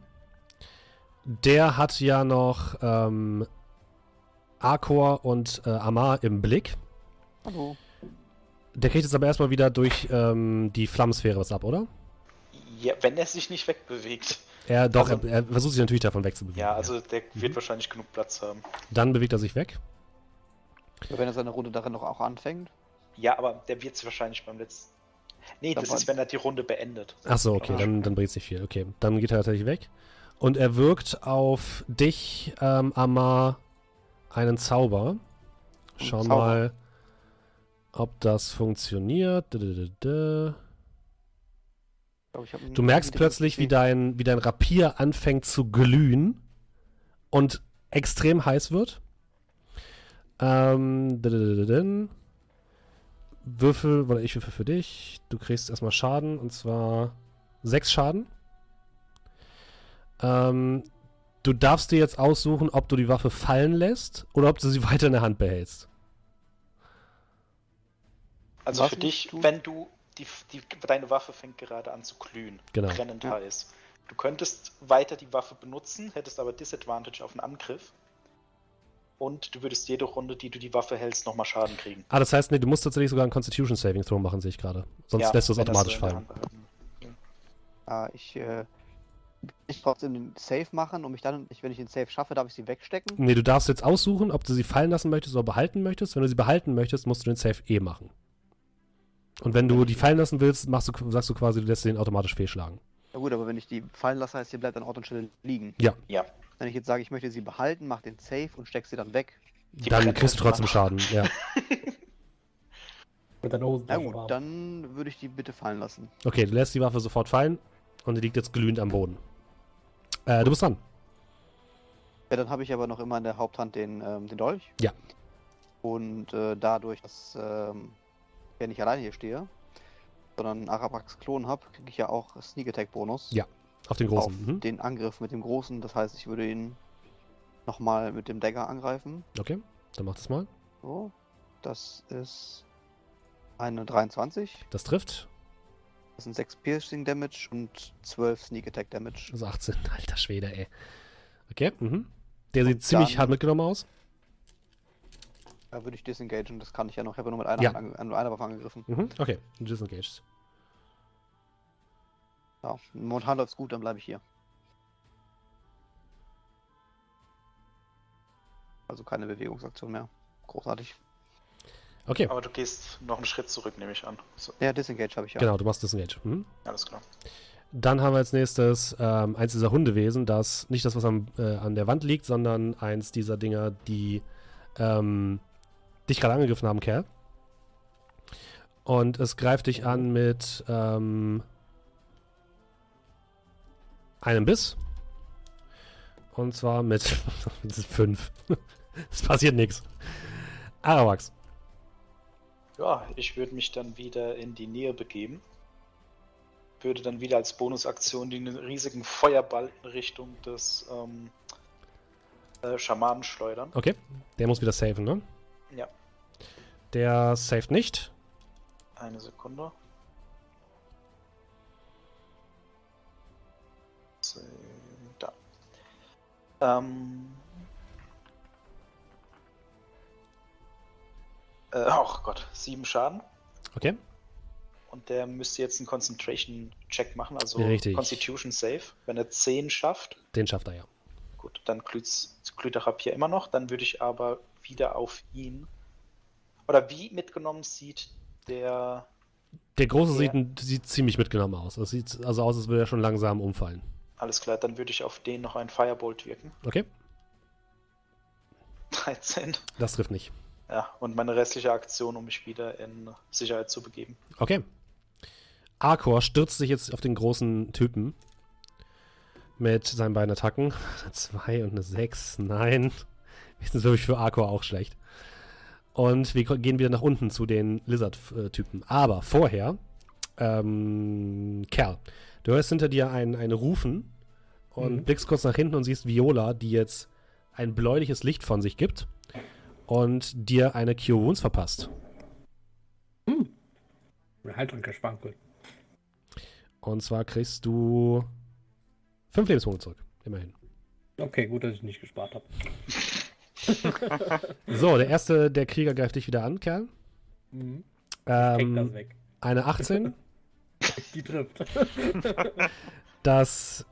Der hat ja noch ähm, Arkor und äh, Amar im Blick. Hallo. Der kriegt jetzt aber erstmal wieder durch ähm, die Flammensphäre was ab, oder? Ja, wenn er sich nicht wegbewegt. Er, doch, Also- er, er versucht sich natürlich davon wegzubewegen. Ja, also der Mhm. wird wahrscheinlich genug Platz haben. Dann bewegt er sich weg. Wenn er seine Runde darin noch auch anfängt. Ja, aber der wird es wahrscheinlich beim letzten. Nee, das ist, wenn er die Runde beendet. Achso, okay, dann, dann bringt es nicht viel. Okay, dann geht er tatsächlich weg. Und er wirkt auf dich, ähm, Amar, einen Zauber. Schau Zauber. mal, ob das funktioniert. Du merkst plötzlich, wie dein, wie dein Rapier anfängt zu glühen und extrem heiß wird. Ähm. Würfel, oder ich würfel für dich. Du kriegst erstmal Schaden und zwar sechs Schaden. Ähm, du darfst dir jetzt aussuchen, ob du die Waffe fallen lässt oder ob du sie weiter in der Hand behältst. Also Was für dich, du- wenn du die, die, deine Waffe fängt gerade an zu glühen, Genau. brennend Ja. heiß. Du könntest weiter die Waffe benutzen, hättest aber Disadvantage auf einen Angriff. Und du würdest jede Runde, die du die Waffe hältst, nochmal Schaden kriegen. Ah, das heißt, nee, du musst tatsächlich sogar einen Constitution Saving Throw machen, sehe ich gerade. Sonst Ja, lässt du es automatisch fallen. Ja, ich, äh, ich trotzdem den Safe machen und mich dann, ich, wenn ich den Safe schaffe, darf ich sie wegstecken. Nee, du darfst jetzt aussuchen, ob du sie fallen lassen möchtest oder behalten möchtest. Wenn du sie behalten möchtest, musst du den Safe eh machen. Und wenn du die fallen lassen willst, machst du, sagst du quasi, du lässt den automatisch fehlschlagen. Ja gut, aber wenn ich die fallen lasse, heißt, sie bleibt an Ort und Stelle liegen. Ja. Wenn ich jetzt sage, ich möchte sie behalten, mach den Safe und steck sie dann weg. Die Dann kriegst du trotzdem. Schaden, ja. Mit deiner Hose. Na gut, dann würde ich die bitte fallen lassen. Okay, du lässt die Waffe sofort fallen und die liegt jetzt glühend am Boden. Äh, du bist dran. Ja, dann habe ich aber noch immer in der Haupthand den, ähm, den Dolch. Ja. Und äh, dadurch, dass ähm, ich nicht alleine hier stehe, sondern einen Arabrax-Klon habe, kriege ich ja auch Sneak Attack Bonus. Ja, Auf den Auf großen. Mhm. den Angriff mit dem Großen. Das heißt, ich würde ihn nochmal mit dem Dagger angreifen. Okay, dann mach das mal. So. Das ist eine 23. Das trifft. Das sind 6 Piercing Damage und 12 Sneak Attack Damage. Also 18. Alter Schwede, ey. Okay, mhm. Der sieht ziemlich dann- hart mitgenommen aus. Da würde ich disengagen. Das kann ich ja noch. Ich habe ja nur mit einer, Ja. Ange- mit einer Waffe angegriffen. Mhm. Okay, du disengaged. Ja, momentan läuft's gut, dann bleibe ich hier. Also keine Bewegungsaktion mehr. Großartig. Okay, Aber du gehst noch einen Schritt zurück, nehme ich an. So, Ja, Disengage habe ich ja. genau, du machst disengage. Mhm. alles klar. Dann haben wir als nächstes ähm, eins dieser Hundewesen, das nicht das, was am, äh, an der Wand liegt, sondern eins dieser Dinger, die ähm, dich gerade angegriffen haben, Kerl. Und es greift dich an mit ähm, einem Biss. Und zwar mit fünf. es passiert nichts. Arawax. Ja, ich würde mich dann wieder in die Nähe begeben. Würde dann wieder als Bonusaktion den riesigen Feuerball in Richtung des ähm, äh, Schamanen schleudern. Okay, der muss wieder saven, ne? Ja, Der saved nicht. eine Sekunde. Ähm. Äh, oh Gott, sieben Schaden. Okay. Und der müsste jetzt einen Concentration-Check machen, also Richtig. Constitution Save. Wenn er 10 schafft, Den schafft er ja. gut, dann glüht der Rapier immer noch. Dann würde ich aber wieder auf ihn. Oder wie mitgenommen sieht der. Der große Ja. sieht, sieht ziemlich mitgenommen aus. Das sieht also aus, als würde er schon langsam umfallen. Alles klar, dann würde ich auf den noch einen Firebolt wirken. Okay, 13. das trifft nicht. Ja, und meine restliche Aktion, um mich wieder in Sicherheit zu begeben. Okay. Arkor stürzt sich jetzt auf den großen Typen mit seinen beiden Attacken. Eine 2 und eine 6. Nein. Das ist wirklich für Arkor auch schlecht. Und wir gehen wieder nach unten zu den Lizard-Typen. Aber vorher, ähm, Kerl, du hörst hinter dir ein, ein Rufen und Mhm. blickst kurz nach hinten und siehst Viola, die jetzt ein bläuliches Licht von sich gibt und dir eine Cure Wounds verpasst. Heiltränke-Spankel. Und zwar kriegst du fünf Lebenspunkte zurück. Immerhin. Okay, gut, dass ich nicht gespart habe. So, der erste, der Krieger greift dich wieder an, Kerl. Mhm. Check das Ähm, weg. eine 18. Die trifft. Das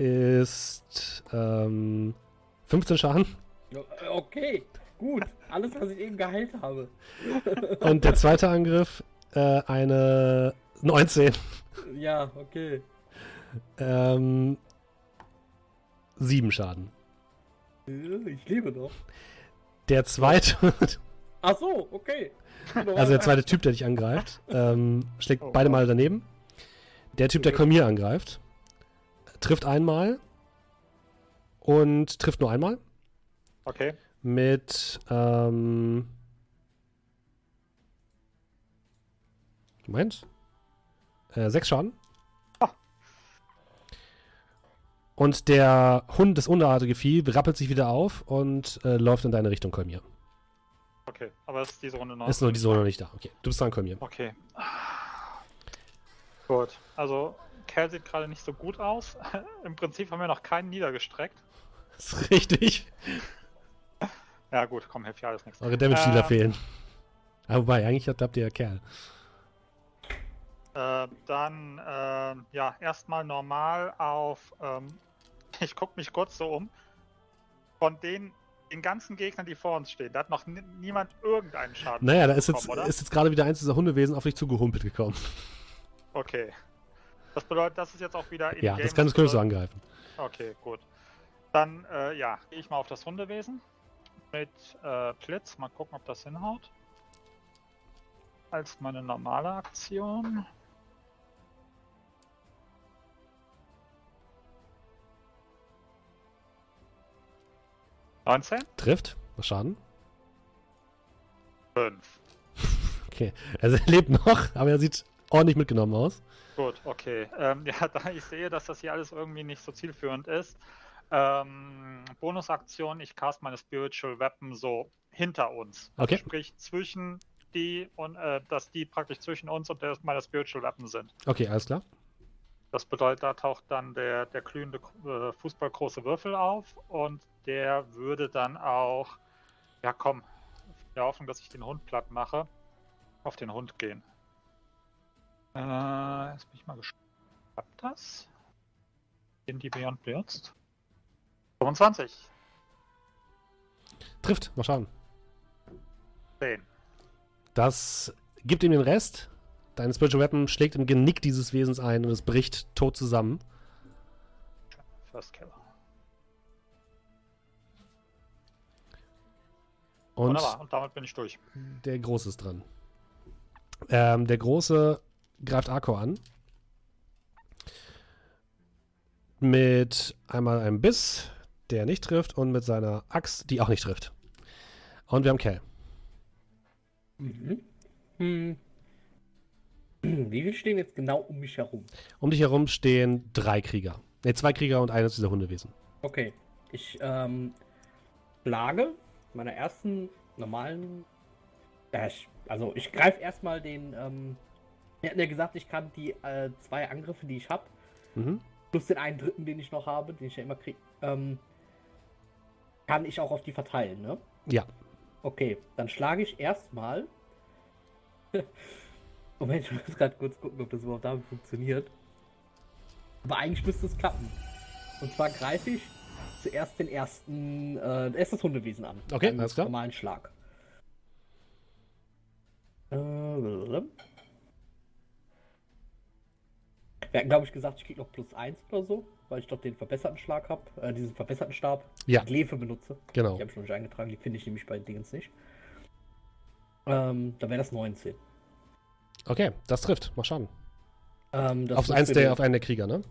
ist ähm, 15 Schaden. okay, gut. Alles, was ich eben geheilt habe. Und der zweite Angriff, äh, eine 19. Ja, okay. Ähm, 7 Schaden. Äh, Ich lebe noch. Der zweite, Ach so, okay. also der zweite Typ, der dich angreift, ähm, schlägt Oh, beide. Mal daneben. Der Typ, der Kolmir angreift, trifft einmal und trifft nur einmal. Okay. mit ähm, Moment. Äh, sechs Schaden. Ah. Und der Hund, das unartige Vieh, rappelt sich wieder auf und äh, läuft in deine Richtung, Kolmir. Okay, aber ist diese Runde noch. Ist nur die Sonne noch nicht da. Okay, du bist dran, Kolmir. Okay. Gut, also Cal sieht gerade nicht so gut aus. Im Prinzip haben wir noch keinen niedergestreckt. Das ist richtig. Ja gut, komm, hilft ja alles nichts. Eure Damage-Dealer Ähm. fehlen. Ah, wobei, eigentlich habt, ihr ja Kerl. Äh, dann, äh, ja, erstmal normal auf. Ähm, ich gucke mich kurz so um. Von den, den ganzen Gegnern, die vor uns stehen, da hat noch ni- niemand irgendeinen Schaden. Naja, da ist jetzt, ist jetzt gerade wieder eins dieser Hundewesen auf dich zugehumpelt gekommen. Okay. Das bedeutet, das ist jetzt auch wieder in Ja, das kann das äh, angreifen. Okay, gut. Dann, äh, ja, gehe ich mal auf das Hundewesen mit äh, Blitz. Mal gucken, ob das hinhaut. Als meine normale Aktion. Neunzehn? Trifft. Was Schaden? Fünf. Okay. Also er lebt noch, aber er sieht ordentlich mitgenommen aus. Gut, okay. Ähm, ja, da ich sehe, dass das hier alles irgendwie nicht so zielführend ist. Ähm, Bonusaktion, ich cast meine Spiritual Weapon so hinter uns. Also Okay. sprich zwischen die und äh, dass die praktisch zwischen uns und der, meine Spiritual Weapon sind. Okay, alles klar. Das bedeutet, da taucht dann der, der glühende äh, fußballgroße Würfel auf und der würde dann auch, ja komm, in der Hoffnung, dass ich den Hund platt mache, auf den Hund gehen. Äh, jetzt bin ich mal gespannt. Klappt das? In die Beyond Blitzt? 25. Trifft. Mal schauen. 10. Das gibt ihm den Rest. Dein Spiritual Weapon schlägt im Genick dieses Wesens ein und es bricht tot zusammen. First Kill. Und Wunderbar, und damit bin ich durch. der Große ist dran. Ähm, der Große greift Arko an. Mit einmal einem Biss, der nicht trifft, und mit seiner Axt, die auch nicht trifft. Und wir haben Kell. Mhm. Hm. Wie viel stehen jetzt genau um mich herum? Um dich herum stehen drei Krieger. Ne, zwei Krieger und eines dieser Hundewesen. Okay. Ich ähm, schlage meiner ersten normalen. Äh, also ich greife erstmal den. Ähm, wir hatten ja gesagt, ich kann die äh, zwei Angriffe, die ich habe, Mhm. plus den einen dritten, den ich noch habe, den ich ja immer kriege, ähm, kann ich auch auf die verteilen, ne? Ja. Okay, dann schlage ich erstmal. Moment, ich muss gerade kurz gucken, ob das überhaupt damit funktioniert. Aber eigentlich müsste es klappen. Und zwar greife ich zuerst den ersten, äh, erst das Hundewesen an. Okay, alles klar. normalen Schlag. Äh, Wir hatten, glaube ich, gesagt, ich krieg noch plus 1 oder so, weil ich doch den verbesserten Schlag habe, äh, diesen verbesserten Stab, Ja. Glefe benutze. Genau. Die habe ich noch nicht eingetragen, die finde ich nämlich bei Dingens nicht. Ähm, da wäre das 19. Okay, das trifft. Mal schauen. Ähm, das Auf, eins der, auf einen der Krieger, ne?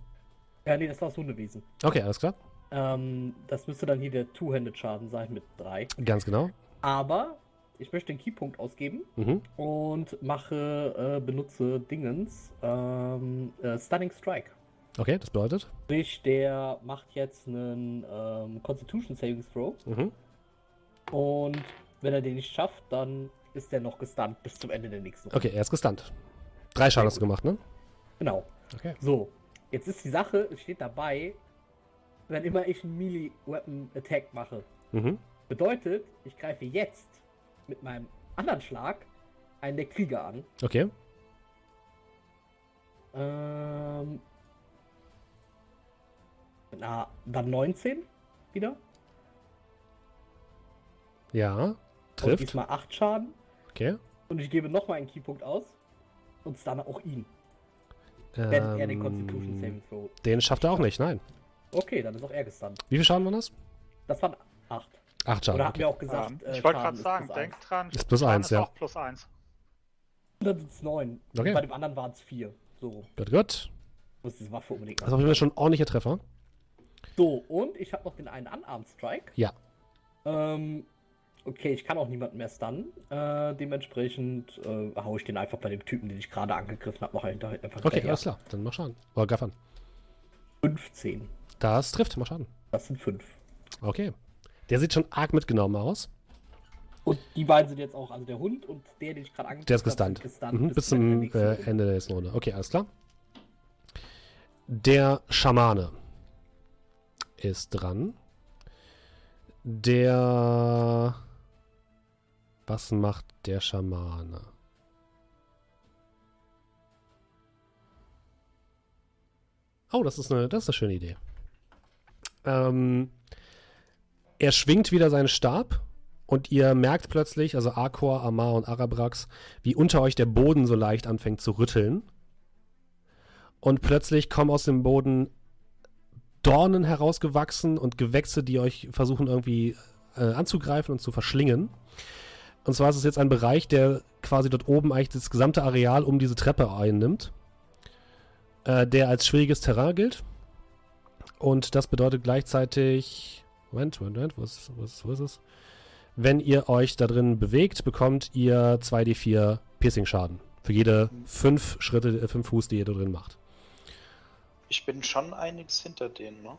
Ja, nee, das war das Hundewesen. Okay, alles klar. Ähm, das müsste dann hier der Two-Handed-Schaden sein mit 3. Ganz genau. Aber ich möchte den Keypunkt ausgeben Mhm. und mache, äh, benutze Dingens, ähm, äh, Stunning Strike. Okay, das bedeutet. Sprich, der macht jetzt einen ähm, Constitution Savings Throw Mhm. und wenn er den nicht schafft, dann ist der noch gestunt bis zum Ende der nächsten Runde. Okay, er ist gestunt. Drei Schaden hast du gemacht, ne? Genau. Okay. So, jetzt ist die Sache, es steht dabei, wenn immer ich einen Melee Weapon Attack mache. Mhm. Bedeutet, ich greife jetzt mit meinem anderen Schlag einen der Krieger an. Okay. Ähm, na, dann 19 wieder. Ja. Und Trifft. diesmal 8 Schaden. Okay. Und ich gebe nochmal einen Keypunkt aus. Und dann auch ihn. Wenn er den Constitution Ähm, Saving Throw. den schafft er auch nicht, nein. Okay, dann ist auch er gestunt. Wie viel Schaden waren das? Das waren 8. Acht Schaden. Oder Okay. wir auch gesagt, Ähm, äh, ich wollte gerade sagen, denk dran. Ist plus Schaden eins, ist ja. auch plus 1. Dann sind es 9. Okay. Bei dem anderen waren es 4. So, Gut, gut. muss diese Waffe unbedingt auf jeden Fall schon ein ordentlicher Treffer. So, und ich habe noch den einen Unarmed Strike. Ja. Ähm, okay, ich kann auch niemanden mehr stunnen. Äh, dementsprechend äh, hau ich den einfach bei dem Typen, den ich gerade angegriffen habe, noch hinter, einfach Okay, alles klar. Dann mach Schaden. Oder greif an. 15. Das trifft, mach Schaden. Das sind 5. Okay. Der sieht schon arg mitgenommen aus. Und die beiden sind jetzt auch, also der Hund und der, den ich gerade angegriffen Der ist habe, gestunt. sind Mhm, bis zum Ende zum der äh, nächsten Ende der nächsten Runde. Okay, alles klar. Der Schamane ist dran. Der. Was macht der Schamane? Oh, das ist eine, das ist eine schöne Idee. Ähm, er schwingt wieder seinen Stab und ihr merkt plötzlich, also Arkor, Amar und Arabrax, wie unter euch der Boden so leicht anfängt zu rütteln. Und plötzlich kommen aus dem Boden Dornen herausgewachsen und Gewächse, die euch versuchen irgendwie äh, anzugreifen und zu verschlingen. Und zwar ist es jetzt ein Bereich, der quasi dort oben eigentlich das gesamte Areal um diese Treppe einnimmt, äh, der als schwieriges Terrain gilt. Und das bedeutet gleichzeitig. Moment, Moment, Moment, wo ist, wo ist, wo ist es? Wenn ihr euch da drin bewegt, bekommt ihr 2d4 Piercing-Schaden. Für jede 5 Schritte, 5 Fuß, die ihr da drin macht. Ich bin schon einiges hinter denen, ne?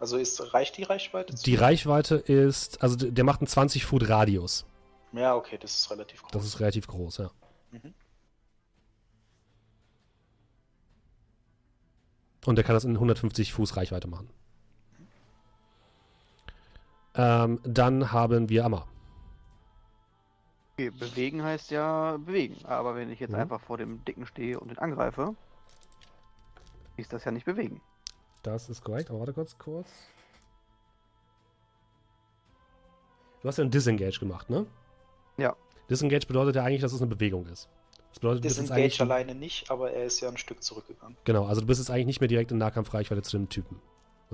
Also ist, reicht die Reichweite? Die Reichweite ist, also der macht einen 20 Foot Radius. Ja, okay, das ist relativ groß. Das ist relativ groß, ja. Mhm. Und der kann das in 150 Fuß Reichweite machen. Ähm, dann haben wir Amma. Okay, bewegen heißt ja bewegen. Aber wenn ich jetzt Mhm. einfach vor dem Dicken stehe und ihn angreife, ist das ja nicht bewegen. Das ist korrekt, aber warte kurz, kurz. Du hast ja einen Disengage gemacht, ne? Ja. Disengage bedeutet ja eigentlich, dass es eine Bewegung ist. Das bedeutet, du bist jetzt Disengage eigentlich. alleine nicht, aber er ist ja ein Stück zurückgegangen. Genau, also du bist jetzt eigentlich nicht mehr direkt in Nahkampfreichweite zu dem Typen.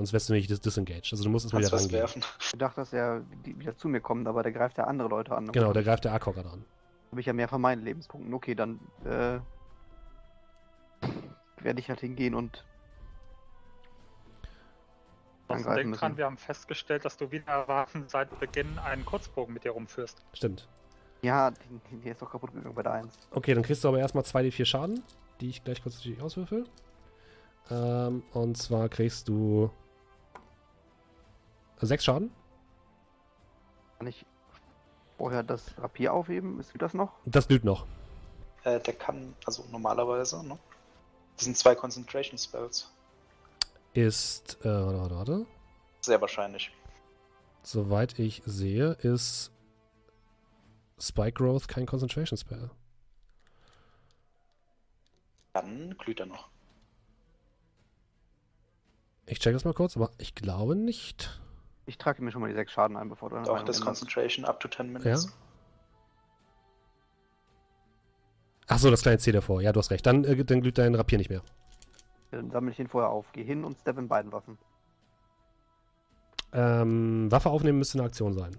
Sonst wärst du nicht dis disengaged. Also du musst es wieder rangehen. werfen. Ich dachte, dass er wieder zu mir kommt, aber der greift ja andere Leute an. Genau, der greift der Akkor gerade an. habe ich ja mehr von meinen Lebenspunkten. Okay, dann äh, werde ich halt hingehen und Also angreifen denk dran, wir haben festgestellt, dass du wieder erwarten seit Beginn einen Kurzbogen mit dir rumführst. Stimmt. Ja, die, die ist doch kaputt gegangen bei der 1. Okay, dann kriegst du aber erstmal 2d4 Schaden, die ich gleich kurz natürlich auswürfel. Ähm, und zwar kriegst du 6 Schaden. Kann ich vorher das Rapier aufheben? Ist das noch? Das glüht noch. Äh, der kann, also normalerweise, ne? Das sind zwei Concentration Spells. Ist, äh, warte, warte, warte. Sehr wahrscheinlich. Soweit ich sehe, ist Spike Growth kein Concentration Spell. Dann glüht er noch. Ich check das mal kurz, aber ich glaube nicht. Ich trage mir schon mal die 6 Schaden ein, bevor du Auch Meinung das. Concentration up to 10 Ja. Minutes. Achso, das kleine C davor. Ja, du hast recht. Dann, äh, dann glüht dein Rapier nicht mehr. Dann sammle ich ihn vorher auf. Geh hin und step in beiden Waffen. Ähm, Waffe aufnehmen müsste eine Aktion sein.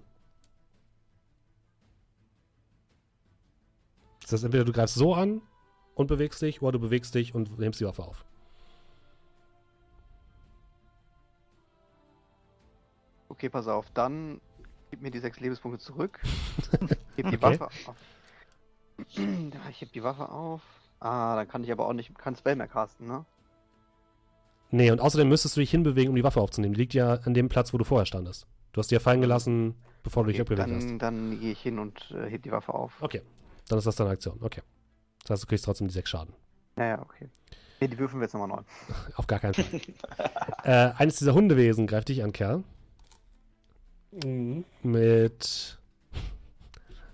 Das heißt, entweder du greifst so an und bewegst dich, oder du bewegst dich und nimmst die Waffe auf. Okay, pass auf. Dann gib mir die 6 Lebenspunkte zurück. Heb die Okay. Waffe auf. Ich heb die Waffe auf. Ah, dann kann ich aber auch nicht kein Spell mehr casten, ne? Nee, und außerdem müsstest du dich hinbewegen, um die Waffe aufzunehmen. Die liegt ja an dem Platz, wo du vorher standest. Du hast die ja fallen gelassen, bevor du dich abgewehrt hast. dann, gehe ich hin und äh, heb die Waffe auf. Okay, dann ist das deine Aktion. Okay. Das heißt, du kriegst trotzdem die sechs Schaden. Naja, okay. Nee, die würfeln wir jetzt nochmal neu. Auf gar keinen Fall. äh, eines dieser Hundewesen greift dich an, Kerl. Mhm. Mit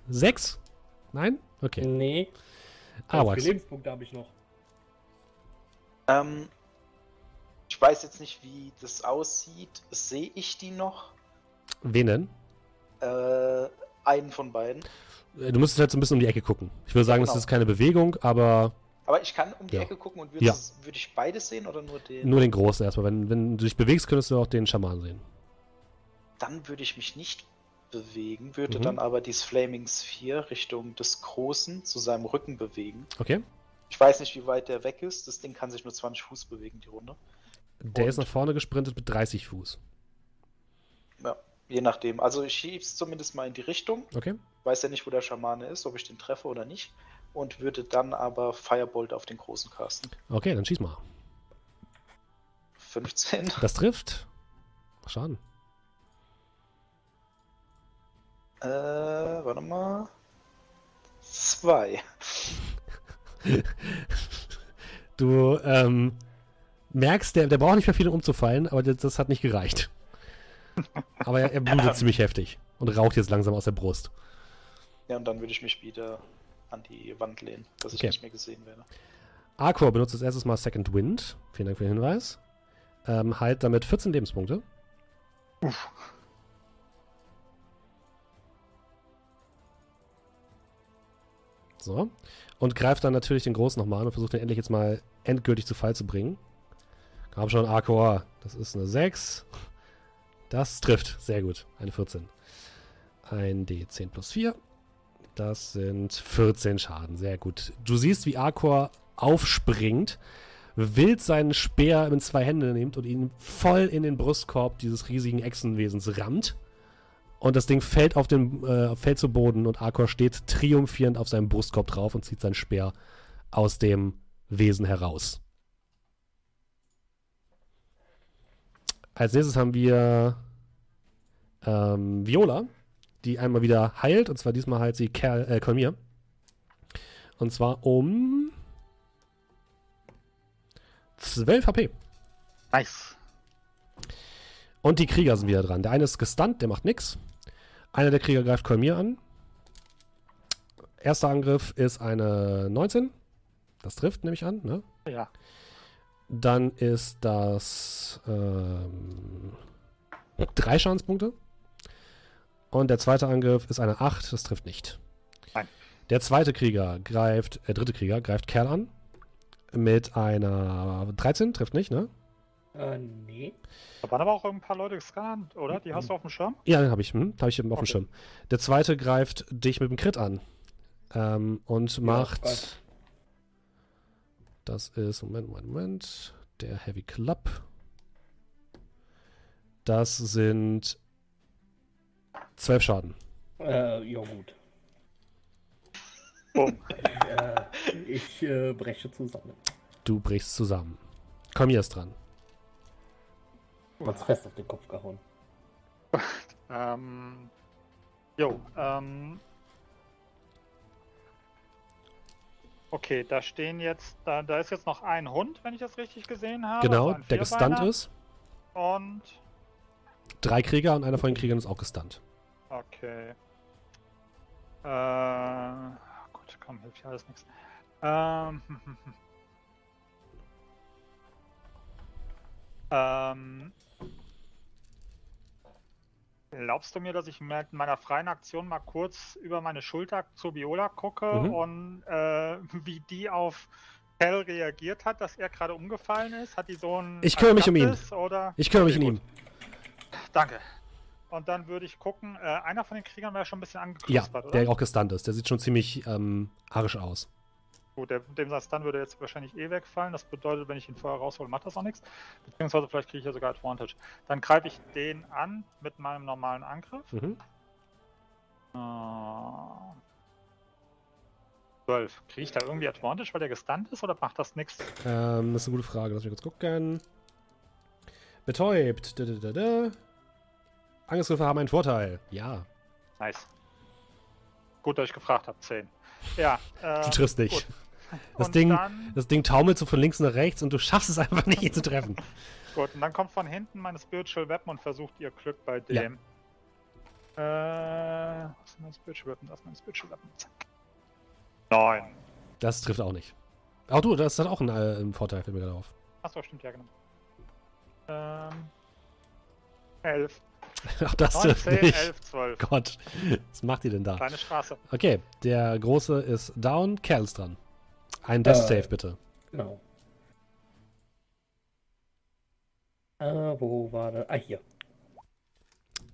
sechs? Nein? Okay. Nee. Ah, Wie Lebenspunkte habe ich noch? Ähm, ich weiß jetzt nicht, wie das aussieht. Sehe ich die noch? Wen denn? Äh, einen von beiden. Äh, Du müsstest jetzt ein bisschen um die Ecke gucken. Ich würde sagen, das genau. ist keine Bewegung, aber Aber ich kann um die Ja. Ecke gucken und würde Ja. würd ich beides sehen oder nur den? nur den Großen erstmal. Wenn, wenn du dich bewegst, könntest du auch den Schaman sehen. Dann würde ich mich nicht bewegen, würde Mhm. dann aber dieses Flaming Sphere Richtung des Großen zu seinem Rücken bewegen. Okay? Ich weiß nicht, wie weit der weg ist. Das Ding kann sich nur 20 Fuß bewegen, die Runde. Der Und- ist nach vorne gesprintet mit 30 Fuß. Ja, je nachdem. Also ich schiebe es zumindest mal in die Richtung. Okay? Weiß ja nicht, wo der Schamane ist, ob ich den treffe oder nicht. Und würde dann aber Firebolt auf den Großen casten. Okay, dann schieß mal. 15. Das trifft. Schaden. Äh, warte mal. Zwei. Du ähm, merkst, der, der braucht nicht mehr viel, um umzufallen, aber das, das hat nicht gereicht. Aber er, er blutet ziemlich heftig und raucht jetzt langsam aus der Brust. Ja, und dann würde ich mich wieder an die Wand lehnen, dass ich Okay. nicht mehr gesehen werde. Arcor benutzt als erstes mal Second Wind. Vielen Dank für den Hinweis. Ähm, heilt damit 14 Lebenspunkte. Uff. So. Und greift dann natürlich den Großen nochmal an und versucht den endlich jetzt mal endgültig zu Fall zu bringen. Komm schon, Arcor. Das ist eine 6. Das trifft. Sehr gut. Eine 14. Ein D10 plus 4. Das sind 14 Schaden. Sehr gut. Du siehst, wie Arcor aufspringt, wild seinen Speer in zwei Hände nimmt und ihn voll in den Brustkorb dieses riesigen Echsenwesens rammt. Und das Ding fällt auf den äh, fällt zu Boden und Arcor steht triumphierend auf seinem Brustkorb drauf und zieht seinen Speer aus dem Wesen heraus. Als nächstes haben wir ähm, Viola, die einmal wieder heilt. Und zwar diesmal heilt sie Kerl, äh, Kolmir. Und zwar um 12 HP. Nice. Und die Krieger sind wieder dran. Der eine ist gestunt, der macht nix. Einer der Krieger greift Kolmir an. Erster Angriff ist eine 19. Das trifft, nehme ich an, ne? Ja. Dann ist das ähm, drei Schadenspunkte. Und der zweite Angriff ist eine 8, das trifft nicht. Nein. Der zweite Krieger greift, der dritte Krieger greift Kerl an. Mit einer 13, trifft nicht, ne? Äh, nee. Da waren aber auch ein paar Leute gescannt, oder? Die hast du auf dem Schirm? Ja, den habe ich, hm, habe ich auf dem. Schirm. Der zweite greift dich mit dem Crit an. Ähm, und macht. Gott. das ist, Moment, Moment, Moment. Der Heavy Club. Das sind 12 Schaden. Äh, ja gut. Äh, ich äh, breche zusammen. Du brichst zusammen. Komm, hier ist dran. Ganz fest auf den Kopf gehauen. Ähm. Jo, ähm. Okay, da stehen jetzt, da, da ist jetzt noch ein Hund, wenn ich das richtig gesehen habe. genau, also der gestunt ist. Und. Drei Krieger und einer von den Kriegern ist auch gestunt. Okay. Äh. Gut, komm, hilft ja alles nichts. Ähm. ähm. Glaubst du mir, dass ich mit meiner freien Aktion mal kurz über meine Schulter zu Viola gucke Mhm. und äh, wie die auf Kel reagiert hat, dass er gerade umgefallen ist? Hat die so ein Ich kümmere mich um ihn. Oder? Ich kümmere mich Okay, um ihn. Danke. Und dann würde ich gucken, äh, einer von den Kriegern wäre schon ein bisschen Ja, angeknuspert, oder? der auch gestunt ist. Der sieht schon ziemlich ähm, arisch aus. Gut, der, dem Stun würde jetzt wahrscheinlich eh wegfallen. Das bedeutet, wenn ich ihn vorher raushole, macht das auch nichts. Beziehungsweise vielleicht kriege ich ja sogar Advantage. Dann greife ich den an mit meinem normalen Angriff. Mhm. Äh, 12. Kriege ich da irgendwie Advantage, weil der gestunt ist oder macht das nichts? Ähm, das ist eine gute Frage. Lass mich kurz gucken. Betäubt. Angriffsgriffe haben einen Vorteil. Ja. Nice. Gut, dass ich gefragt habe. 10. Ja. Äh, Du triffst nicht. gut. Das Und Ding, dann- das Ding taumelt so von links nach rechts und du schaffst es einfach nicht, ihn zu treffen. Gut, und dann kommt von hinten meine Spiritual Weapon und versucht ihr Glück bei Ja. dem. Äh, was ist mein Spiritual Weapon? Das ist mein Spiritual Weapon. Zack. Neun. Das trifft auch nicht. Auch du, das hat auch einen, äh, einen Vorteil, fällt mir gerade auf. Achso, stimmt, ja, genau. Ähm, elf. Ach, das trifft 19, nicht. 11, 12. Gott, was macht ihr denn da? Kleine Straße. Okay, der Große ist down, Kerl ist dran. Ein Death Äh. Save, bitte. Genau. Äh, wo war der? Ah, hier.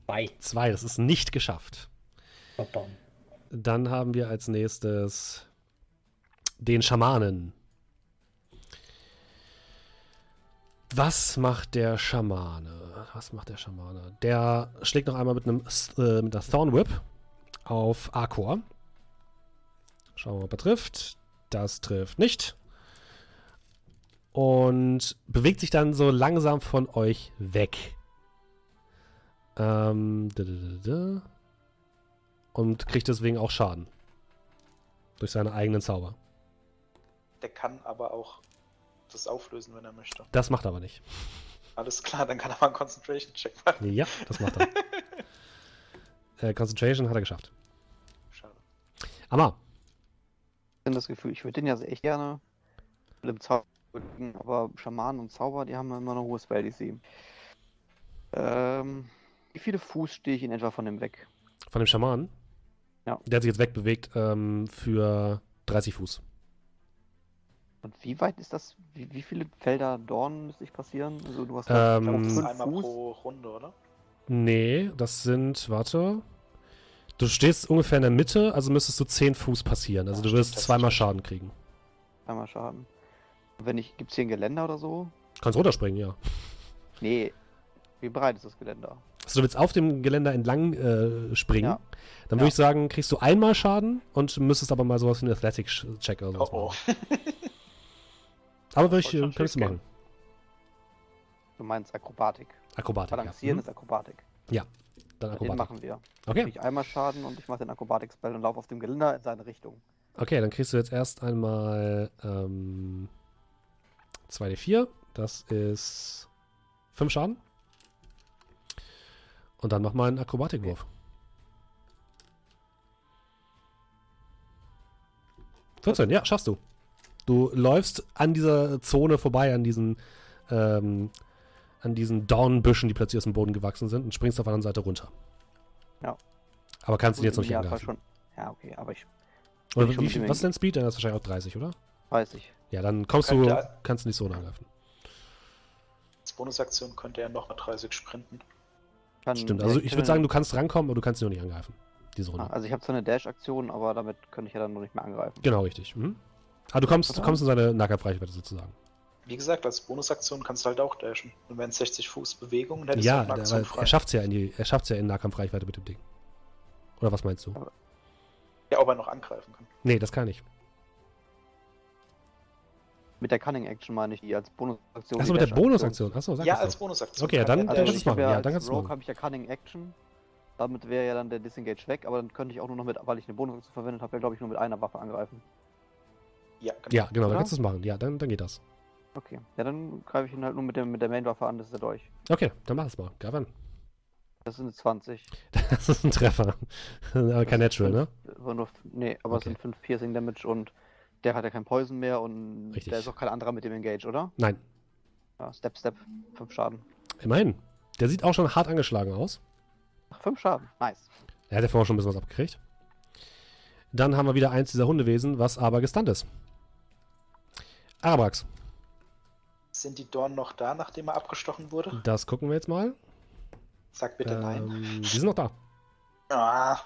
Bei. Zwei, das ist nicht geschafft. Bam. Dann haben wir als nächstes den Schamanen. Was macht der Schamane? Was macht der Schamane? Der schlägt noch einmal mit einem äh, mit einer Thorn Whip auf Arkor. Schauen wir mal, ob er trifft. Das trifft nicht. Und bewegt sich dann so langsam von euch weg. Ähm, und kriegt deswegen auch Schaden. Durch seine eigenen Zauber. Der kann aber auch das auflösen, wenn er möchte. Das macht er aber nicht. Alles klar, dann kann er mal einen Concentration-Check machen. Ja, das macht er. äh, Concentration hat er geschafft. Schade. Amma, Ich habe das Gefühl, ich würde den ja echt gerne im Zauber, aber Schamanen und Zauber, die haben immer eine hohe Spell DC. Ähm, wie viele Fuß stehe ich in etwa von dem weg? Von dem Schamanen? Ja. Der hat sich jetzt wegbewegt ähm, für 30 Fuß. Und wie weit ist das? Wie, wie viele Felder Dorn müsste ich passieren? Also du hast Ähm, fünf einmal Fuß. pro Runde, oder? Nee, das sind, warte. Du stehst ungefähr in der Mitte, also müsstest du 10 Fuß passieren. Also Ja, du wirst zweimal. Schaden kriegen. Einmal Schaden. Wenn ich, gibt es hier ein Geländer oder so? Kannst runterspringen, ja. Nee. Wie breit ist das Geländer? Also du willst auf dem Geländer entlang äh, springen. Ja. Dann Ja. würde ich sagen, kriegst du einmal Schaden und müsstest aber mal sowas wie einen Athletic-Check oder sowas Oh oh. machen. Aber würde ich, schon äh, könntest du machen. Du meinst Akrobatik. Akrobatik. Ja. Balancieren Mhm. ist Akrobatik. Dann Den Akrobatik. machen wir. Okay. Ich einmal Schaden und ich mache den Akrobatik-Spell und laufe auf dem Geländer in seine Richtung. Okay, dann kriegst du jetzt erst einmal ähm, 2d4. Das ist 5 Schaden. Und dann mach mal einen Akrobatikwurf. 14, ja, schaffst du. Du läufst an dieser Zone vorbei, an diesen, ähm, an diesen Dornbüschen, die plötzlich aus dem Boden gewachsen sind und springst auf der anderen Seite runter. Ja. Aber kannst ihn Und jetzt noch nicht angreifen. schon. Ja, okay, aber ich Oder wie, was ist dein Speed? Dann ist wahrscheinlich auch 30, oder? weiß ich. Ja, dann kommst du, kannst du die Zone angreifen. Als Bonusaktion könnte er noch mal 30 sprinten. Kann Stimmt, also ich würde sagen, du kannst rankommen, aber du kannst sie noch nicht angreifen. Diese Runde. Ah, also ich habe zwar eine Dash-Aktion, aber damit könnte ich ja dann noch nicht mehr angreifen. Genau, richtig. Mhm. Ah, du kommst, du kommst in seine Nahkampfreichweite sozusagen. Wie gesagt, als Bonusaktion kannst du halt auch dashen. Und wenn 60 Fuß Bewegung, dann hättest Ja, du auch eine Aktion frei. er schafft es ja in die, er schafft's ja in Nahkampfreichweite mit dem Ding. Oder was meinst du? Ja, ob er noch angreifen kann. Nee, das kann ich. Mit der Cunning-Action meine ich die als Bonusaktion. Achso, mit der. Bonusaktion. Achso, sag ja, das als. Bonusaktion. Okay, kann dann- er dann Also kannst ich habe machen. ja Ja, dann kannst du machen. habe ich ja Cunning-Action. Damit wäre ja dann der Disengage weg, aber dann könnte ich auch nur noch mit, weil ich eine Bonusaktion verwendet habe, ja glaube ich nur mit einer Waffe angreifen. Ja, genau. Ja, genau, dann Oder? kannst du es machen. Ja, dann, dann geht das. Okay. Ja, dann greife ich ihn halt nur mit, dem, mit der Main-Waffe an, das ist der Dolch. Okay, dann mach es mal. Greif an. Das sind 20. Das ist ein Treffer. aber kein Natural, ne? Aber nur, nee, aber es Okay. sind 5 Piercing Damage und der hat ja kein Poison mehr und Richtig. der ist auch kein anderer mit dem Engage, oder? Nein. Ja, Step, Step. 5 Schaden. Immerhin. Der sieht auch schon hart angeschlagen aus. Ach, 5 Schaden. Nice. Er hat ja vorher schon ein bisschen was abgekriegt. Dann haben wir wieder eins dieser Hundewesen, was aber gestunt ist. Arabrax. Sind die Dornen noch da, nachdem er abgestochen wurde? Das gucken wir jetzt mal. Sag bitte nein. Ähm, die sind noch da. Ah.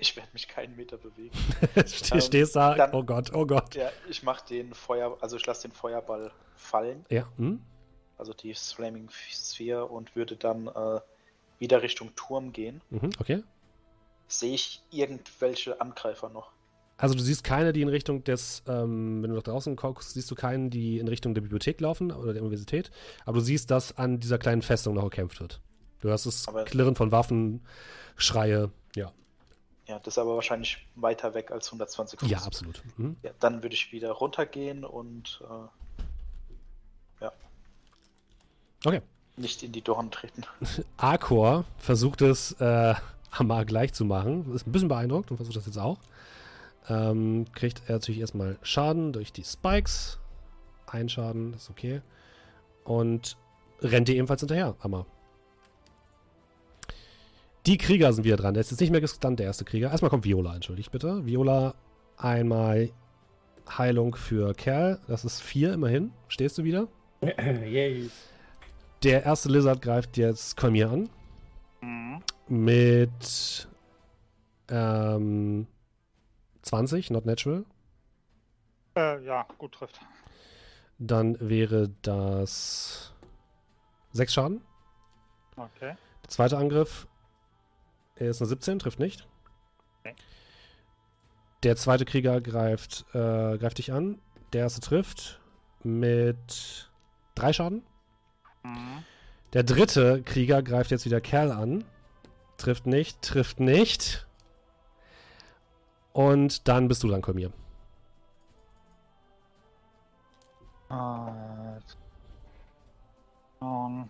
Ich werde mich keinen Meter bewegen. Ste Ähm, stehst da. dann- oh Gott, oh Gott. Ja, ich mache den Feuer, also ich lasse den Feuerball fallen, Ja, hm? also die Flaming Sphere und würde dann äh, wieder Richtung Turm gehen. Mhm, okay. Sehe ich irgendwelche Angreifer noch? Also du siehst keine, die in Richtung des, ähm, wenn du nach draußen guckst, siehst du keinen, die in Richtung der Bibliothek laufen oder der Universität. Aber du siehst, dass an dieser kleinen Festung noch gekämpft wird. Du hörst das Aber- Klirren von Waffen, Schreie. Ja, Ja, das ist aber wahrscheinlich weiter weg als 120 Fuß. ja, absolut. Mhm. Ja, dann würde ich wieder runtergehen und äh, Okay. nicht in die Dornen treten. Arcor versucht es äh, Amar gleich zu machen. Ist ein bisschen beeindruckt und versucht das jetzt auch. Ähm, kriegt er natürlich erstmal Schaden durch die Spikes. Ein Schaden, ist okay. Und rennt dir ebenfalls hinterher, Amar. Die Krieger sind wieder dran. Der ist jetzt nicht mehr gestunt, der erste Krieger. Erstmal kommt Viola, entschuldigt bitte. Viola, einmal Heilung für Kerl. Das ist vier immerhin. Stehst du wieder? Yay. Der erste Lizard greift jetzt Kolmir an. Mhm. Mit ähm, 20, not natural. Äh, ja, gut trifft. Dann wäre das 6 Schaden. Okay. Der zweite Angriff ist eine 17, trifft nicht. Okay. Der zweite Krieger greift, äh, greift dich an. Der erste trifft mit 3 Schaden. Mhm. Der dritte Krieger greift jetzt wieder Kerl an. Trifft nicht, trifft nicht. Und dann bist du dran, ähm,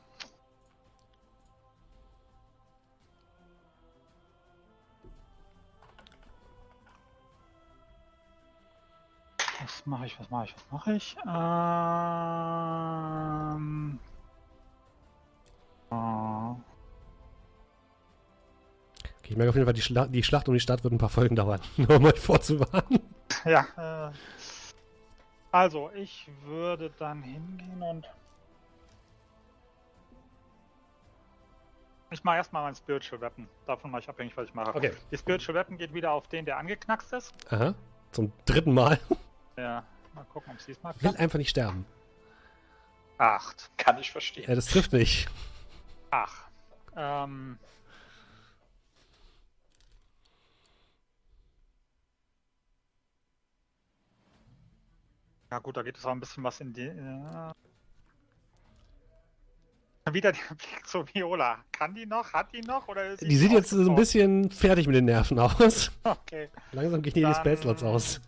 das was mache ich, was mache ich, was mache ich? Ähm. äh, Okay, ich merke auf jeden Fall, die, Schla die Schlacht um die Stadt wird ein paar Folgen dauern, nur um euch vorzuwarnen. Ja, äh, also ich würde dann hingehen und ich mache erstmal mein Spiritual Weapon. Davon mache ich abhängig, was ich mache. Okay. Die Spiritual Weapon geht wieder auf den, der angeknackst ist. Aha, zum dritten Mal. Ja, mal gucken, ob es diesmal Will klappt. einfach nicht sterben. Acht. Kann ich verstehen. Ja, das trifft nicht. Ach. Ähm. Ja gut, da geht es auch ein bisschen was in die. Äh... Wieder der Blick zu Viola. Kann die noch? Hat die noch? Oder ist sie Die sieht jetzt so ein bisschen fertig mit den Nerven aus. Okay. Langsam hier die Spellslots aus.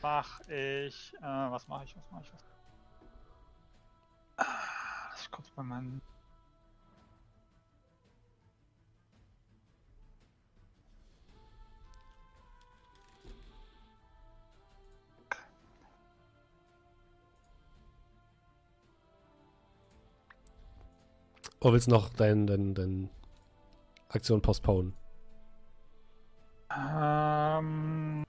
Mach ich. Äh, was mache ich? Was mache ich? Was... Ah, lass ich kurz bei meinen. Oder willst du noch deine dein, dein Aktion postponen? Ähm.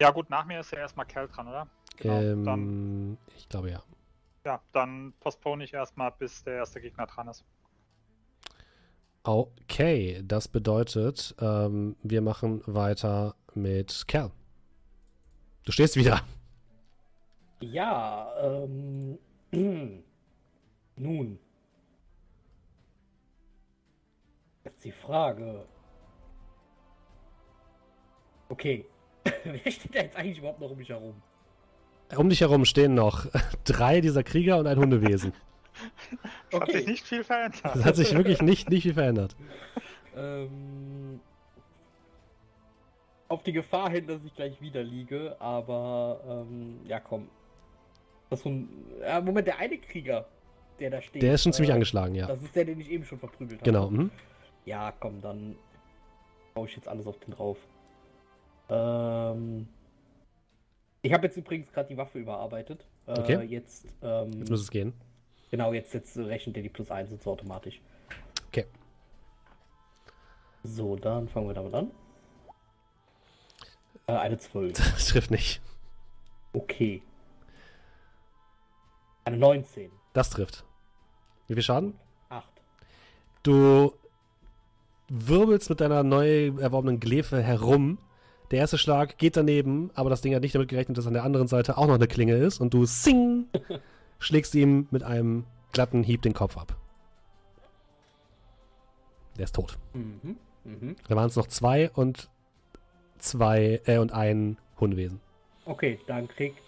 Ja gut, nach mir ist ja erstmal Kel dran, oder? Genau, dann, ähm, ich glaube ja. ja, dann postpone ich erstmal, bis der erste Gegner dran ist. Okay, das bedeutet, ähm, wir machen weiter mit Kerl. Du stehst wieder. Ja, ähm. Nun. Jetzt die Frage. Okay. Wer steht da jetzt eigentlich überhaupt noch um mich herum? Um dich herum stehen noch drei dieser Krieger und ein Hundewesen. Hat Okay. sich nicht viel verändert. Das hat sich wirklich nicht, nicht viel verändert. Ähm, auf die Gefahr hin, dass ich gleich wieder liege, aber ähm, ja komm. Das so ein, ja, Moment, der eine Krieger, der da steht. Der ist schon ziemlich äh, angeschlagen, ja. Das ist der, den ich eben schon verprügelt habe. Genau. Mhm. Ja, komm, dann hau ich jetzt alles auf den drauf. Ähm, ich habe jetzt übrigens gerade die Waffe überarbeitet. Äh, Okay. Jetzt, ähm, Jetzt muss es gehen. genau, jetzt, jetzt rechnet der die plus 1 und so automatisch. Okay. So, dann fangen wir damit an. Äh, eine 12. Das trifft nicht. Okay. Eine 19. Das trifft. Wie viel Schaden? 8. Du wirbelst mit deiner neu erworbenen Glefe herum. Der erste Schlag geht daneben, aber das Ding hat nicht damit gerechnet, dass an der anderen Seite auch noch eine Klinge ist und du sing schlägst ihm mit einem glatten Hieb den Kopf ab. Der ist tot. Mhm. Mhm. Da waren es noch zwei und zwei äh, und ein Hundewesen. Okay, dann kriegt.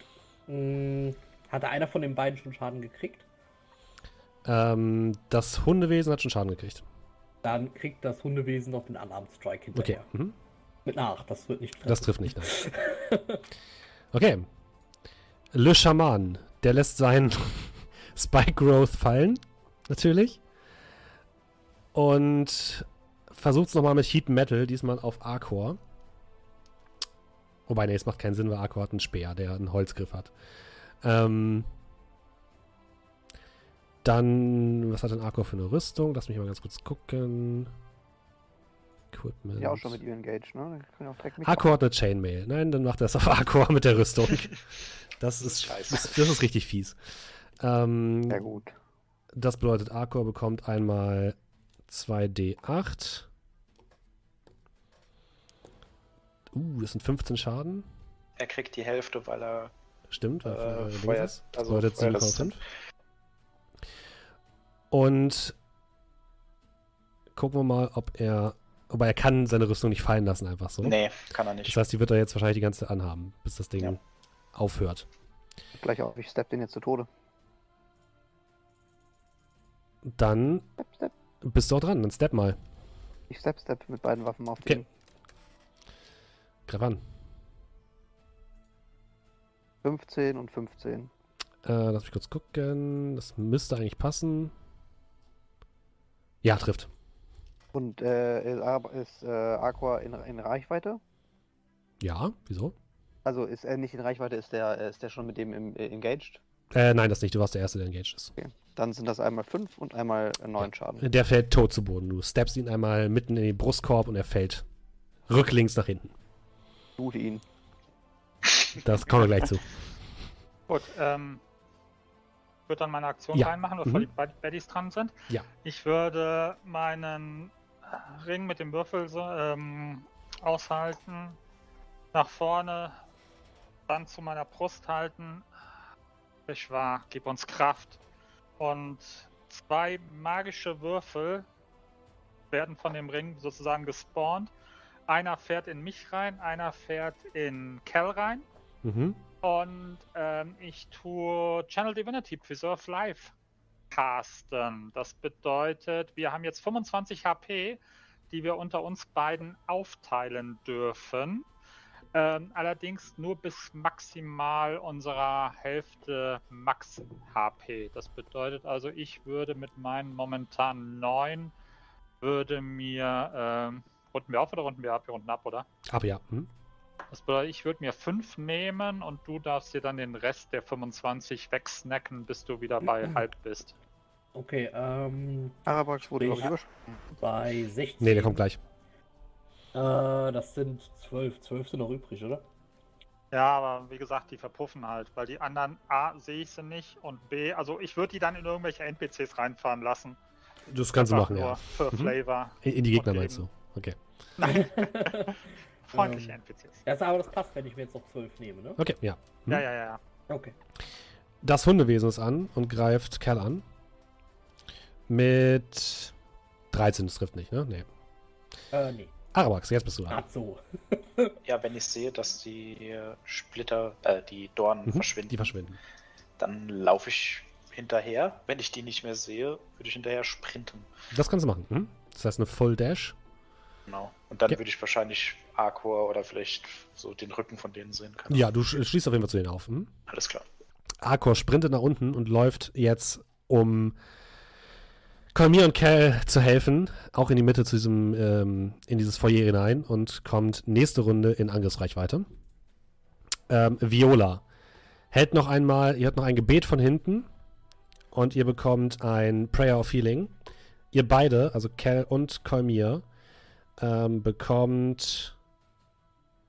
Mh, hatte einer von den beiden schon Schaden gekriegt? Ähm, das Hundewesen hat schon Schaden gekriegt. Dann kriegt das Hundewesen noch den Unarmed Strike Okay. hinterher. Mhm. Mit 8, das wird nicht treffen. Das trifft nicht. Nein. Okay. Le Schaman, der lässt seinen Spike Growth fallen, natürlich. Und versucht es nochmal mit Heat Metal, diesmal auf Arcor. Wobei, nee, es macht keinen Sinn, weil Arcor hat einen Speer, der einen Holzgriff hat. Ähm, dann, was hat denn Arcor für eine Rüstung? Lass mich mal ganz kurz gucken. Equipment. Ja, auch schon mit ihm engaged, ne? Arcor hat eine Chainmail. Nein, dann macht er es auf Arcor mit der Rüstung. Das ist, Scheiße. das, das ist richtig fies. Ähm, Sehr gut. das bedeutet, Arcor bekommt einmal 2d8. Uh, das sind 15 Schaden. Er kriegt die Hälfte, weil er Stimmt, weil Äh, äh, Dings Feuer- ist. Das also bedeutet Feuerresistent. 7,5. Und gucken wir mal, ob er. Wobei er kann seine Rüstung nicht fallen lassen, einfach so. Nee, kann er Das nicht. heißt, die wird er jetzt wahrscheinlich die ganze Zeit anhaben, bis das Ding Ja. aufhört. Gleich auf, ich step den jetzt zu Tode. Dann Step, step. bist du auch dran. Dann step mal. Ich step, step mit beiden Waffen auf Okay. den. Greif an. 15 und 15. Äh, lass mich kurz gucken. Das müsste eigentlich passen. Ja, trifft. Und äh, ist, äh, Aqua in, in Reichweite? Ja, wieso? Also ist er nicht in Reichweite, ist der, ist der schon mit dem im, äh, engaged? Äh, nein, das nicht. Du warst der Erste, der engaged ist. Okay. Dann sind das einmal 5 und einmal 9 Schaden. Der fällt tot zu Boden. Du steppst ihn einmal mitten in den Brustkorb und er fällt rücklings nach hinten. Loote ihn. Das kommen wir gleich zu. Gut, ähm, würde dann meine Aktion Ja. reinmachen, bevor Mhm. die Bad- Baddies dran sind. Ja. Ich würde meinen Ring mit dem Würfel so, ähm, aushalten, nach vorne, dann zu meiner Brust halten. Ich war, gib uns Kraft. Und zwei magische Würfel werden von dem Ring sozusagen gespawnt. Einer fährt in mich rein, einer fährt in Cal rein. Mhm. Und ähm, ich tue Channel Divinity Preserve Life casten. Das bedeutet, wir haben jetzt 25 HP, die wir unter uns beiden aufteilen dürfen. Ähm, allerdings nur bis maximal unserer Hälfte Max HP. Das bedeutet also, ich würde mit meinen momentan 9 würde mir ähm, runden wir auf oder runden wir ab? Wir runden ab, oder? Aber ja. Mhm. Das bedeutet, ich würde mir 5 nehmen und du darfst dir dann den Rest der 25 wegsnacken, bis du wieder bei Mhm. halb bist. Okay, ähm, Arabax wurde noch bei 16. Nee, der kommt gleich. Äh, das sind 12. 12 sind noch übrig, oder? Ja, aber wie gesagt, die verpuffen halt, weil die anderen A sehe ich sie nicht und B, also ich würde die dann in irgendwelche NPCs reinfahren lassen. Das kannst du machen, nur ja. Für Mhm. Flavor. In, in die Gegner meinst du? Okay. Freundliche Ähm. NPCs. Ja, aber das passt, wenn ich mir jetzt noch 12 nehme, ne? Okay, ja. Mhm. Ja, ja, ja, ja. Okay. Das Hundewesen ist an und greift Kerl an. Mit 13, das trifft nicht, ne? Nee. Äh, nee. Arabax, jetzt bist du dran. Ach so. Ja, wenn ich sehe, dass die Splitter, äh, die Dornen Mhm, verschwinden, Die verschwinden. dann laufe ich hinterher. Wenn ich die nicht mehr sehe, würde ich hinterher sprinten. Das kannst du machen. Mhm. Das heißt eine Full Dash. Genau. Und dann Ja. würde ich wahrscheinlich Arcor oder vielleicht so den Rücken von denen sehen können. Ja, du sch schließt auf jeden Fall zu denen auf. Mhm. Alles klar. Arkor sprintet nach unten und läuft jetzt, um Kolmir und Cal zu helfen, auch in die Mitte zu diesem, ähm, in dieses Foyer hinein und kommt nächste Runde in Angriffsreichweite. Ähm, Viola hält noch einmal, ihr habt noch ein Gebet von hinten und ihr bekommt ein Prayer of Healing. Ihr beide, also Cal und Kolmir, ähm, bekommt,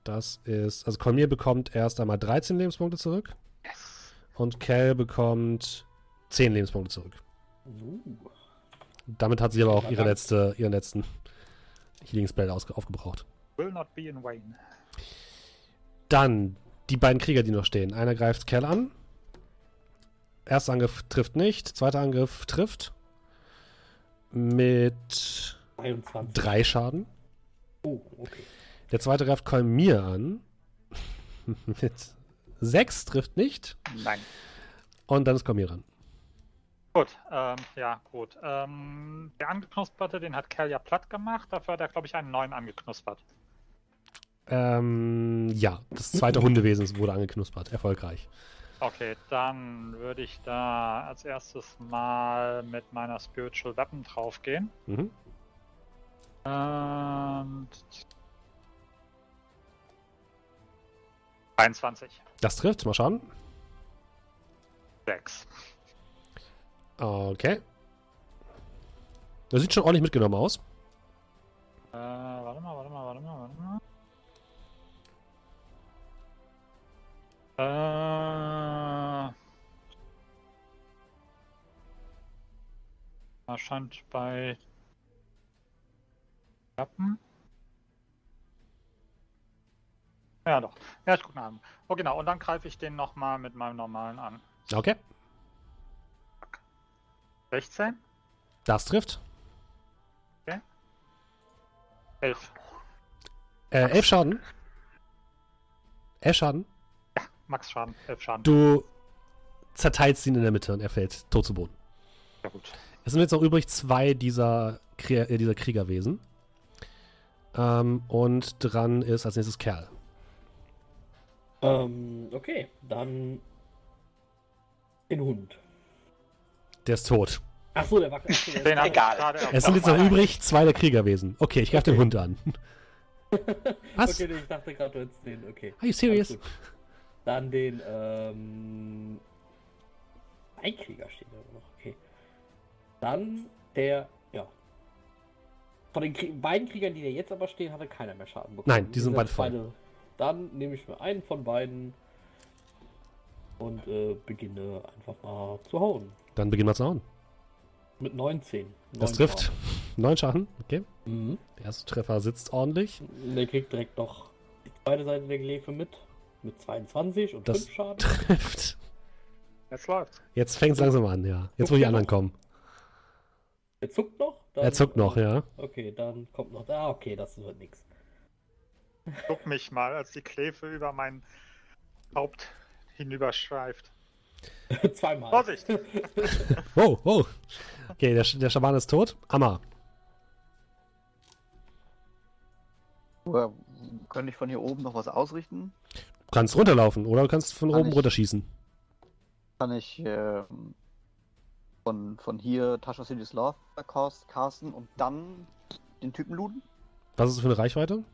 das ist, also Kolmir bekommt erst einmal 13 Lebenspunkte zurück. Und Cal bekommt 10 Lebenspunkte zurück. Uh. Damit hat sie aber auch ihre letzte, ihren letzten Healing Spell aufgebraucht. Will not be in vain. Dann die beiden Krieger, die noch stehen. Einer greift Cal an. Erster Angriff trifft nicht. Zweiter Angriff trifft. Mit 23. drei Schaden. Oh, okay. Der zweite greift Kolmir an. Mit sechs trifft nicht. Nein. Und dann ist Kolmir dran. Gut, ähm, ja, gut. Ähm, der angeknusperte, den hat Cal ja platt gemacht. Dafür hat er, glaube ich, einen neuen angeknuspert. Ähm, ja, das zweite Hundewesen wurde angeknuspert. Erfolgreich. Okay, dann würde ich da als erstes mal mit meiner Spiritual Weapon draufgehen. Mhm. Und 23. Das trifft. Mal schauen. 6. Okay. Das sieht schon ordentlich mitgenommen aus. Äh, warte mal, warte mal, warte mal, warte mal. Äh. Erscheint bei Klappen. Ja, doch. Ja, ich gucke nach. Oh, genau. Und dann greife ich den nochmal mit meinem normalen an. Okay. 16? Das trifft. 11. Äh, elf Schaden. Elf Schaden. Max Schaden. 11 Schaden. Du zerteilst ihn in der Mitte und er fällt tot zu Boden. Ja, gut. Es sind jetzt noch übrig zwei dieser, Krie äh, dieser Kriegerwesen. Ähm, und dran ist als nächstes Kerl. Ähm, okay, dann den Hund. Der ist tot. Ach so, der war Den hab ich Egal. Es sind jetzt noch übrig zwei der Kriegerwesen. Okay, ich greife den. Hund an. Was? Okay, ich dachte gerade, du hättest den, okay. Are you serious? Dann den, ähm. Ein Krieger steht da noch, okay. Dann der. Von den Krie beiden Kriegern, die da jetzt aber stehen, hatte keiner mehr Schaden bekommen. Nein, die sind beide voll. Dann nehme ich mir einen von beiden und äh, beginne einfach mal zu hauen. Dann beginnen wir zu hauen. Mit 19. Das Neun trifft. Schaden. Neun Schaden, okay. Mhm. Der erste Treffer sitzt ordentlich. Der kriegt direkt noch die zweite Seite der Gelefe mit. Mit 22 und Das 5 Schaden. Trifft. Jetzt läuft's. Jetzt fängt es langsam an, ja. Jetzt, wo die anderen kommen. Er zuckt noch? Er Dann- zuckt noch, ja. Okay, dann kommt noch. Ah, okay, das wird nix. Guck mich mal, als die Klefe über mein Haupt hinüberschreift. Zweimal. Vorsicht! Wow, wow. Okay, der, Sch- der Schaman ist tot. Amma. Oder könnte ich von hier oben noch was ausrichten? Du kannst runterlaufen oder du kannst von Kann oben ich. runterschießen. Kann ich ähm, von, von hier Tasha City's Love cast, casten und dann den Typen looten? Was ist das für eine Reichweite?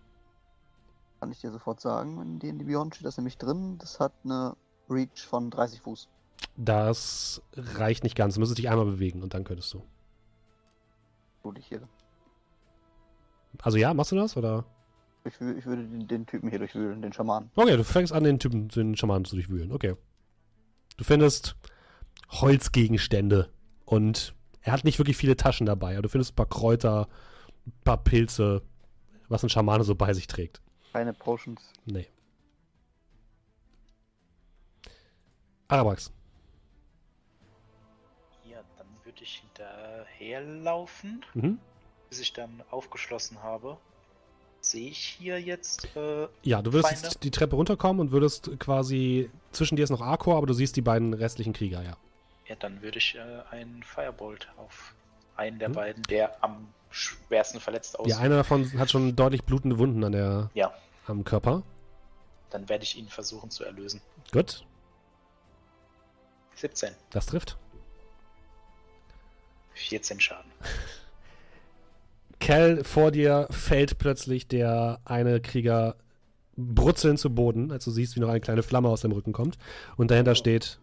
Kann ich dir sofort sagen, in den Beyond steht das nämlich drin. Das hat eine Reach von 30 Fuß. Das reicht nicht ganz. Du müsstest dich einmal bewegen und dann könntest du. Loot ich hier. Also ja, machst du das? Oder? Ich, ich würde den, den Typen hier durchwühlen, den Schaman. Okay, du fängst an, den Typen, den Schamanen zu durchwühlen. Okay. Du findest Holzgegenstände und er hat nicht wirklich viele Taschen dabei, aber du findest ein paar Kräuter, ein paar Pilze, was ein Schamane so bei sich trägt. Keine Potions. Nee. Arabax. Ja, dann würde ich hinterherlaufen, Mhm. bis ich dann aufgeschlossen habe. Sehe ich hier jetzt. Äh, Ja, du würdest Feinde? jetzt die Treppe runterkommen und würdest quasi. Zwischen dir ist noch Arcor, aber du siehst die beiden restlichen Krieger, ja. Ja, dann würde ich äh, einen Firebolt auf einen der Hm. beiden, der am schwersten verletzt aussieht. Ja, einer davon hat schon deutlich blutende Wunden an der, Ja, am Körper. dann werde ich ihn versuchen zu erlösen. Gut, 17, das trifft. 14 Schaden. Cal, vor dir fällt plötzlich der eine Krieger brutzelnd zu Boden, als du siehst, wie noch eine kleine Flamme aus dem Rücken kommt. Und dahinter Oh. steht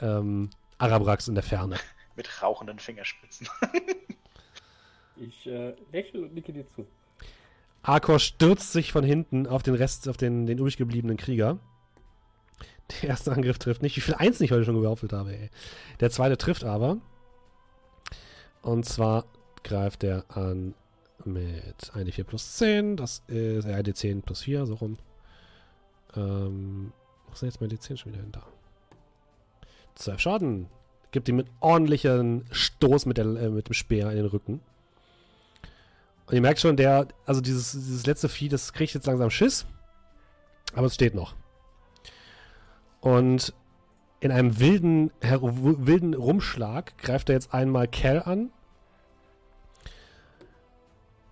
ähm, Arabrax in der Ferne. Mit rauchenden Fingerspitzen. Ich äh, lächle und nicke dir zu. Arkor stürzt sich von hinten auf den Rest, auf den, den übrig gebliebenen Krieger. Der erste Angriff trifft nicht. Wie viel Eins ich heute schon gewürfelt habe, ey. Der zweite trifft aber. Und zwar greift er an mit 1d4 plus 10. Das ist ja, d10 plus 4, so rum. Ähm, wo ist denn jetzt mein d10 schon wieder hinter? 12 Schaden. Gibt ihm mit ordentlichen Stoß mit, der, äh, mit dem Speer in den Rücken. Und ihr merkt schon, der, also dieses, dieses letzte Vieh, das kriegt jetzt langsam Schiss. Aber es steht noch. Und in einem wilden, wilden Rumschlag greift er jetzt einmal Cal an.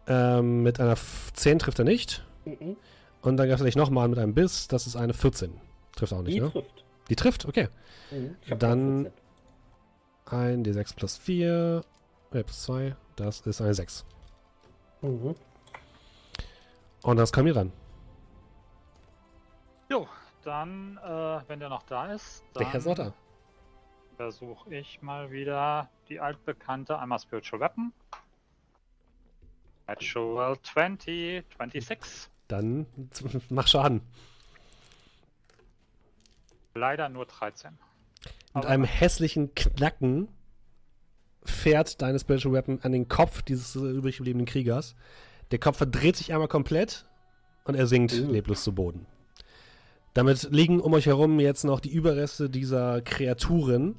Ähm, mit einer F 10 trifft er nicht. Mhm. Und dann greift er dich nochmal mit einem Biss. Das ist eine 14. Trifft auch nicht, Die ne? trifft. Die trifft, okay. Mhm. Dann- noch 14. Ein D6 plus 4. Äh, plus 2. Das ist eine 6. Mhm. Und das kommt hier ran. Jo, dann, äh, wenn der noch da ist, dann Der ist noch da. versuche ich mal wieder die altbekannte, einmal Spiritual Weapon. Natural 20, 26. Dann mach Schaden. Leider nur 13. Mit Aber- einem hässlichen Knacken fährt deine Spiritual Weapon an den Kopf dieses äh, übrig gebliebenen Kriegers. Der Kopf verdreht sich einmal komplett und er sinkt Uh. leblos zu Boden. Damit liegen um euch herum jetzt noch die Überreste dieser Kreaturen.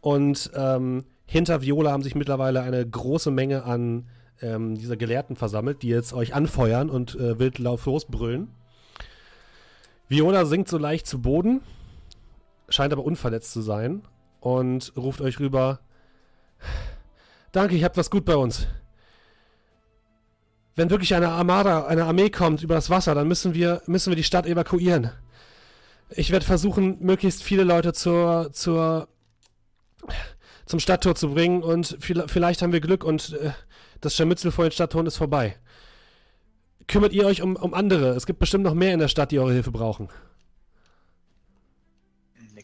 Und ähm, hinter Viola haben sich mittlerweile eine große Menge an ähm, dieser Gelehrten versammelt, die jetzt euch anfeuern und äh, wild lauf losbrüllen. Viola sinkt so leicht zu Boden, scheint aber unverletzt zu sein und ruft euch rüber. Danke, ihr habt was gut bei uns. Wenn wirklich eine Armada, eine Armee kommt über das Wasser, dann müssen wir, müssen wir die Stadt evakuieren. Ich werde versuchen, möglichst viele Leute zur, zur, zum Stadttor zu bringen und viel, vielleicht haben wir Glück und äh, das Scharmützel vor den Stadttoren ist vorbei. kümmert ihr euch um, um andere? Es gibt bestimmt noch mehr in der Stadt, die eure Hilfe brauchen.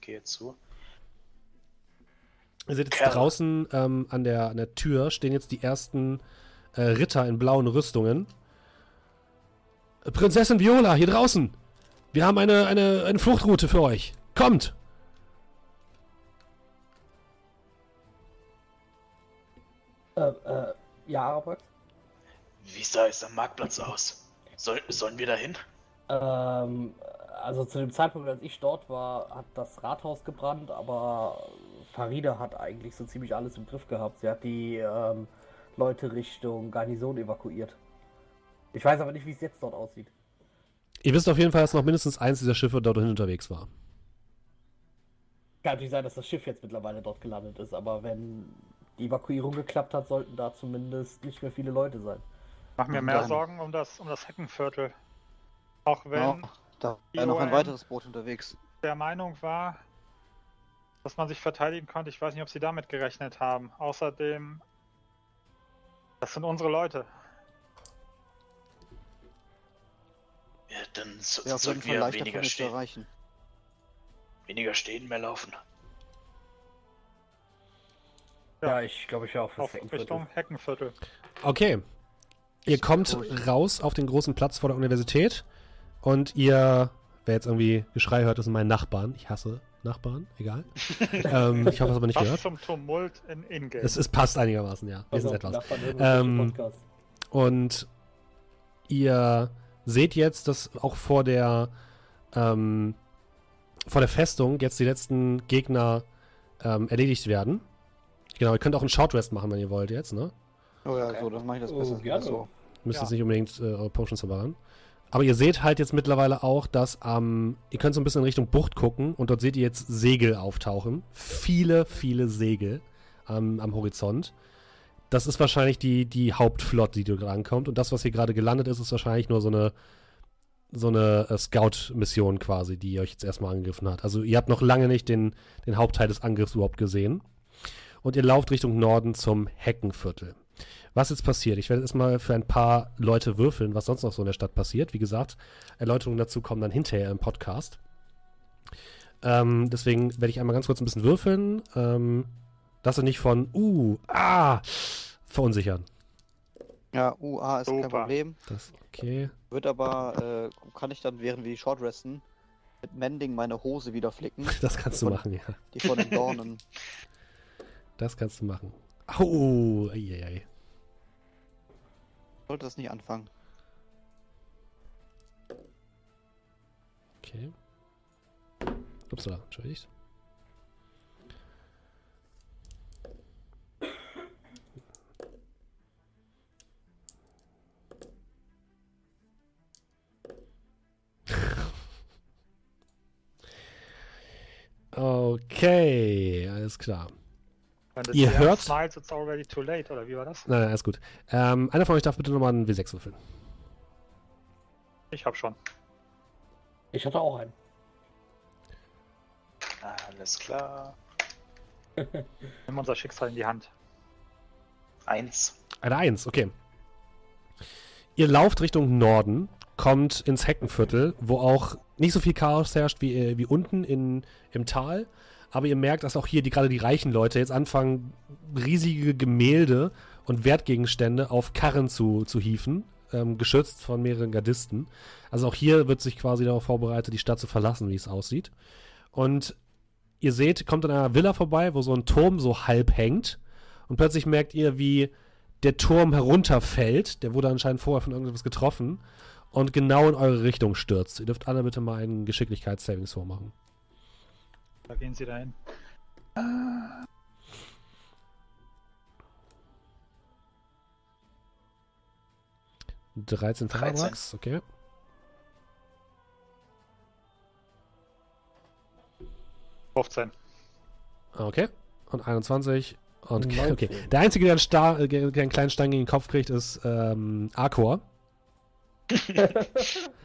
Nicke jetzt zu. Ihr seht jetzt Kerl. draußen ähm, an, der, an der Tür stehen jetzt die ersten äh, Ritter in blauen Rüstungen. Prinzessin Viola, hier draußen! Wir haben eine, eine, eine Fluchtroute für euch. Kommt! Äh, äh, ja, Arabrax? Wie sah es am Marktplatz aus? Soll, sollen wir dahin? Ähm, also zu dem Zeitpunkt, als ich dort war, hat das Rathaus gebrannt, aber Farida hat eigentlich so ziemlich alles im Griff gehabt. Sie hat die ähm, Leute Richtung Garnison evakuiert. Ich weiß aber nicht, wie es jetzt dort aussieht. Ihr wisst auf jeden Fall, dass noch mindestens eins dieser Schiffe dorthin unterwegs war. Kann natürlich sein, dass das Schiff jetzt mittlerweile dort gelandet ist, aber wenn die Evakuierung geklappt hat, sollten da zumindest nicht mehr viele Leute sein. Mach mir Und mehr Sorgen um das, um das Heckenviertel. Auch wenn Ja, da wäre noch ein weiteres Boot unterwegs. der Meinung war, dass man sich verteidigen konnte. Ich weiß nicht, ob sie damit gerechnet haben. Außerdem, das sind unsere Leute. Ja, dann so, jeden sollten wir weniger stehen. erreichen. Weniger stehen, mehr laufen. Ja. Ja, ich glaube, ich wäre auch fürs Auf Heckenviertel. Richtung Heckenviertel. Okay. Ihr kommt raus auf den großen Platz vor der Universität und ihr, wer jetzt irgendwie Geschrei hört, das sind meine Nachbarn. Ich hasse Nachbarn, egal. ähm, ich hoffe, das aber nicht Was gehört. zum Tumult in Ingame. Es, es passt einigermaßen, ja. Also, Wenigstens etwas. Nachbarn hören unseren Ähm. Und ihr seht jetzt, dass auch vor der ähm, vor der Festung jetzt die letzten Gegner ähm, erledigt werden. Genau, ihr könnt auch einen Shortrest machen, wenn ihr wollt jetzt, ne? Oh ja, Okay. so, dann mache ich das Oh, besser. gerne. So. Müsst Ja. jetzt nicht unbedingt äh, eure Potions verballern. Aber ihr seht halt jetzt mittlerweile auch, dass am. ihr könnt so ein bisschen in Richtung Bucht gucken und dort seht ihr jetzt Segel auftauchen. Viele, viele Segel am, am Horizont. Das ist wahrscheinlich die, die Hauptflotte, die dort ankommt. Und das, was hier gerade gelandet ist, ist wahrscheinlich nur so eine, so eine äh, Scout-Mission quasi, die euch jetzt erstmal angegriffen hat. Also ihr habt noch lange nicht den, den Hauptteil des Angriffs überhaupt gesehen. Und ihr lauft Richtung Norden zum Heckenviertel. Was jetzt passiert? Ich werde jetzt mal für ein paar Leute würfeln, was sonst noch so in der Stadt passiert. Wie gesagt, Erläuterungen dazu kommen dann hinterher im Podcast. Ähm, deswegen werde ich einmal ganz kurz ein bisschen würfeln. Ähm, dass ihr nicht von uh, ah, verunsichern. Ja, UA ist kein Super. Problem. Das okay. Wird aber, äh, kann ich dann, während wir die Short resten, mit Mending meine Hose wieder flicken, Das kannst du Von- machen, ja. die von den Dornen. Das kannst du machen. Au, eieiei. Sollte das nicht anfangen. Okay. Upsala, entschuldigt. Okay, alles klar. Wenn das Ihr hört- Smiles, it's already too late, oder wie war das? Nein, nein, alles gut. Ähm, einer von euch darf bitte nochmal einen W6 würfeln. Ich hab schon. Ich hatte auch einen. Alles klar. Nimm unser Schicksal in die Hand. Eins. Eine Eins, okay. Ihr lauft Richtung Norden, kommt ins Heckenviertel, wo auch nicht so viel Chaos herrscht wie, äh, wie unten in, im Tal. Aber ihr merkt, dass auch hier die, gerade die reichen Leute jetzt anfangen, riesige Gemälde und Wertgegenstände auf Karren zu, zu hieven, ähm, geschützt von mehreren Gardisten. Also auch hier wird sich quasi darauf vorbereitet, die Stadt zu verlassen, wie es aussieht. Und ihr seht, kommt an einer Villa vorbei, wo so ein Turm so halb hängt. Und plötzlich merkt ihr, wie der Turm herunterfällt. Der wurde anscheinend vorher von irgendwas getroffen. Und genau in eure Richtung stürzt. Ihr dürft alle bitte mal einen Geschicklichkeits-Saving Throw machen. Da gehen sie dahin. 13 13. Parallax, okay. Fünfzehn. Okay. Und 21. Und okay. 19. Der Einzige, der einen, Star, äh, der einen kleinen Stein gegen den Kopf kriegt, ist ähm, Arkor.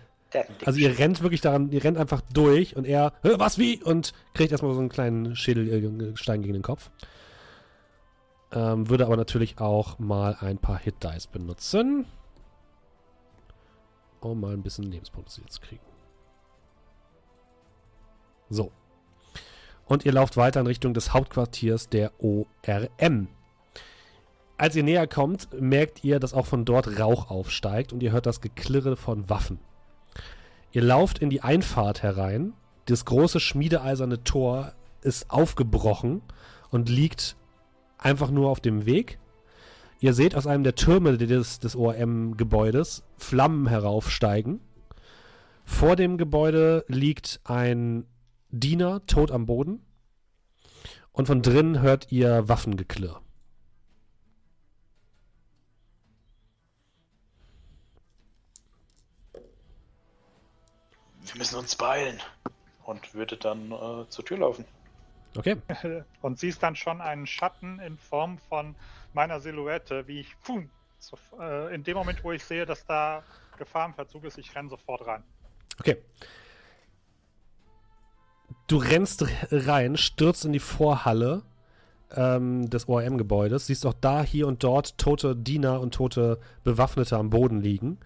Also ihr rennt wirklich daran, ihr rennt einfach durch und er, "Hä, was wie? Und kriegt erstmal so einen kleinen Schädelstein gegen den Kopf. Ähm, würde aber natürlich auch mal ein paar Hit Dice benutzen. um mal ein bisschen Lebenspunkte zu kriegen. So. Und ihr lauft weiter in Richtung des Hauptquartiers der ORM. Als ihr näher kommt, merkt ihr, dass auch von dort Rauch aufsteigt und ihr hört das Geklirre von Waffen. Ihr lauft in die Einfahrt herein. Das große schmiedeeiserne Tor ist aufgebrochen und liegt einfach nur auf dem Weg. Ihr seht aus einem der Türme des, des ORM-Gebäudes Flammen heraufsteigen. Vor dem Gebäude liegt ein Diener tot am Boden. Und von drinnen hört ihr Waffengeklirr. Wir müssen uns beeilen. Und würde dann äh, zur Tür laufen. Okay. Und siehst dann schon einen Schatten in Form von meiner Silhouette, wie ich pum, so, äh, in dem Moment, wo ich sehe, dass da Gefahr im Verzug ist, ich renne sofort rein. Okay. Du rennst rein, stürzt in die Vorhalle ähm, des ORM-Gebäudes, siehst auch da, hier und dort tote Diener und tote Bewaffnete am Boden liegen.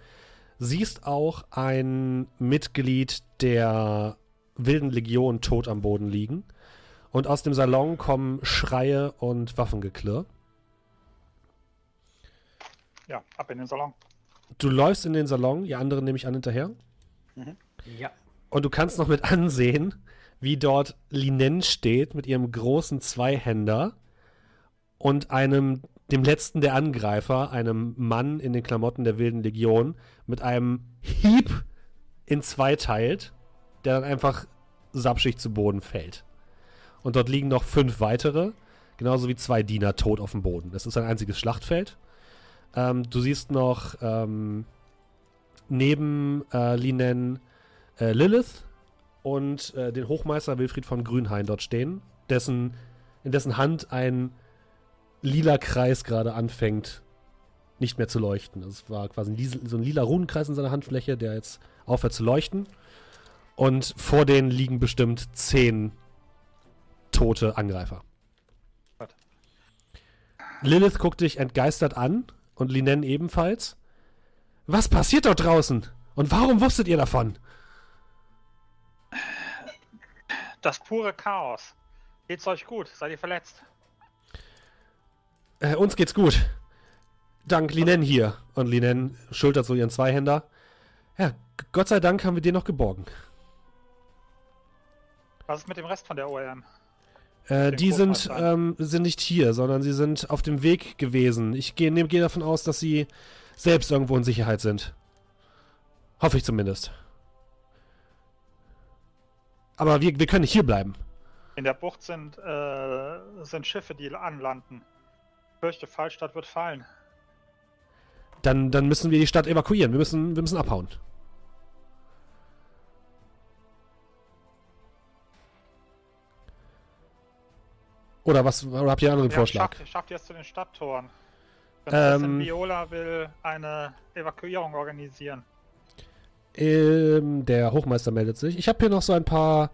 Siehst auch ein Mitglied der Wilden Legion tot am Boden liegen. Und aus dem Salon kommen Schreie und Waffengeklirr. Ja, ab in den Salon. Du läufst in den Salon, die anderen nehme ich an hinterher. Ja. Und du kannst noch mit ansehen, wie dort Linen steht mit ihrem großen Zweihänder und einem, dem letzten der Angreifer, einem Mann in den Klamotten der Wilden Legion, mit einem Hieb in zwei teilt, der dann einfach sapschig zu Boden fällt. Und dort liegen noch fünf weitere, genauso wie zwei Diener tot auf dem Boden. Das ist ein einziges Schlachtfeld. Ähm, du siehst noch ähm, neben äh, Linen äh, Lilith und äh, den Hochmeister Wilfried von Grünhain dort stehen, dessen, in dessen Hand ein lila Kreis gerade anfängt, nicht mehr zu leuchten. Das war quasi ein, lis- so ein lila Runenkreis in seiner Handfläche, der jetzt aufhört zu leuchten. Und vor denen liegen bestimmt zehn tote Angreifer. Gut. Lilith guckt dich entgeistert an und Linen ebenfalls. Was passiert dort draußen? Und warum wusstet ihr davon? Das pure Chaos. Geht's euch gut? Seid ihr verletzt? Äh, uns geht's gut. Dank Linen hier. Und Linen schultert so ihren Zweihänder. Ja, Gott sei Dank haben wir den noch geborgen. Was ist mit dem Rest von der ORM? Äh, die sind, ähm, sind nicht hier, sondern sie sind auf dem Weg gewesen. Ich gehe nehm, geh davon aus, dass sie selbst irgendwo in Sicherheit sind. Hoffe ich zumindest. Aber wir, wir können nicht hier bleiben. In der Bucht sind, äh, sind Schiffe, die anlanden. Fürchte, Fallstadt wird fallen. Dann, dann müssen wir die Stadt evakuieren. Wir müssen, wir müssen abhauen. Oder was? Oder habt ihr einen anderen Ja, Vorschlag? Schafft, schafft ihr es zu den Stadttoren? Ähm. Viola will eine Evakuierung organisieren. Ähm, der Hochmeister meldet sich. Ich habe hier noch so ein paar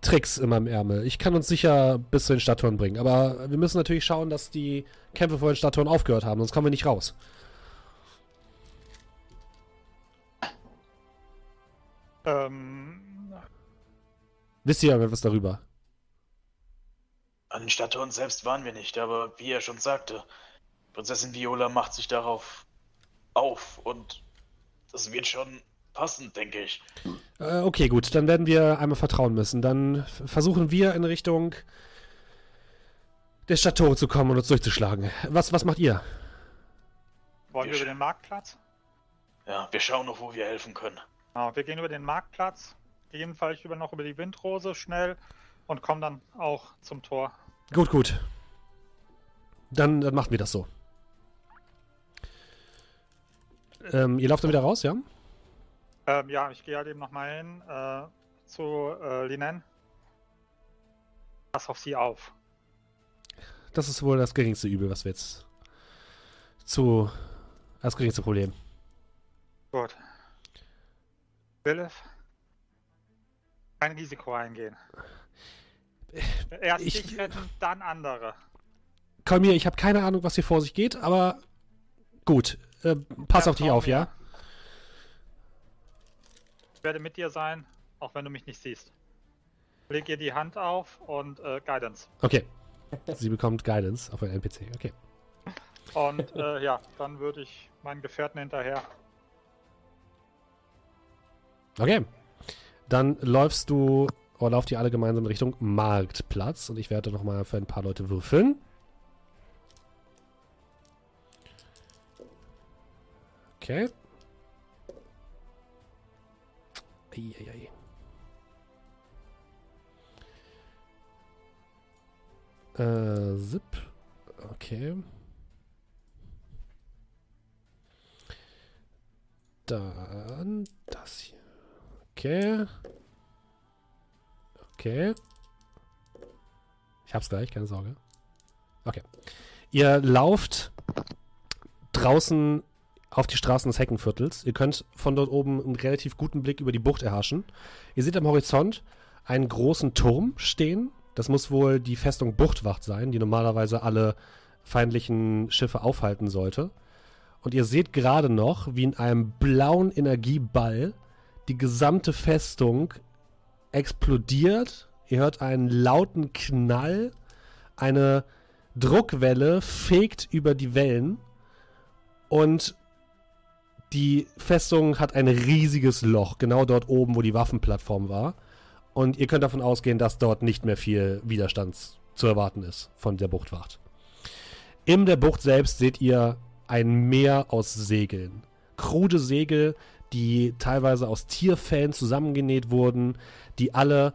Tricks in meinem Ärmel. Ich kann uns sicher bis zu den Stadttoren bringen. Aber wir müssen natürlich schauen, dass die Kämpfe vor den Stadttoren aufgehört haben, sonst kommen wir nicht raus. Ähm, Wisst ihr etwas darüber? An den Stadttoren selbst waren wir nicht, aber wie er schon sagte, Prinzessin Viola macht sich darauf auf und das wird schon passen, denke ich. Äh, okay, gut. Dann werden wir einmal vertrauen müssen. Dann versuchen wir in Richtung der Stadttore zu kommen und uns durchzuschlagen. Was, was macht ihr? wollen wir Wir über den Marktplatz? Ja, wir schauen noch, wo wir helfen können. Genau, wir gehen über den Marktplatz, gegebenenfalls über noch über die Windrose schnell und kommen dann auch zum Tor. Gut, gut. Dann, dann machen wir das so. Ähm, ihr lauft dann wieder raus, ja? Ähm, ja, ich gehe halt eben nochmal hin äh, zu äh, Linen. Pass auf sie auf. Das ist wohl das geringste Übel, was wir jetzt zu. Das geringste Problem. Gut. Willif, kein Risiko eingehen. Erst ich- dich retten, dann andere. Kolmir, ich habe keine Ahnung, was hier vor sich geht, aber gut. Äh, pass Ja, auf dich auf, mir. ja? Ich werde mit dir sein, auch wenn du mich nicht siehst. Leg ihr die Hand auf und äh, Guidance. Okay. Sie bekommt Guidance auf einen NPC. Okay. Und äh, ja, dann würde ich meinen Gefährten hinterher. Okay. Dann läufst du oder lauft ihr alle gemeinsam in Richtung Marktplatz und ich werde nochmal für ein paar Leute würfeln. Okay. Eieiei. Äh, Zip. Okay. Dann das hier. Okay. Okay. Ich hab's gleich, keine Sorge. Okay. Ihr lauft draußen auf die Straßen des Heckenviertels. Ihr könnt von dort oben einen relativ guten Blick über die Bucht erhaschen. Ihr seht am Horizont einen großen Turm stehen. Das muss wohl die Festung Buchtwacht sein, die normalerweise alle feindlichen Schiffe aufhalten sollte. Und ihr seht gerade noch, wie in einem blauen Energieball die gesamte Festung explodiert. Ihr hört einen lauten Knall. Eine Druckwelle fegt über die Wellen. Und die Festung hat ein riesiges Loch, genau dort oben, wo die Waffenplattform war. Und ihr könnt davon ausgehen, dass dort nicht mehr viel Widerstand zu erwarten ist von der Buchtwacht. In der Bucht selbst seht ihr ein Meer aus Segeln. Krude Segel, die teilweise aus Tierfällen zusammengenäht wurden, die alle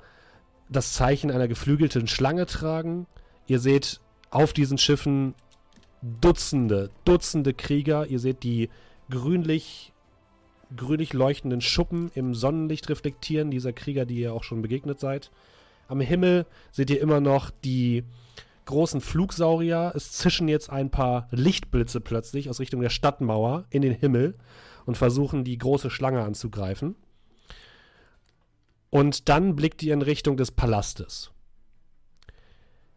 das Zeichen einer geflügelten Schlange tragen. Ihr seht auf diesen Schiffen Dutzende, Dutzende Krieger. Ihr seht die grünlich, grünlich leuchtenden Schuppen im Sonnenlicht reflektieren, dieser Krieger, die ihr auch schon begegnet seid. Am Himmel seht ihr immer noch die großen Flugsaurier. Es zischen jetzt ein paar Lichtblitze plötzlich aus Richtung der Stadtmauer in den Himmel und versuchen, die große Schlange anzugreifen. Und dann blickt ihr in Richtung des Palastes.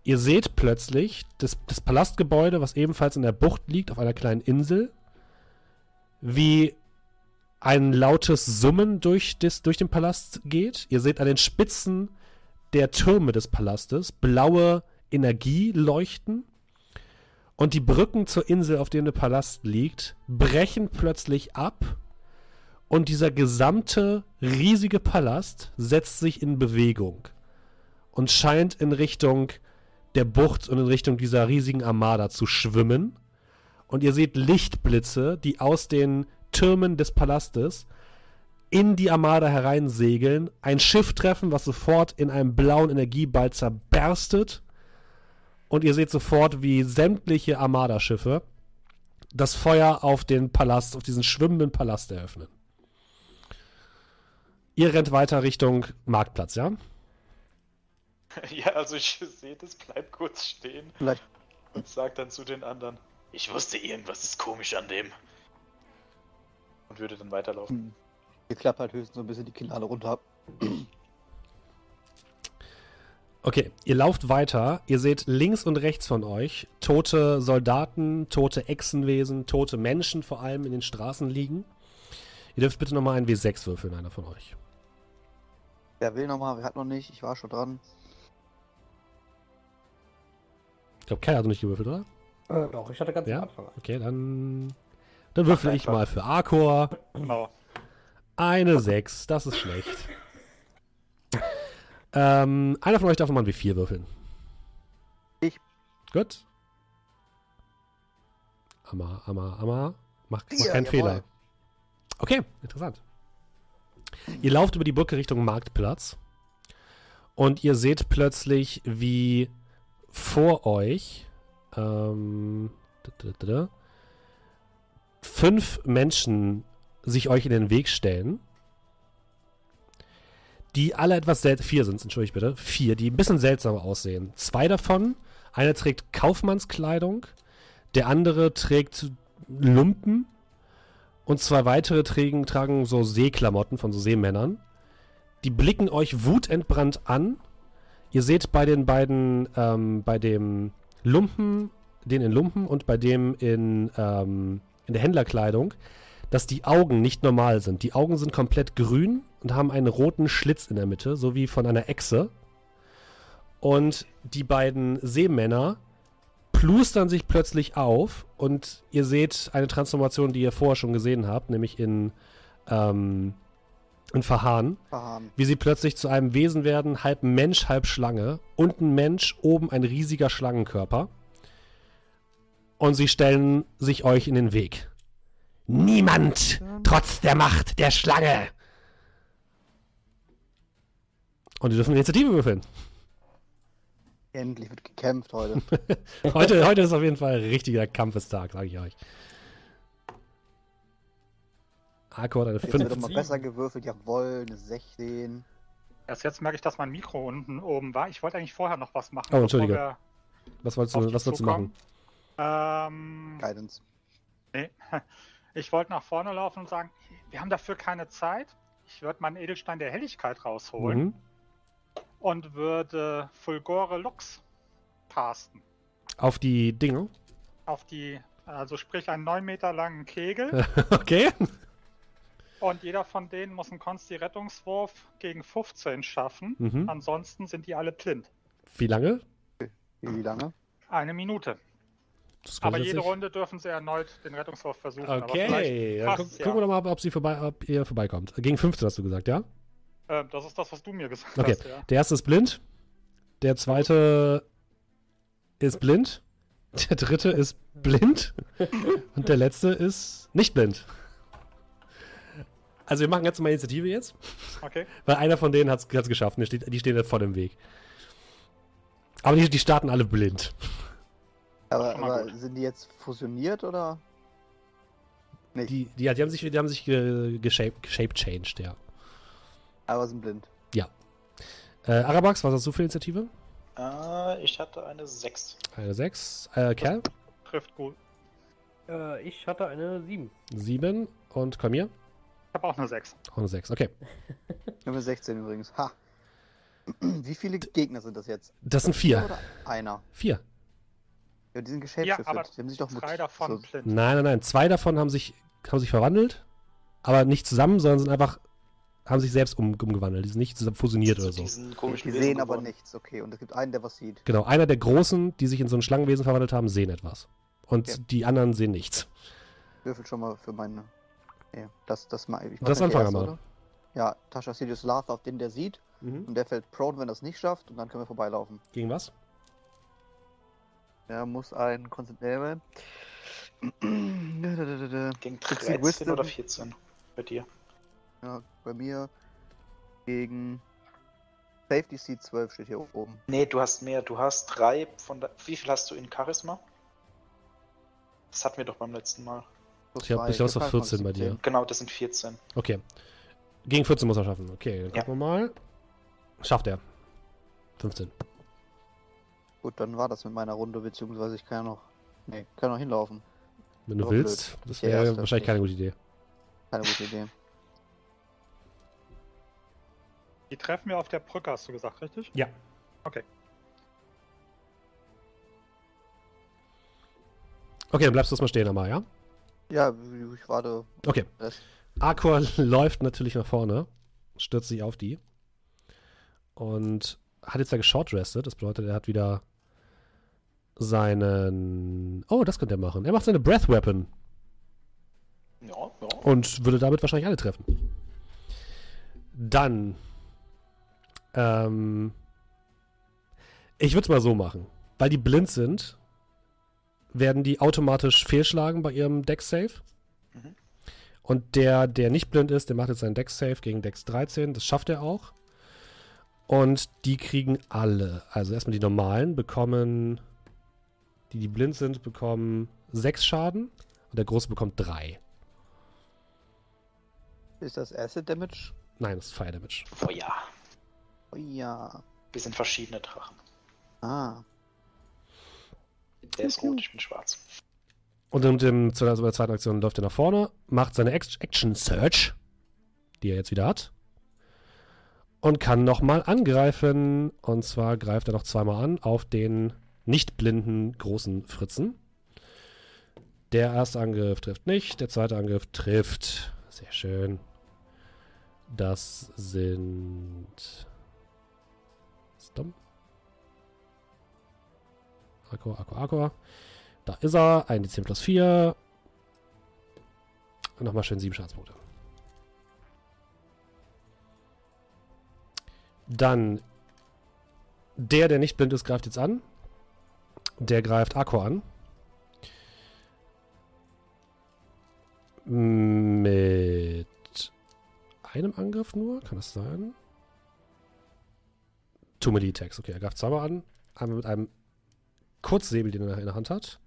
Ihr seht plötzlich das, das Palastgebäude, was ebenfalls in der Bucht liegt, auf einer kleinen Insel, wie ein lautes Summen durch, des, durch den Palast geht. Ihr seht an den Spitzen der Türme des Palastes blaue Energie leuchten. Und die Brücken zur Insel, auf der der Palast liegt, brechen plötzlich ab. Und dieser gesamte riesige Palast setzt sich in Bewegung und scheint in Richtung der Bucht und in Richtung dieser riesigen Armada zu schwimmen. Und ihr seht Lichtblitze, die aus den Türmen des Palastes in die Armada hereinsegeln, ein Schiff treffen, was sofort in einem blauen Energieball zerberstet. Und ihr seht sofort, wie sämtliche Armada-Schiffe das Feuer auf den Palast, auf diesen schwimmenden Palast eröffnen. Ihr rennt weiter Richtung Marktplatz, ja? Ja, also ich sehe das, bleib kurz stehen Vielleicht und sag dann zu den anderen. Ich wusste, irgendwas ist komisch an dem. Und würde dann weiterlaufen. hm, ihr klappt halt höchstens so ein bisschen die Kinnlade runter. Okay, ihr lauft weiter. Ihr seht links und rechts von euch tote Soldaten, tote Echsenwesen, tote Menschen vor allem in den Straßen liegen. Ihr dürft bitte nochmal einen W6 würfeln, einer von euch. Wer will nochmal, wer hat noch nicht, ich war schon dran. Ich glaube, Kai hat noch nicht gewürfelt, oder? Äh, doch, ich hatte ganz Ja? am Anfang. Okay, dann. Dann würfel ich mal für Arcor. Genau. Eine 6, das ist schlecht. ähm, einer von euch darf nochmal ein W4 würfeln. Ich. Gut. Amma, Amma, Amma. Mach, mach Ja, keinen jawohl. Fehler. Okay, interessant. Ihr lauft über die Brücke Richtung Marktplatz und ihr seht plötzlich, wie vor euch ähm, fünf Menschen sich euch in den Weg stellen, die alle etwas seltsam, vier sind entschuldigt bitte, vier, die ein bisschen seltsam aussehen. Zwei davon, einer trägt Kaufmannskleidung, der andere trägt Lumpen und zwei weitere tragen, tragen so Seeklamotten von so Seemännern. Die blicken euch wutentbrannt an. Ihr seht bei den beiden, ähm, bei dem Lumpen, den in Lumpen und bei dem in, ähm, in der Händlerkleidung, dass die Augen nicht normal sind. Die Augen sind komplett grün und haben einen roten Schlitz in der Mitte, so wie von einer Echse. Und die beiden Seemänner plustern sich plötzlich auf und ihr seht eine Transformation, die ihr vorher schon gesehen habt, nämlich in, ähm, in Verhahn, Verharren. wie sie plötzlich zu einem Wesen werden, halb Mensch, halb Schlange. Unten Mensch, oben ein riesiger Schlangenkörper. Und sie stellen sich euch in den Weg. Niemand, trotz der Macht der Schlange. Und die dürfen eine Initiative würfeln. Endlich wird gekämpft heute. Heute, heute ist auf jeden Fall ein richtiger Kampfestag, sage ich euch. Hardcore hat eine Jetzt wird 5. immer besser gewürfelt. Jawohl, eine 16. Erst jetzt merke ich, dass mein Mikro unten oben war. Ich wollte eigentlich vorher noch was machen. Oh, entschuldige. Was wolltest du, was wolltest du machen? Ähm, Guidance. nee. Ich wollte nach vorne laufen und sagen, wir haben dafür keine Zeit. Ich würde meinen Edelstein der Helligkeit rausholen Mhm. und würde Fulgore Lux casten. Auf die Dinge. Auf die, also sprich einen 9 Meter langen Kegel. okay. Und jeder von denen muss einen Konsti-Rettungswurf gegen 15 schaffen. Mhm. Ansonsten sind die alle blind. Wie lange? Wie lange? Eine Minute. Aber jede. Runde dürfen sie erneut den Rettungswurf versuchen. Okay, dann gu ja. gucken wir doch mal, ob, sie vorbei, ob ihr vorbeikommt. Gegen 15 hast du gesagt, ja? Äh, das ist das, was du mir gesagt Okay. hast, ja. Der erste ist blind. Der zweite ist blind. Der dritte ist blind. Und der letzte ist nicht blind. Also wir machen jetzt mal Initiative jetzt. Okay. Weil einer von denen hat es geschafft. Die, steht, die stehen jetzt vor dem Weg. Aber die, die starten alle blind. Aber, aber sind die jetzt fusioniert oder? Nicht. Die, die, die haben sich, die haben sich ge- geshape, shape changed, ja. Aber sind blind. Äh, Arabax, was hast du für Initiative? Äh, ich hatte eine 6. Eine 6. Äh, Kerl? Trifft gut. Äh, ich hatte eine 7. 7. Und Kamir? Ich habe auch eine 6. Auch eine 6. Okay. Nummer 16 übrigens. Ha. Wie viele Gegner sind das jetzt? Das sind vier. Oder einer? Vier. Ja, die sind Ja, geshapeshiftet. aber die haben sich doch Drei davon so, blind. Nein, nein, nein. Zwei davon haben sich, haben sich verwandelt, aber nicht zusammen, sondern sind einfach, haben sich selbst um, umgewandelt. Die sind nicht zusammen fusioniert oder so. Die sehen aber nichts, okay. Und es gibt einen, der was sieht. Genau, einer der Großen, die sich in so ein Schlangenwesen verwandelt haben, sehen etwas. Und Okay. die anderen sehen nichts. Würfel schon mal für meine. Ja, das, das mal. Ich Das wir mal. oder? Ja, Tascha Sirius Lath auf den, der sieht. Und der fällt prone, wenn er es nicht schafft. Und dann können wir vorbeilaufen. Gegen was? Er muss ein Konzentrieren. Gegen Gibt's die 13 Wisdom? oder 14 bei dir. Ja, bei mir gegen Safety C 12 steht hier oben. Nee, du hast mehr. Du hast drei von der. Wie viel hast du in Charisma? Das hatten wir doch beim letzten Mal. Plus Ich hab- zwei. ich wir 14 bei dir. 17. Genau, das sind 14. Okay. Gegen 14 muss er schaffen. Okay, dann Ja. gucken wir mal. Schafft er. 15. Gut, dann war das mit meiner Runde, beziehungsweise ich kann ja noch. Nee, kann noch hinlaufen. Wenn du Oh, willst, blöd. das wäre wahrscheinlich okay. keine gute Idee. Keine gute Idee. Die treffen wir auf der Brücke, hast du gesagt, richtig? Ja. Okay. Okay, dann bleibst du erstmal stehen, einmal, ja? Ja, ich warte. Okay. Aqua läuft natürlich nach vorne, stürzt sich auf die und hat jetzt ja geshortrestet. Das bedeutet, er hat wieder seinen. Oh, das könnte er machen. Er macht seine Breath Weapon Ja, ja. und würde damit wahrscheinlich alle treffen. Dann. Ähm, ich würde es mal so machen. Weil die blind sind, werden die automatisch fehlschlagen bei ihrem Dex-Save. Mhm. Und der, der nicht blind ist, der macht jetzt seinen Dex-Save gegen Dex 13. Das schafft er auch. Und die kriegen alle. Also erstmal die normalen bekommen. Die, die blind sind, bekommen 6 Schaden. Und der Große bekommt 3. Ist das Acid Damage? Nein, das ist Fire Damage. Oh ja. Oh ja. Wir sind verschiedene Drachen. Ah. Der ist rot, ich bin schwarz. Und in dem, zu der, zu der zweiten Aktion läuft er nach vorne, macht seine Act- Action Search, die er jetzt wieder hat. Und kann nochmal angreifen. Und zwar greift er noch zweimal an auf den nicht blinden großen Fritzen. Der erste Angriff trifft nicht, der zweite Angriff trifft. Sehr schön. Das sind. Ist dumm. Akku, Akku, Akku. Da ist er. 1 D10 plus 4. Und nochmal schön 7 Schadenspunkte. Dann. Der, der nicht blind ist, greift jetzt an. Der greift Akku an. Mit einem Angriff nur? Kann das sein? Two Melee Attacks. Okay, er greift zweimal an. Einmal mit einem Kurzsäbel, den er in der Hand hat.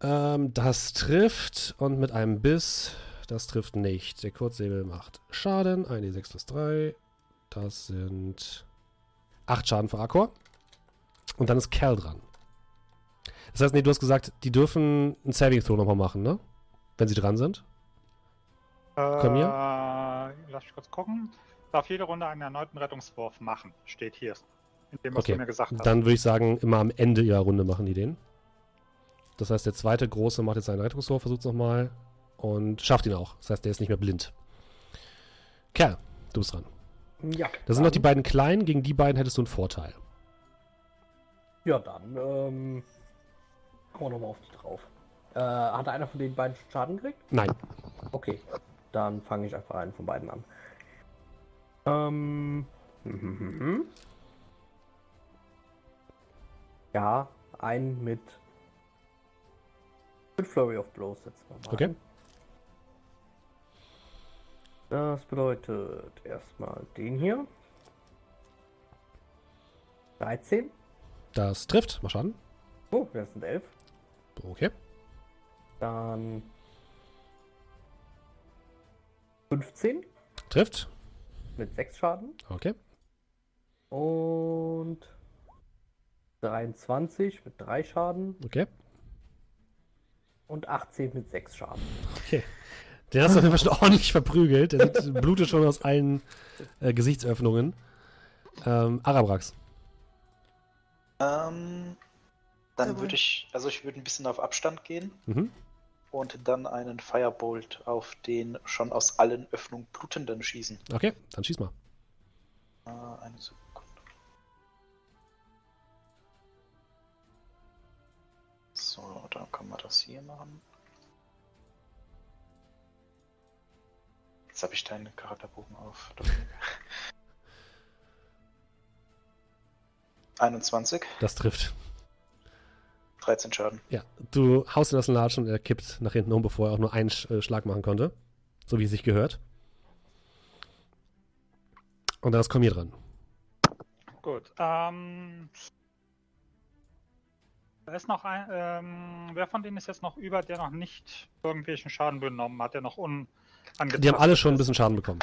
Ähm, das trifft und mit einem Biss. Das trifft nicht. Der Kurzsäbel macht Schaden. 1d6 plus 3. Das sind 8 Schaden für Akor. Und dann ist Cal dran. Das heißt, nee, du hast gesagt, die dürfen einen Saving Throw nochmal machen, ne? Wenn sie dran sind. Komm Äh, lass mich kurz gucken. Darf jede Runde einen erneuten Rettungswurf machen. Steht hier. In dem, was Okay, du mir gesagt hast. Dann würde ich sagen, immer am Ende ihrer Runde machen die den. Das heißt, der zweite Große macht jetzt seinen Rettungswurf, versucht es nochmal und schafft ihn auch. Das heißt, der ist nicht mehr blind. Kerl, du bist dran. Ja. Das sind noch die beiden Kleinen, gegen die beiden hättest du einen Vorteil. Ja, dann, ähm. Hauen wir nochmal auf die drauf. Äh, hat einer von den beiden schon Schaden gekriegt? Nein. Okay. Dann fange ich einfach einen von beiden an. Ähm. hm, hm, hm, hm. Ja, einen mit. Mit Flurry of Blows setzen wir mal. Okay. an. Das bedeutet erstmal den hier. 13. Das trifft. Mach Schaden. Oh, das sind 11. Okay. Dann 15 Trifft. mit 6 Schaden Okay. und 23 mit 3 Schaden Okay. und 18 mit 6 Schaden. Den hast du auf jeden Fall schon ordentlich verprügelt. Der sieht- blutet schon aus allen äh, Gesichtsöffnungen. Ähm, Arabrax. Ähm, dann würde ich, also ich würde ein bisschen auf Abstand gehen Mhm. und dann einen Firebolt auf den schon aus allen Öffnungen blutenden schießen. Okay, dann schieß mal. Äh, eine Sekunde. So, dann kann man das hier machen. Jetzt habe ich deinen Charakterbogen auf. Dominik. 21, Das trifft. 13 Schaden. Ja, du haust ihn aus dem Latschen und er kippt nach hinten um, bevor er auch nur einen Sch- äh, Schlag machen konnte. So wie es sich gehört. Und dann ist Komir dran. Gut. Ähm, da ist noch ein. Ähm, wer von denen ist jetzt noch über, der noch nicht irgendwelchen Schaden benommen hat, der noch unangetastet Die haben alle schon ein bisschen Schaden bekommen.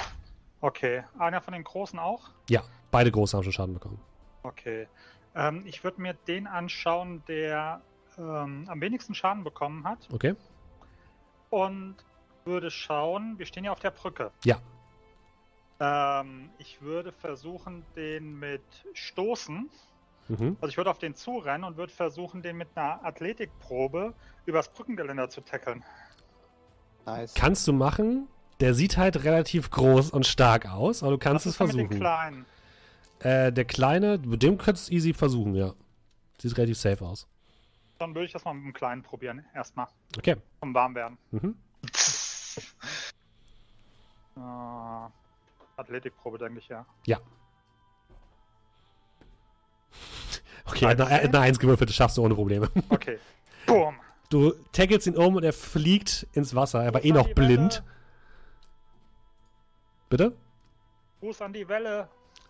Okay. Einer von den Großen auch? Ja, beide Große haben schon Schaden bekommen. Okay. Ähm, ich würde mir den anschauen, der ähm, am wenigsten Schaden bekommen hat. Okay? Und würde schauen, wir stehen ja auf der Brücke. Ja. Ähm, ich würde versuchen, den mit Stoßen, Mhm. also ich würde auf den zurennen und würde versuchen, den mit einer Athletikprobe übers Brückengeländer zu tackeln. Nice. Kannst du machen. Der sieht halt relativ groß und stark aus, aber du kannst Was es ist denn mit versuchen. Kleinen? Äh, der Kleine, mit dem könntest du es easy versuchen, ja. Sieht relativ safe aus. Dann würde ich das mal mit dem Kleinen probieren, erstmal. Okay. Zum Warmwerden. Mhm. Äh, Athletikprobe, denke ich, ja. Okay, eine, eine 1 gewürfelt, das schaffst du ohne Probleme. Okay. Boom. Du tackelst ihn um und er fliegt ins Wasser. Er war eh noch blind. Bitte? Fuß an die Welle.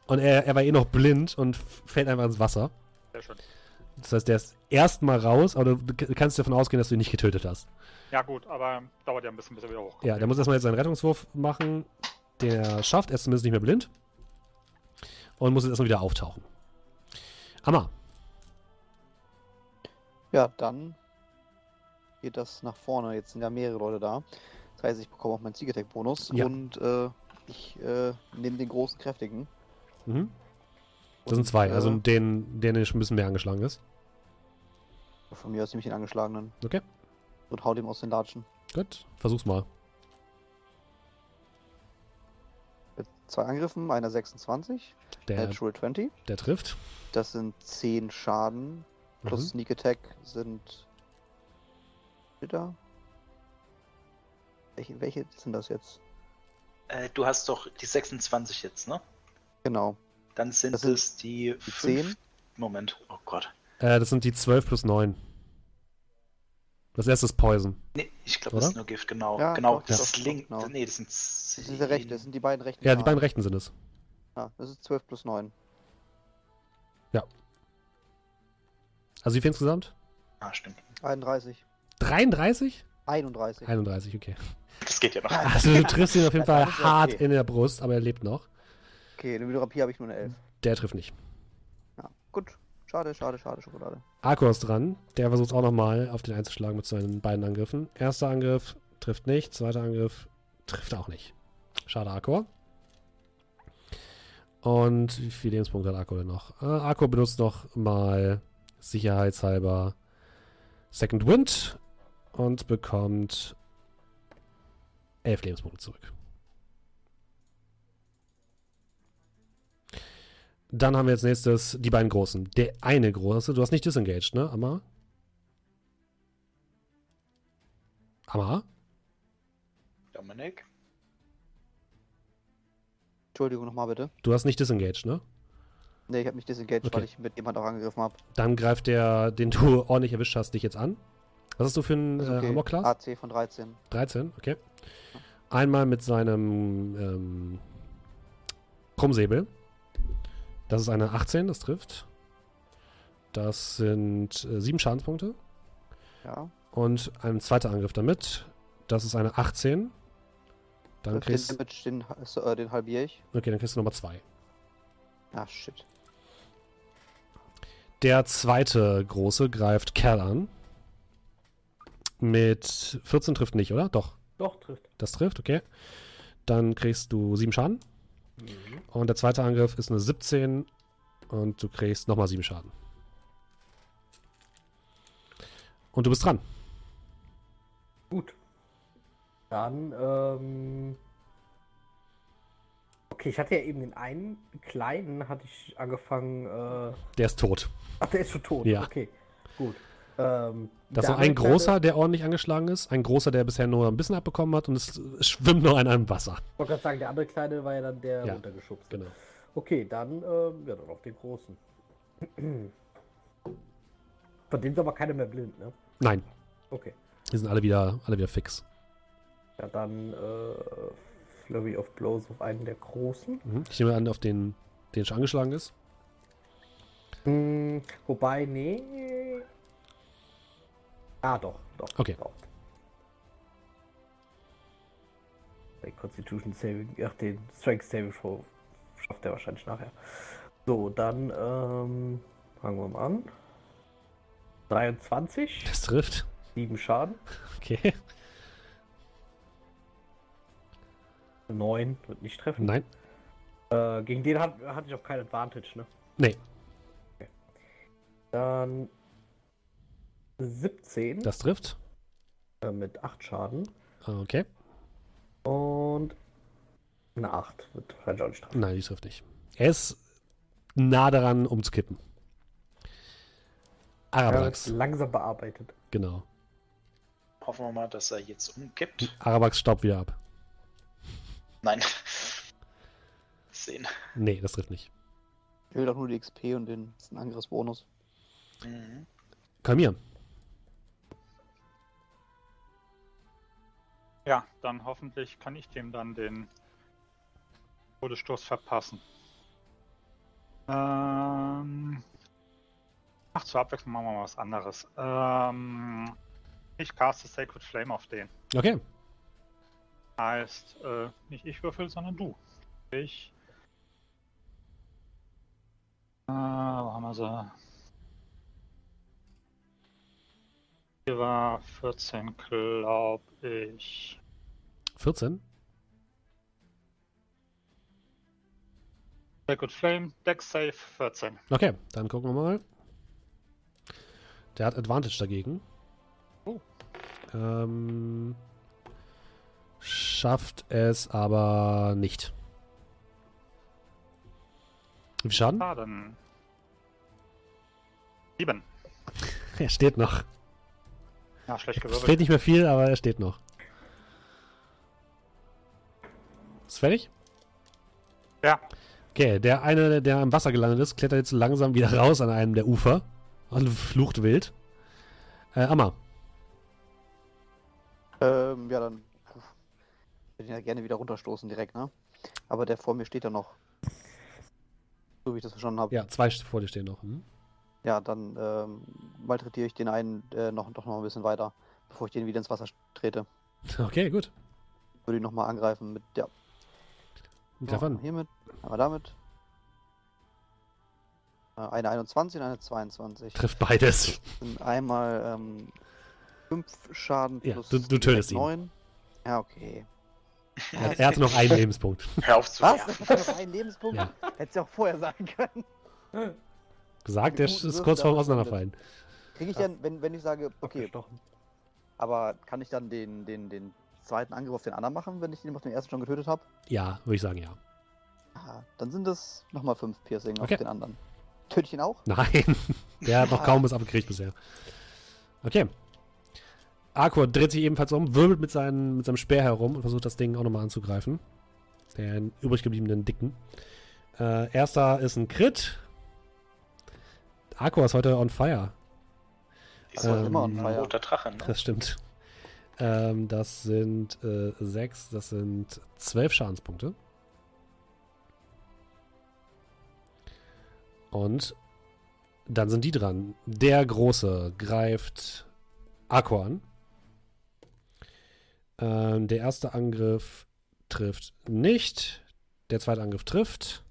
Und er, er war eh noch blind und fällt einfach ins Wasser. Sehr schön. Das heißt, der ist erstmal raus, aber du kannst davon ausgehen, dass du ihn nicht getötet hast. Ja, gut, aber dauert ja ein bisschen, bis er wieder hochkommt. Ja, der muss erstmal jetzt seinen Rettungswurf machen. Den er schafft. Er ist zumindest nicht mehr blind. Und muss jetzt erstmal wieder auftauchen. Amma. Ja, dann geht das nach vorne. Jetzt sind ja mehrere Leute da. Das heißt, ich bekomme auch meinen Attack Bonus Ja. und äh, ich äh, nehme den großen kräftigen. Mhm. Das sind Und, zwei. äh, Also den, der schon ein bisschen mehr angeschlagen ist. Von mir aus nehme ich den angeschlagenen. Okay. Und hau dem aus den Latschen. Gut, versuch's mal. Mit zwei Angriffen, einer 26, Der, Natural 20. der trifft. Das sind 10 Schaden. Plus Mhm. Sneak Attack sind. Bitte. Welche, welche sind das jetzt? Äh, du hast doch die 26 jetzt, ne? Genau. Dann sind Das sind es die, Die fünf- 10. Moment, oh Gott. Äh, das sind die 12 plus 9. Das erste ist Poison. Nee, ich glaube, das ist nur Gift, genau. Ja, genau, doch, das doch, link. genau. Nee, das sind Das ist der rechte, das sind die beiden rechten. Ja, die beiden rechten sind es. Ja, das ist 12 plus 9. Also wie viel insgesamt? Ah, stimmt. 31. 33? 31. 31, okay. Das geht ja noch. Also du triffst ihn auf jeden Fall hart okay. in der Brust, aber er lebt noch. Okay, in der Rapier habe ich nur eine 11. Der trifft nicht. Ja, gut. Schade, schade, schade, Schokolade. Arko ist dran. Der versucht auch nochmal auf den einzuschlagen mit seinen beiden Angriffen. Erster Angriff trifft nicht. Zweiter Angriff trifft auch nicht. Schade, Arko. Und wie viele Lebenspunkte hat Arko denn noch? Äh, Arko benutzt noch mal sicherheitshalber Second Wind und bekommt elf Lebenspunkte zurück. Dann haben wir jetzt nächstes die beiden großen. Der eine große, du hast nicht disengaged, ne, Amma? Amma? Dominik? Entschuldigung nochmal bitte. Du hast nicht disengaged, ne? Ne, ich habe mich disengaged, Okay. weil ich mit jemand auch angegriffen habe. Dann greift der, den du ordentlich erwischt hast, dich jetzt an. Was hast du für einen Ist äh, okay. Armor-Class? AC von 13. 13, okay. Einmal mit seinem ähm, Krummsäbel. Das ist eine 18, das trifft. Das sind äh, sieben Schadenspunkte. Ja. Und ein zweiter Angriff damit. Das ist eine 18. Dann Den kriegst, Damage, den, so, äh, den halbiere ich. okay, dann kriegst du Nummer 2. Ah, shit. Der zweite große greift Kerl an. Mit 14 trifft nicht, oder? Doch, Doch, trifft. das trifft, okay. Dann kriegst du 7 Schaden. Mhm. Und der zweite Angriff ist eine 17 und du kriegst nochmal 7 Schaden. Und du bist dran. Gut. Dann, ähm. Okay, ich hatte ja eben den einen kleinen, hatte ich angefangen, äh. Der ist tot. Ach, der ist schon tot. Ja. Okay, gut. Ähm, Das ist ein großer, der ordentlich angeschlagen ist. Ein großer, der bisher nur ein bisschen abbekommen hat und es schwimmt noch in einem Wasser. Ich wollte gerade sagen, der andere kleine war ja dann der Ja, runtergeschubst. Genau. Okay, dann, ähm, ja, dann auf den großen. Von denen ist aber keiner mehr blind, ne? Nein, Okay. die sind alle wieder, alle wieder fix. Ja, dann, äh, Flurry of Blows auf einen der großen. Mhm. Ich nehme an, auf den, den schon angeschlagen ist. Hm, wobei, nee. Ah, doch, doch. Okay. Doch. Den Constitution Saving, ach, den Strength Saving Throw schafft er wahrscheinlich nachher. So, dann, ähm, fangen wir mal an. 23, Das trifft. 7 Schaden, Okay. 9 wird nicht treffen. Nein. Äh, gegen den hat, hatte ich auch kein Advantage, ne? Nee, Dann 17 das trifft. äh, mit 8 Schaden. Okay. Und eine 8 wird wahrscheinlich auch nicht treffen. Nein, die trifft nicht. Er ist nah daran, umzukippen. Er wird Arabax, langsam bearbeitet. genau. Hoffen wir mal, dass er jetzt umkippt. Arabax staubt wieder ab. Nein. Sehen. Nee, das trifft nicht. Ich will doch nur die XP und den das ist ein Angriffsbonus. Mhm. Kalmir. Ja, dann hoffentlich kann ich dem dann den Todesstoß verpassen. Ähm, ach, zur Abwechslung machen wir mal was anderes. Ähm, ich caste Sacred Flame auf den. Okay. Heißt, äh, nicht ich würfel, sondern du. Ich. Äh, wo haben wir sie? Hier war 14, glaube ich. 14. Sacred Flame, Dex Save 14. Okay, dann gucken wir mal. Der hat Advantage dagegen. Oh. Ähm, schafft es aber nicht. Wie viel Schaden? Dann. Sieben. Er steht noch. Ja, schlecht Es gewirbelt. steht nicht mehr viel, aber er steht noch. Ist fertig? Ja. Okay, der eine, der im Wasser gelandet ist, klettert jetzt langsam wieder raus an einem der Ufer und flucht wild. Äh, Amma. Ähm, ja, dann. Würde ihn ja gerne wieder runterstoßen direkt, ne? Aber der vor mir steht ja noch. So wie ich das verstanden habe. Ja, zwei vor dir stehen noch. Hm? Ja, dann ähm, malträtiere ich den einen äh, noch, doch noch ein bisschen weiter, bevor ich den wieder ins Wasser trete. Okay, gut. Würde ihn nochmal angreifen mit der. Greif an. Hiermit, einmal damit. Äh, Eine 21 und eine 22. Trifft beides. Sind einmal ähm, 5 Schaden Ja, plus du- du tötest ihn. 9. Ja, okay. Er, er hatte noch einen Lebenspunkt. Hör auf zu Was? Das ist noch ein Lebenspunkt? Ja. Hättest du auch vorher sagen können. Gesagt, der ist kurz vorm aber Auseinanderfallen. Kriege ich dann, wenn, wenn ich sage, okay, Abgestochen. aber kann ich dann den, den, den zweiten Angriff auf den anderen machen, wenn ich den auf den ersten schon getötet habe? Ja, würde ich sagen, ja. Ah, dann sind es nochmal 5 Piercing Okay. auf den anderen. Töte ich ihn auch? Nein, der hat noch kaum was abgekriegt bisher. Okay. Arkor dreht sich ebenfalls um, wirbelt mit, seinen, mit seinem Speer herum und versucht das Ding auch nochmal anzugreifen. Den übrig gebliebenen Dicken. Äh, erster ist ein Crit. Arkor ist heute on fire. Ist Ähm, immer ein roter Drache, ne? Das stimmt. Ähm, das sind äh, sechs, das sind zwölf Schadenspunkte. Und dann sind die dran. Der Große greift Aqua an. Ähm, der erste Angriff trifft nicht. Der zweite Angriff trifft.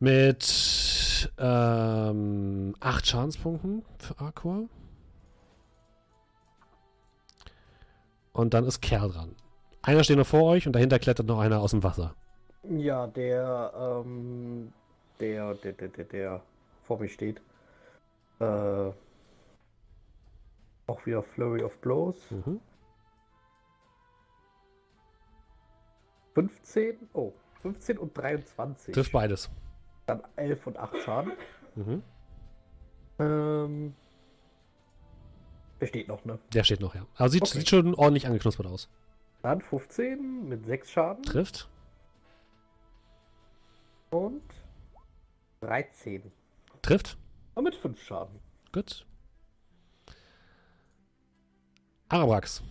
Mit ähm, acht Schadenspunkten für Aqua. Und dann ist Kerl dran. Einer steht noch vor euch und dahinter klettert noch einer aus dem Wasser. Ja, der, ähm, der, der, der, der, der vor mir steht. Äh, auch wieder Flurry of Blows. Mhm. 15, oh, 15 und 23. Trifft beides. Dann 11 und 8 Schaden. Mhm. Ähm, der steht noch, ne? Der steht noch, ja. Aber sieht, Okay. sieht schon ordentlich angeknuspert aus. Dann 15 mit 6 Schaden Trifft. und 13. Trifft. Und mit 5 Schaden. Gut. Arabrax.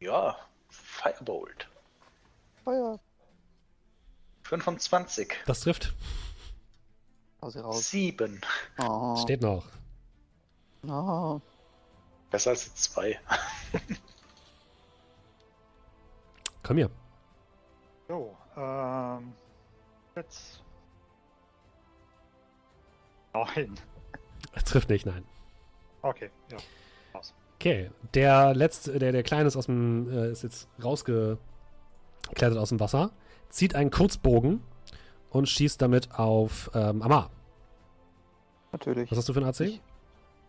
Ja, Firebolt. Feuer. 25. Das trifft. Aus raus. 7. Oh. Steht noch. Oh. Besser als 2. Komm hier. Jo, ähm. Jetzt. Neun. Das trifft nicht, nein. Okay, ja. Okay. Der letzte, der, der Kleine ist aus dem, äh, ist jetzt rausgeklettert aus dem Wasser, zieht einen Kurzbogen und schießt damit auf ähm, Amar. Natürlich. Was hast du für ein AC? Ich-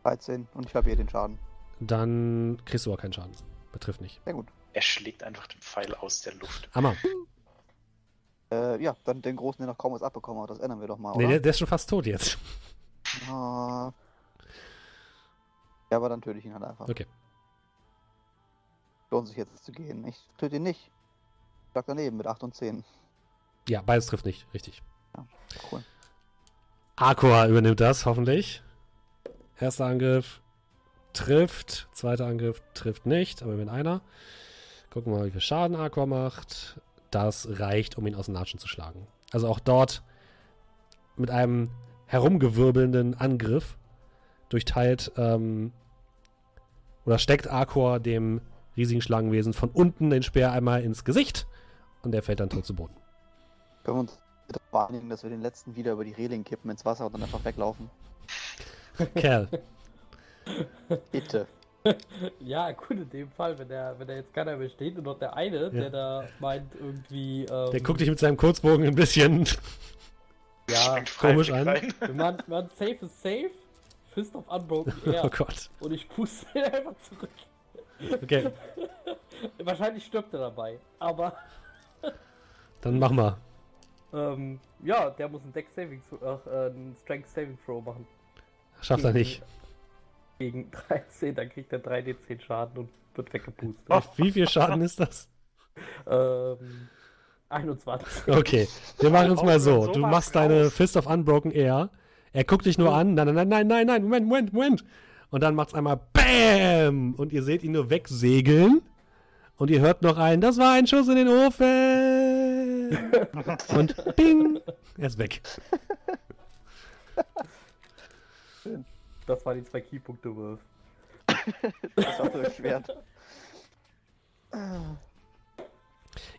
13 und ich habe hier den Schaden. Dann kriegst du auch keinen Schaden. Betrifft nicht. Sehr gut. Er schlägt einfach den Pfeil aus der Luft. Amar. Äh, ja, dann den großen, der noch kaum was abbekommen hat. Das ändern wir doch mal, Nee, oder? der, der ist schon fast tot jetzt. Ah. Ja, aber dann töte ich ihn halt einfach. Okay. Lohnt sich jetzt zu gehen. Ich töte ihn nicht. Schlag daneben mit 8 und 10. Ja, beides trifft nicht. Richtig. Cool. Aqua übernimmt das, hoffentlich. Erster Angriff trifft. Zweiter Angriff trifft nicht, aber wenn einer. Gucken wir mal, wie viel Schaden Aqua macht. Das reicht, um ihn aus den Latschen zu schlagen. Also auch dort mit einem herumgewirbelnden Angriff durchteilt ähm, oder steckt Aqua dem riesigen Schlangenwesen von unten den Speer einmal ins Gesicht und der fällt dann tot zu Boden. Können wir uns bitte wahrnehmen, dass wir den letzten wieder über die Reling kippen ins Wasser und dann einfach weglaufen? Kerl. Bitte. Ja, gut, in dem Fall, wenn der, wenn der jetzt keiner mehr steht und noch der eine, der da meint irgendwie. Ähm, Der guckt dich mit seinem Kurzbogen ein bisschen Ja, komisch an. rein. man, man safe ist safe. Fist of Unbroken Air Oh Gott. und ich puste ihn einfach zurück. Okay, Wahrscheinlich stirbt er dabei. Aber dann mach mal. ähm, ja, der muss ein Deck Saving, ach, äh, ein Strength Saving Throw machen. Schafft er nicht. Gegen 13, dann kriegt er 3d10 Schaden und wird weggepustet. Oh. Wie viel Schaden ist das? Ähm, 21. Okay, wir machen es mal so. So Du machst deine. Fist of Unbroken Air. Er guckt dich nur an. Nein, nein, nein, nein, nein, Moment, Moment, Moment. Und dann macht's einmal BAM! Und ihr seht ihn nur wegsegeln. Und ihr hört noch einen, das war ein Schuss in den Ofen. Und bing! Er ist weg. Das waren die zwei Keypunkte, Wolf. Das war so erschwert.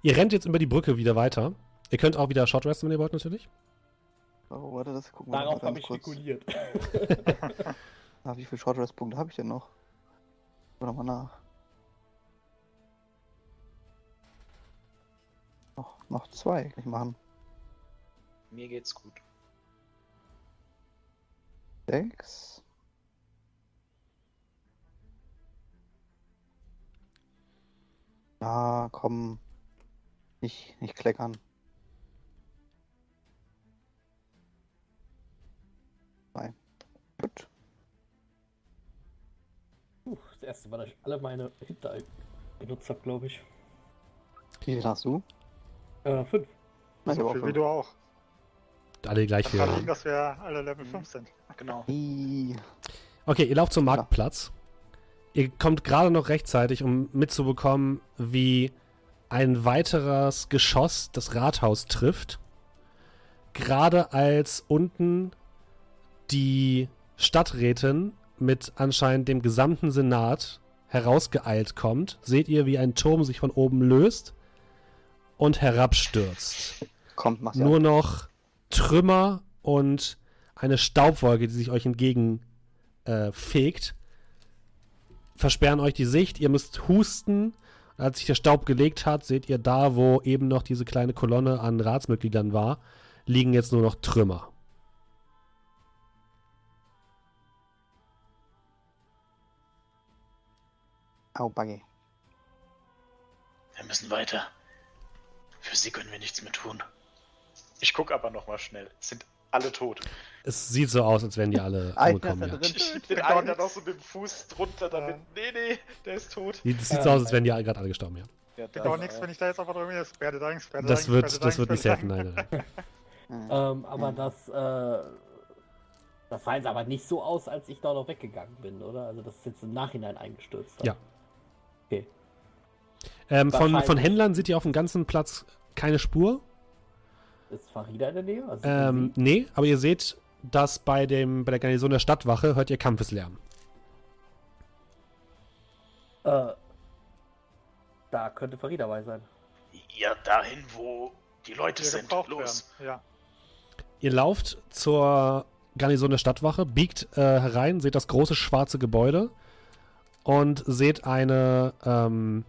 Ihr rennt jetzt über die Brücke wieder weiter. Ihr könnt auch wieder Short Resten, wenn ihr wollt, natürlich. Oh, warte, das gucken wir Darauf mal habe ich kurz. spekuliert. Ah, wie viele Short Rest Punkte habe ich denn noch? Gucken wir nochmal nach. Noch, noch zwei kann ich machen. Mir geht's gut. Sechs. Ja, komm. Nicht, nicht kleckern. Gut. Puh, das erste Mal, dass ich alle meine Hinter benutzt habe, glaube ich. Wie viel hast du? Äh, fünf. Nein, ich So viel wie du auch. Alle gleich Das viel. liegen, dass wir alle Level 5 sind. Genau. Okay, ihr lauft zum Marktplatz. Ihr kommt gerade noch rechtzeitig, um mitzubekommen, wie ein weiteres Geschoss das Rathaus trifft. Gerade als unten die Stadträtin mit anscheinend dem gesamten Senat herausgeeilt kommt, seht ihr, wie ein Turm sich von oben löst und herabstürzt. Kommt, mach's. Nur noch Trümmer und eine Staubwolke, die sich euch entgegen äh, fegt, versperren euch die Sicht. Ihr müsst husten. Als sich der Staub gelegt hat, seht ihr da, wo eben noch diese kleine Kolonne an Ratsmitgliedern war, liegen jetzt nur noch Trümmer. Au, Baggy. Wir müssen weiter. Für sie können wir nichts mehr tun. Ich guck aber noch mal schnell. Sind alle tot. Es sieht so aus, als wären die alle Einer umgekommen. ist Ja. da. Ich bin den einen dann nichts. auch so mit dem Fuß drunter, damit. Nee, nee, der ist tot. Das sieht Ja. so aus, als wären die gerade alle gestorben, ja. Ja, Bringt auch nichts, wenn ich da jetzt einfach drüber Das wird, werde das wird Danks, nicht helfen, nein. Hm. Ähm, aber das, äh, das sah jetzt aber nicht so aus, als ich da noch weggegangen bin, oder? Also das ist jetzt im Nachhinein eingestürzt. Ja. Okay. Ähm, von, von. Händlern seht ihr auf dem ganzen Platz keine Spur. Ist Farida in der Danks? Also Ähm, nee, aber ihr seht, dass bei, dem, bei der Garnison der Stadtwache hört ihr Kampfeslärm. äh, da könnte Farida dabei sein. Ja, dahin, wo die Leute die sind. Los. werden. Ja. Ihr lauft zur Garnison der Stadtwache, biegt äh, herein, seht das große schwarze Gebäude und seht eine ähm,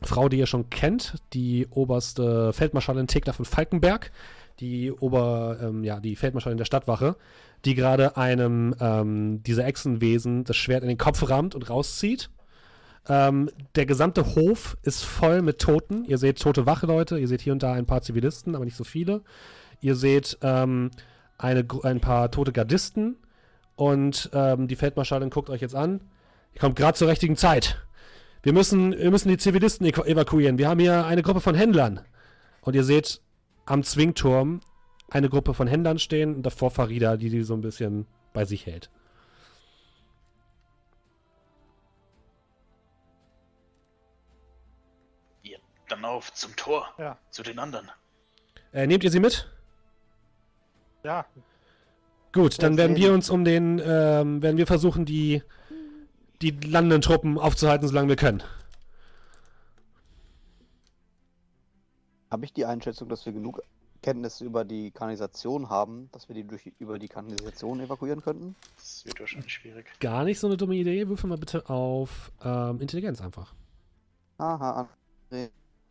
Frau, die ihr schon kennt, die oberste Feldmarschallin Thekla von Falkenberg, die Ober, ähm, ja, die Feldmarschallin der Stadtwache, die gerade einem ähm, dieser Echsenwesen das Schwert in den Kopf rammt und rauszieht. Ähm, der gesamte Hof ist voll mit Toten. Ihr seht tote Wachleute, ihr seht hier und da ein paar Zivilisten, aber nicht so viele. Ihr seht ähm, eine, ein paar tote Gardisten und ähm, die Feldmarschallin guckt euch jetzt an. Ihr kommt gerade zur richtigen Zeit. Wir müssen, wir müssen die Zivilisten evaku- evakuieren. Wir haben hier eine Gruppe von Händlern. Und ihr seht am Zwingturm eine Gruppe von Händlern stehen und davor Farida, die die so ein bisschen bei sich hält. Ja, dann auf zum Tor. Ja. Zu den anderen. Äh, nehmt ihr sie mit? Ja, Gut, dann werden wir uns um den, ähm, werden wir versuchen, die, die landenden Truppen aufzuhalten, solange wir können. Habe ich die Einschätzung, dass wir genug Kenntnisse über die Kanalisation haben, dass wir die durch, über die Kanalisation evakuieren könnten? Das wird wahrscheinlich schwierig. Gar nicht so eine dumme Idee. Würfel mal bitte auf ähm, Intelligenz einfach. Aha, André.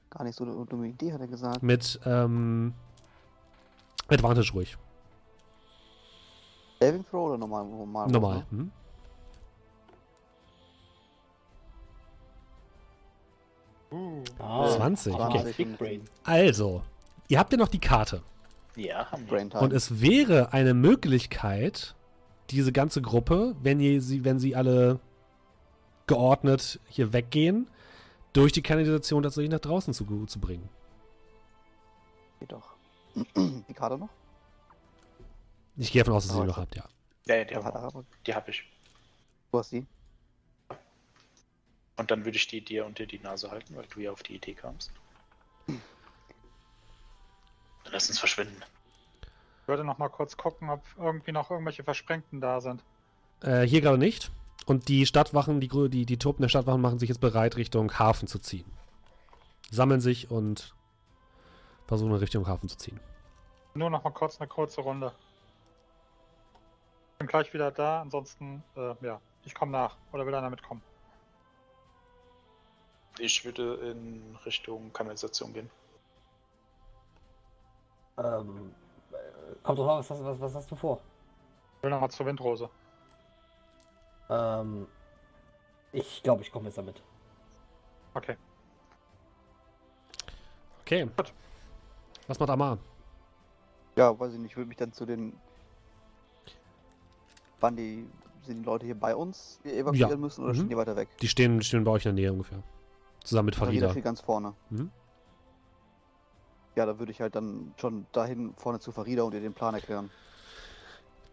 Gar nicht so eine dumme Idee, hat er gesagt. Mit ähm, Advantage ruhig. Saving Throw oder normal? Normal. Normal. ne? Uh, Ah, 20, okay. Also, ihr habt ja noch die Karte. Ja, haben wir. Brain Time. Und es wäre eine Möglichkeit, diese ganze Gruppe, wenn, ihr sie, wenn sie alle geordnet hier weggehen, durch die Kanalisation tatsächlich nach draußen zu, zu bringen. Geht doch. Die Karte noch? Ich gehe davon aus, dass ihr Oh, sie noch habt, ja. Ja, ja, die, die habe ich. Du hast die? Und dann würde ich die dir unter die Nase halten, weil du ja auf die Idee kamst. Dann lass uns verschwinden. ich würde noch mal kurz gucken, ob irgendwie noch irgendwelche Versprengten da sind. Äh, hier gerade nicht. Und die Stadtwachen, die, die, die Truppen der Stadtwachen machen sich jetzt bereit, Richtung Hafen zu ziehen. Sammeln sich und versuchen Richtung Hafen zu ziehen. Nur noch mal kurz eine kurze Runde. Bin gleich wieder da, ansonsten, äh, ja, ich komme nach. Oder will einer mitkommen? Ich würde in Richtung Kanalisation gehen. Ähm, äh, kommt drauf an, was, hast- was, was hast du vor? Ich will noch mal zur Windrose. Ähm, ich glaube, ich komme jetzt damit. Okay. Okay. Was macht Amar? Ja, weiß ich nicht. Ich würde mich dann zu den. Wann die. Sind die Leute hier bei uns evakuieren Ja. müssen oder Mhm. stehen die weiter weg? Die stehen, die stehen bei euch in der Nähe ungefähr. Zusammen mit Farida Farida. steht ganz vorne. Mhm. Ja, da würde ich halt dann schon dahin vorne zu Farida und ihr den Plan erklären.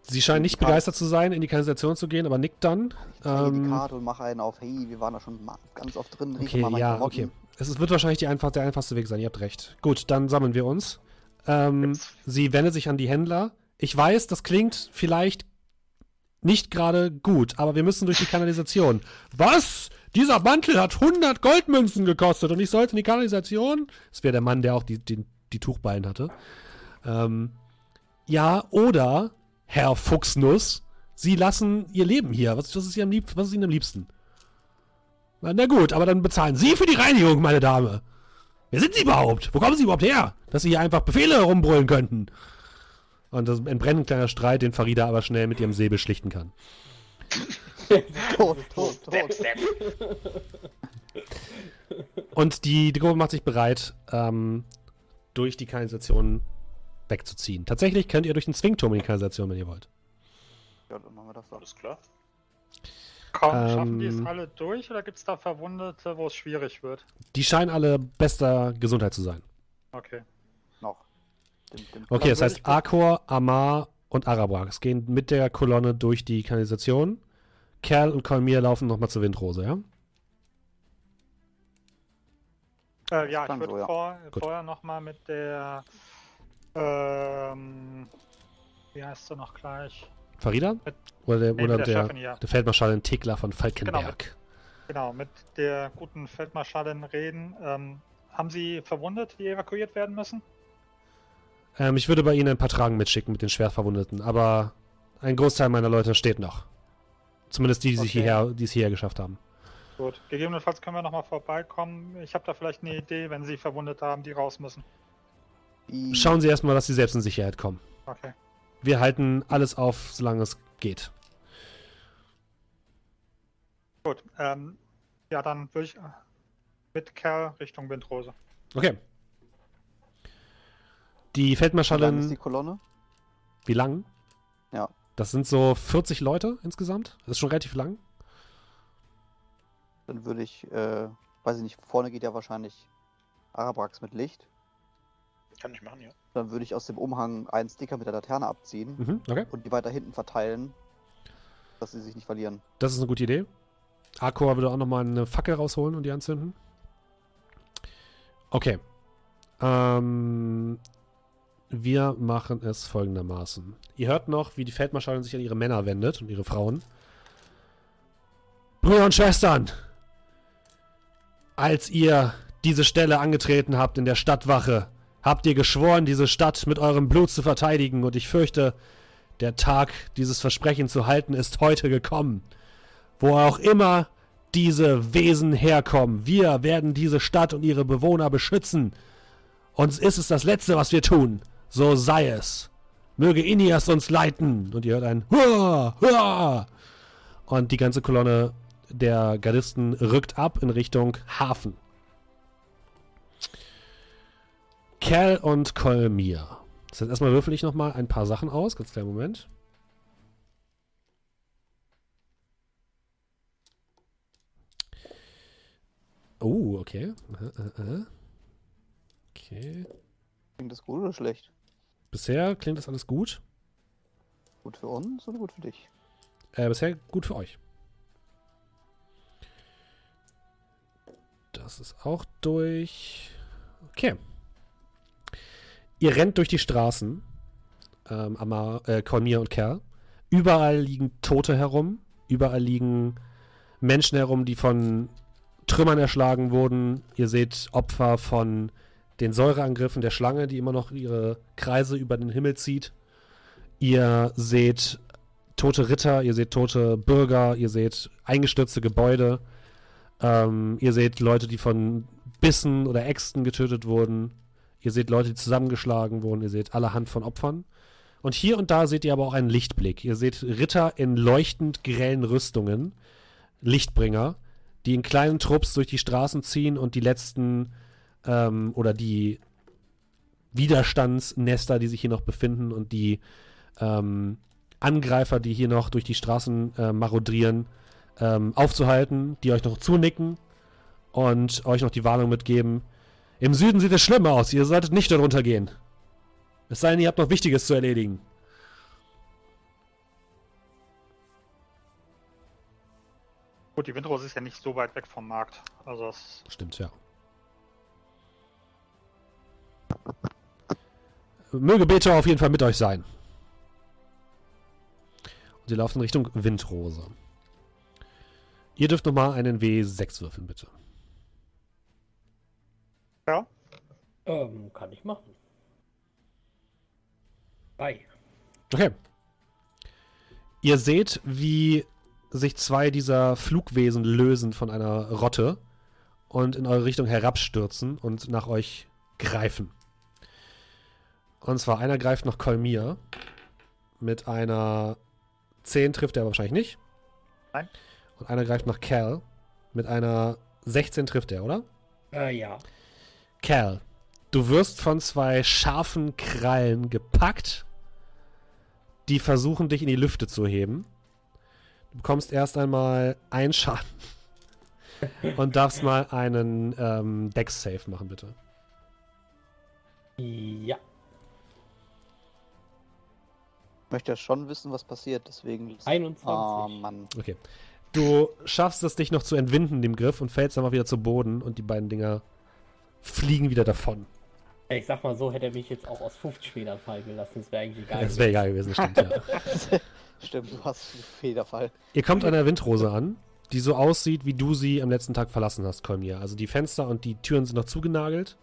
Sie scheinen nicht begeistert zu sein, in die Kanalisation zu gehen, aber nickt dann. Ich zeige die Ähm, Karte und mache einen auf, hey, wir waren da schon ganz oft drin, okay, ja, okay. Es wird wahrscheinlich die einfach, der einfachste Weg sein, ihr habt recht. Gut, dann sammeln wir uns. Ähm, sie wendet sich an die Händler. Ich weiß, das klingt vielleicht nicht gerade gut, aber wir müssen durch die Kanalisation. Was? Dieser Mantel hat 100 Goldmünzen gekostet und ich sollte in die Kanalisation? Das wäre der Mann, der auch die, die, die Tuchballen hatte. Ähm, ja, oder Herr Fuchsnuss, Sie lassen Ihr Leben hier. Was, was, ist, Ihnen am lieb, was ist Ihnen am liebsten? Na, gut, aber dann bezahlen Sie für die Reinigung, meine Dame. Wer sind Sie überhaupt? Wo kommen Sie überhaupt her? Dass Sie hier einfach Befehle herumbrüllen könnten. Und das entbrennt ein kleiner Streit, den Farida aber schnell mit ihrem Säbel schlichten kann. Tot, tot, Step, tot. step. Und die, die Gruppe macht sich bereit, ähm, durch die Kanalisation wegzuziehen. Tatsächlich könnt ihr durch den Zwingturm in die Kanalisation, wenn ihr wollt. Ja, dann machen wir das doch. Alles klar. Komm, schaffen die es Ähm. alle durch oder gibt es da Verwundete, wo es schwierig wird? Die scheinen alle bester Gesundheit zu sein. Okay. Noch. Dem, dem Okay, das heißt, Akor, Amar und Arabrax gehen mit der Kolonne durch die Kanalisation. Kerl und Kolmir laufen nochmal zur Windrose, ja? Äh, ja, ich würde so, ja. vor, Gut. vorher noch mal mit der, ähm, wie heißt du noch gleich? Farida? Oder der, Nee, oder mit der der, Chefin, ja. der Feldmarschallin Tekla von Falkenberg. Genau, mit der guten Feldmarschallin reden. Ähm, haben Sie Verwundete, die evakuiert werden müssen? Ähm, ich würde bei Ihnen ein paar Tragen mitschicken mit den Schwerverwundeten, aber ein Großteil meiner Leute steht noch. Zumindest die, die, sich Okay. hierher, die es hierher geschafft haben. Gut. Gegebenenfalls können wir noch mal vorbeikommen. Ich habe da vielleicht eine Idee, wenn Sie Verwundete haben, die raus müssen. Schauen Sie erstmal, dass Sie selbst in Sicherheit kommen. Okay. Wir halten alles auf, solange es geht. Gut. Ähm, ja, dann würde ich mit Kerl Richtung Windrose. Okay. Die Wie lang Feldmarschallin, ist die Kolonne? wie lang? Das sind so 40 Leute insgesamt. Das ist schon relativ lang. Dann würde ich, äh, weiß ich nicht, vorne geht ja wahrscheinlich Arabrax mit Licht. Kann ich machen, ja. Dann würde ich aus dem Umhang einen Sticker mit der Laterne abziehen Mhm, okay. und die weiter hinten verteilen, dass sie sich nicht verlieren. Das ist eine gute Idee. Akor würde auch nochmal eine Fackel rausholen und die anzünden. Okay. Ähm, wir machen es folgendermaßen. Ihr hört noch, wie die Feldmarschallin sich an ihre Männer wendet und ihre Frauen. Brüder und Schwestern, als ihr diese Stelle angetreten habt in der Stadtwache, habt ihr geschworen, diese Stadt mit eurem Blut zu verteidigen und ich fürchte, der Tag, dieses Versprechen zu halten, ist heute gekommen. Wo auch immer diese Wesen herkommen, wir werden diese Stadt und ihre Bewohner beschützen. Uns ist es das Letzte, was wir tun. So sei es. Möge Inias uns leiten. Und ihr hört ein Hurra, Hurra. Und die ganze Kolonne der Gardisten rückt ab in Richtung Hafen. Cal und Kolmir. Das heißt, erstmal würfel ich nochmal ein paar Sachen aus. Ganz kleinen Moment. Oh, okay. Äh, äh, äh. Okay. Klingt das gut oder schlecht? Bisher klingt das alles gut. Gut für uns oder gut für dich? Äh, bisher gut für euch. Das ist auch durch. Okay. Ihr rennt durch die Straßen. Ähm, Amar, äh, Kolmir und Kerl. Überall liegen Tote herum. Überall liegen Menschen herum, die von Trümmern erschlagen wurden. Ihr seht Opfer von den Säureangriffen der Schlange, die immer noch ihre Kreise über den Himmel zieht. Ihr seht tote Ritter, ihr seht tote Bürger, ihr seht eingestürzte Gebäude. Ähm, ihr seht Leute, die von Bissen oder Äxten getötet wurden. Ihr seht Leute, die zusammengeschlagen wurden. Ihr seht allerhand von Opfern. Und hier und da seht ihr aber auch einen Lichtblick. Ihr seht Ritter in leuchtend grellen Rüstungen, Lichtbringer, die in kleinen Trupps durch die Straßen ziehen und die letzten ähm, oder die Widerstandsnester, die sich hier noch befinden und die ähm, Angreifer, die hier noch durch die Straßen äh, marodrieren, ähm, aufzuhalten, die euch noch zunicken und euch noch die Warnung mitgeben. Im Süden sieht es schlimm aus, ihr solltet nicht darunter gehen. Es sei denn, ihr habt noch Wichtiges zu erledigen. Gut, die Windrose ist ja nicht so weit weg vom Markt. Also das Stimmt, ja. Möge Beto auf jeden Fall mit euch sein. Und ihr lauft in Richtung Windrose. Ihr dürft nochmal einen W6 würfeln, bitte. ja. Ähm, kann ich machen. Bei. Okay. Ihr seht, wie sich zwei dieser Flugwesen lösen von einer Rotte und in eure Richtung herabstürzen und nach euch greifen. Und zwar einer greift nach Kolmir mit einer 10 trifft er aber wahrscheinlich nicht. Nein. Und einer greift nach Cal mit einer 16 trifft er, oder? Äh, ja. Cal, du wirst von zwei scharfen Krallen gepackt, die versuchen, dich in die Lüfte zu heben. Du bekommst erst einmal einen Schaden und darfst mal einen ähm, Dex-Save machen, bitte. Ja. Ich möchte ja schon wissen, was passiert, deswegen. 21. Oh Mann. Okay. Du schaffst es, dich noch zu entwinden, dem Griff, und fällst einfach wieder zu Boden und die beiden Dinger fliegen wieder davon. Ich sag mal so, hätte er mich jetzt auch aus 50 Metern fallen gelassen. Das wäre eigentlich egal. Das wäre egal gewesen, stimmt, ja. Stimmt, du hast einen Federfall. Ihr kommt an der Windrose an, die so aussieht, wie du sie am letzten Tag verlassen hast, Kolmir. Also die Fenster und die Türen sind noch zugenagelt.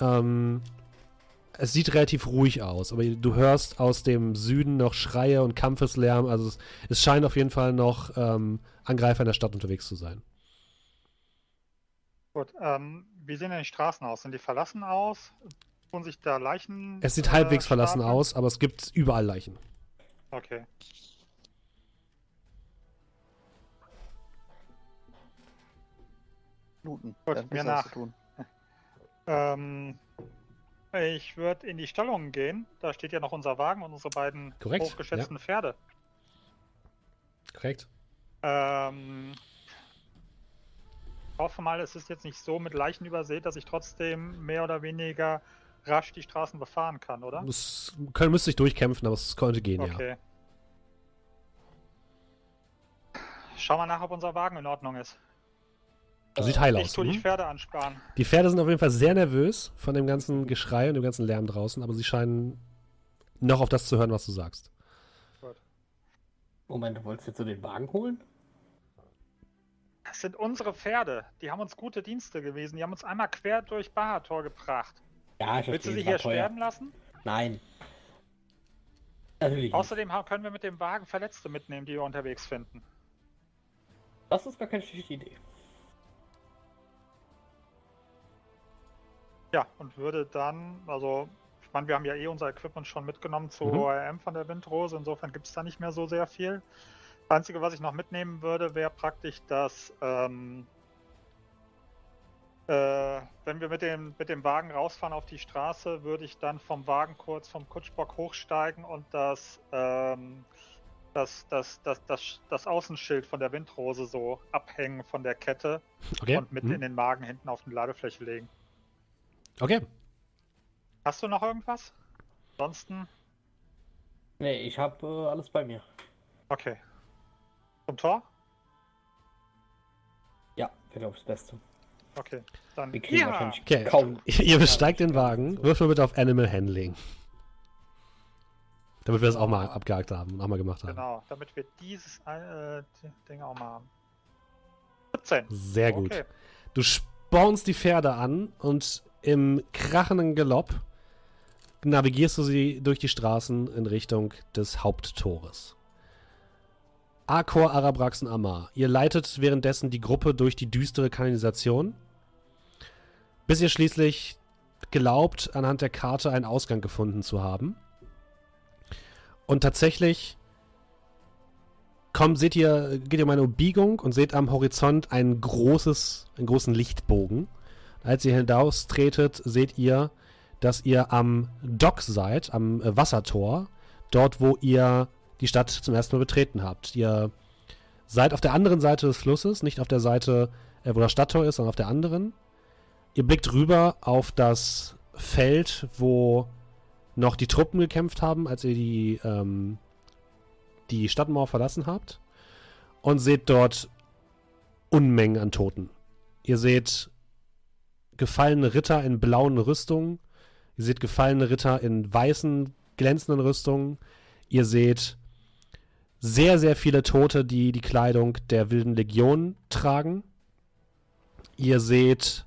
Ähm, es sieht relativ ruhig aus, aber du hörst aus dem Süden noch Schreie und Kampfeslärm. Also es, es scheint auf jeden Fall noch ähm, Angreifer in der Stadt unterwegs zu sein. Gut, ähm, wie sehen denn die Straßen aus? Sind die verlassen aus? Tun sich da Leichen? Es sieht äh, halbwegs verlassen aus, aber es gibt überall Leichen. Okay. Minuten. Gut, mir nach. zu tun. Ähm, ich würde in die Stellung gehen. Da steht ja noch unser Wagen und unsere beiden Korrekt, hochgeschätzten Pferde. Korrekt. Ähm, ich hoffe mal, es ist jetzt nicht so mit Leichen übersät, dass ich trotzdem mehr oder weniger rasch die Straßen befahren kann, oder? Es können, müsste sich durchkämpfen, aber es könnte gehen, ja. Okay. Schau mal nach, ob unser Wagen in Ordnung ist. Das sieht heil Ich aus. tue die hm? Pferde ansparen. Die Pferde sind auf jeden Fall sehr nervös von dem ganzen Geschrei und dem ganzen Lärm draußen, aber sie scheinen noch auf das zu hören, was du sagst. Moment, du wolltest jetzt so den Wagen holen? Das sind unsere Pferde. Die haben uns gute Dienste gewesen. Die haben uns einmal quer durch Bahator gebracht. Ja, ich Willst du sie hier teuer. sterben lassen? Nein. Natürlich. Außerdem können wir mit dem Wagen Verletzte mitnehmen, die wir unterwegs finden. Das ist gar keine schlechte Idee. Ja, und würde dann, also Ich meine, wir haben ja eh unser Equipment schon mitgenommen zur Mhm. ORM von der Windrose. Insofern gibt es da nicht mehr so sehr viel. Das Einzige, was ich noch mitnehmen würde, wäre praktisch, dass ähm, äh, wenn wir mit dem, mit dem Wagen rausfahren auf die Straße, würde ich dann vom Wagen kurz vom Kutschbock hochsteigen und das, ähm, das, das, das, das, das Außenschild von der Windrose so abhängen von der Kette Okay. und mit mhm. in den Magen hinten auf die Ladefläche legen. Okay. Hast du noch irgendwas? Ansonsten, Nee, ich habe äh, alles bei mir. okay. Zum Tor? Ja, wäre glaube ich das Beste. Okay. Dann Wir kriegen ja. wahrscheinlich Okay. kaum. Ihr besteigt den Wagen. Wirf mal bitte auf Animal Handling. Damit wir das auch mal abgehakt haben und auch mal gemacht haben. Genau, damit wir dieses äh, Ding auch mal haben. 17. Sehr gut. Okay. Du spornst die Pferde an und im krachenden Galopp navigierst du sie durch die Straßen in Richtung des Haupttores. Akor, Arabrax und Amar. Ihr leitet währenddessen die Gruppe durch die düstere Kanalisation, bis ihr schließlich glaubt, anhand der Karte einen Ausgang gefunden zu haben. Und tatsächlich kommt, seht ihr, geht ihr um eine Biegung und seht am Horizont ein großes, einen großen Lichtbogen. Als ihr hinaustretet, seht ihr, dass ihr am Dock seid, am äh, Wassertor, dort, wo ihr die Stadt zum ersten Mal betreten habt. Ihr seid auf der anderen Seite des Flusses, nicht auf der Seite, äh, wo das Stadttor ist, sondern auf der anderen. Ihr blickt rüber auf das Feld, wo noch die Truppen gekämpft haben, als ihr die, ähm, die Stadtmauer verlassen habt. Und seht dort Unmengen an Toten. Ihr seht gefallene Ritter in blauen Rüstungen. Ihr seht gefallene Ritter in weißen, glänzenden Rüstungen. Ihr seht sehr, sehr viele Tote, die die Kleidung der wilden Legion tragen. Ihr seht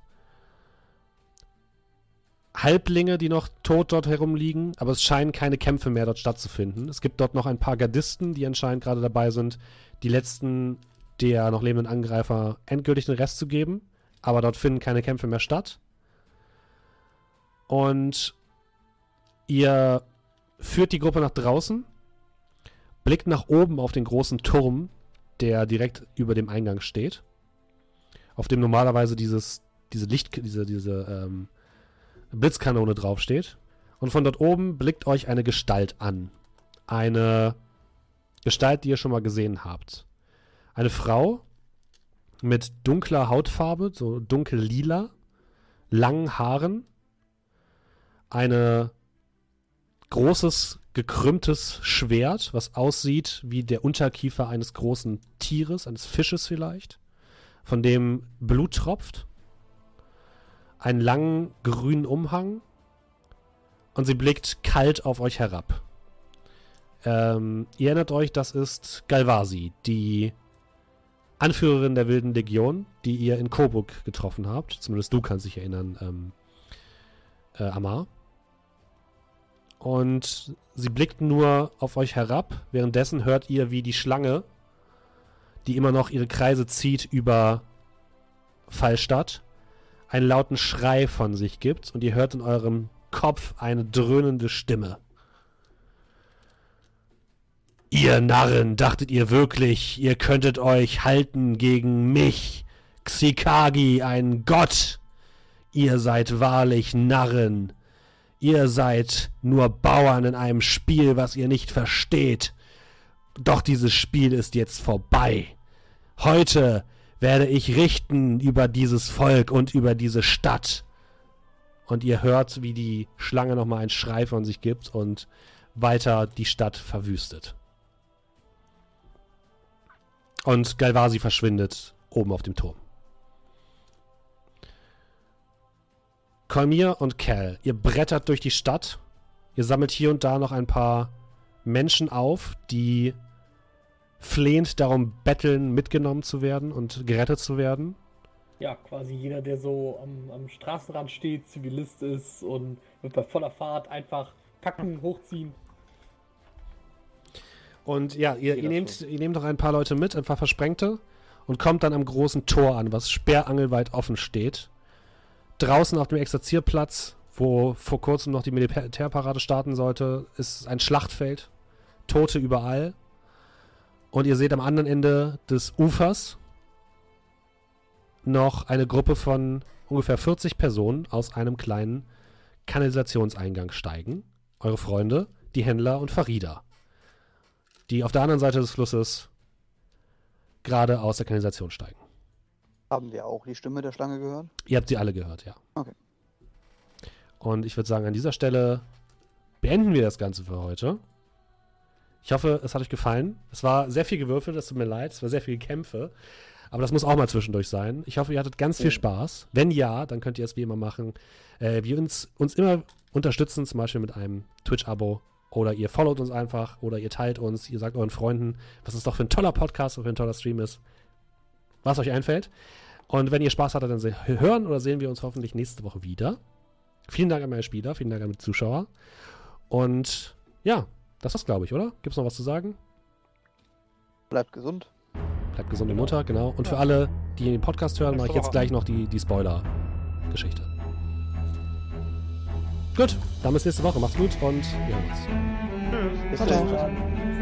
Halblinge, die noch tot dort herumliegen, aber es scheinen keine Kämpfe mehr dort stattzufinden. Es gibt dort noch ein paar Gardisten, die anscheinend gerade dabei sind, die letzten der noch lebenden Angreifer endgültig den Rest zu geben, aber dort finden keine Kämpfe mehr statt. Und ihr führt die Gruppe nach draußen, blickt nach oben auf den großen Turm, der direkt über dem Eingang steht, auf dem normalerweise dieses, diese Licht, diese, diese ähm, Blitzkanone draufsteht. Und von dort oben blickt euch eine Gestalt an. Eine Gestalt, die ihr schon mal gesehen habt. Eine Frau mit dunkler Hautfarbe, so dunkel lila, langen Haaren, eine großes gekrümmtes Schwert, was aussieht wie der Unterkiefer eines großen Tieres, eines Fisches vielleicht, von dem Blut tropft, einen langen grünen Umhang und sie blickt kalt auf euch herab. Ähm, ihr erinnert euch, das ist Galvasi, die Anführerin der Wilden Legion, die ihr in Coburg getroffen habt. Zumindest du kannst dich erinnern, ähm, äh, Amar. Und sie blickt nur auf euch herab. Währenddessen hört ihr, wie die Schlange, die immer noch ihre Kreise zieht über Fallstadt, einen lauten Schrei von sich gibt und ihr hört in eurem Kopf eine dröhnende Stimme. Ihr Narren, dachtet ihr wirklich, ihr könntet euch halten gegen mich, Xikagi, ein Gott? Ihr seid wahrlich Narren. Ihr seid nur Bauern in einem Spiel, was ihr nicht versteht. Doch dieses Spiel ist jetzt vorbei. Heute werde ich richten über dieses Volk und über diese Stadt. Und ihr hört, wie die Schlange nochmal einen Schrei von sich gibt und weiter die Stadt verwüstet. Und Galvasi verschwindet oben auf dem Turm. Kolmir und Cal, ihr brettert durch die Stadt. Ihr sammelt hier und da noch ein paar Menschen auf, die flehend darum betteln, mitgenommen zu werden und gerettet zu werden. Ja, quasi jeder, der so am, am Straßenrand steht, Zivilist ist und wird bei voller Fahrt einfach packen, hochziehen. Und ja, ihr, ihr, nehmt, ihr nehmt noch ein paar Leute mit, ein paar Versprengte und kommt dann am großen Tor an, was sperrangelweit offen steht. Draußen auf dem Exerzierplatz wo vor kurzem noch die Militärparade starten sollte, ist ein Schlachtfeld. Tote überall. Und ihr seht am anderen Ende des Ufers noch eine Gruppe von ungefähr 40 Personen aus einem kleinen Kanalisationseingang steigen. Eure Freunde, die Händler und Farida. Die auf der anderen Seite des Flusses gerade aus der Kanalisation steigen. Haben wir auch die Stimme der Schlange gehört? Ihr habt sie alle gehört, ja. Okay. Und ich würde sagen, an dieser Stelle beenden wir das Ganze für heute. Ich hoffe, es hat euch gefallen. Es war sehr viel gewürfelt, es tut mir leid. Es war sehr viel Kämpfe. Aber das muss auch mal zwischendurch sein. Ich hoffe, ihr hattet ganz viel Spaß. Wenn ja, dann könnt ihr es wie immer machen. Äh, wir uns, uns immer unterstützen, zum Beispiel mit einem Twitch-Abo. Oder ihr followt uns einfach. Oder ihr teilt uns. Ihr sagt euren Freunden, was es doch für ein toller Podcast und für ein toller Stream ist. Was euch einfällt. Und wenn ihr Spaß hattet, dann hören oder sehen wir uns hoffentlich nächste Woche wieder. Vielen Dank an meine Spieler, vielen Dank an die Zuschauer. Und ja, das war's, glaube ich, oder? Gibt's noch was zu sagen? Bleibt gesund. Bleibt gesunde Mutter, genau. Und für alle, die den Podcast hören, mache ich jetzt gleich noch die, die Spoiler-Geschichte. Gut, dann bis nächste Woche. Macht's gut und wir hören uns. Bis Ciao, dann.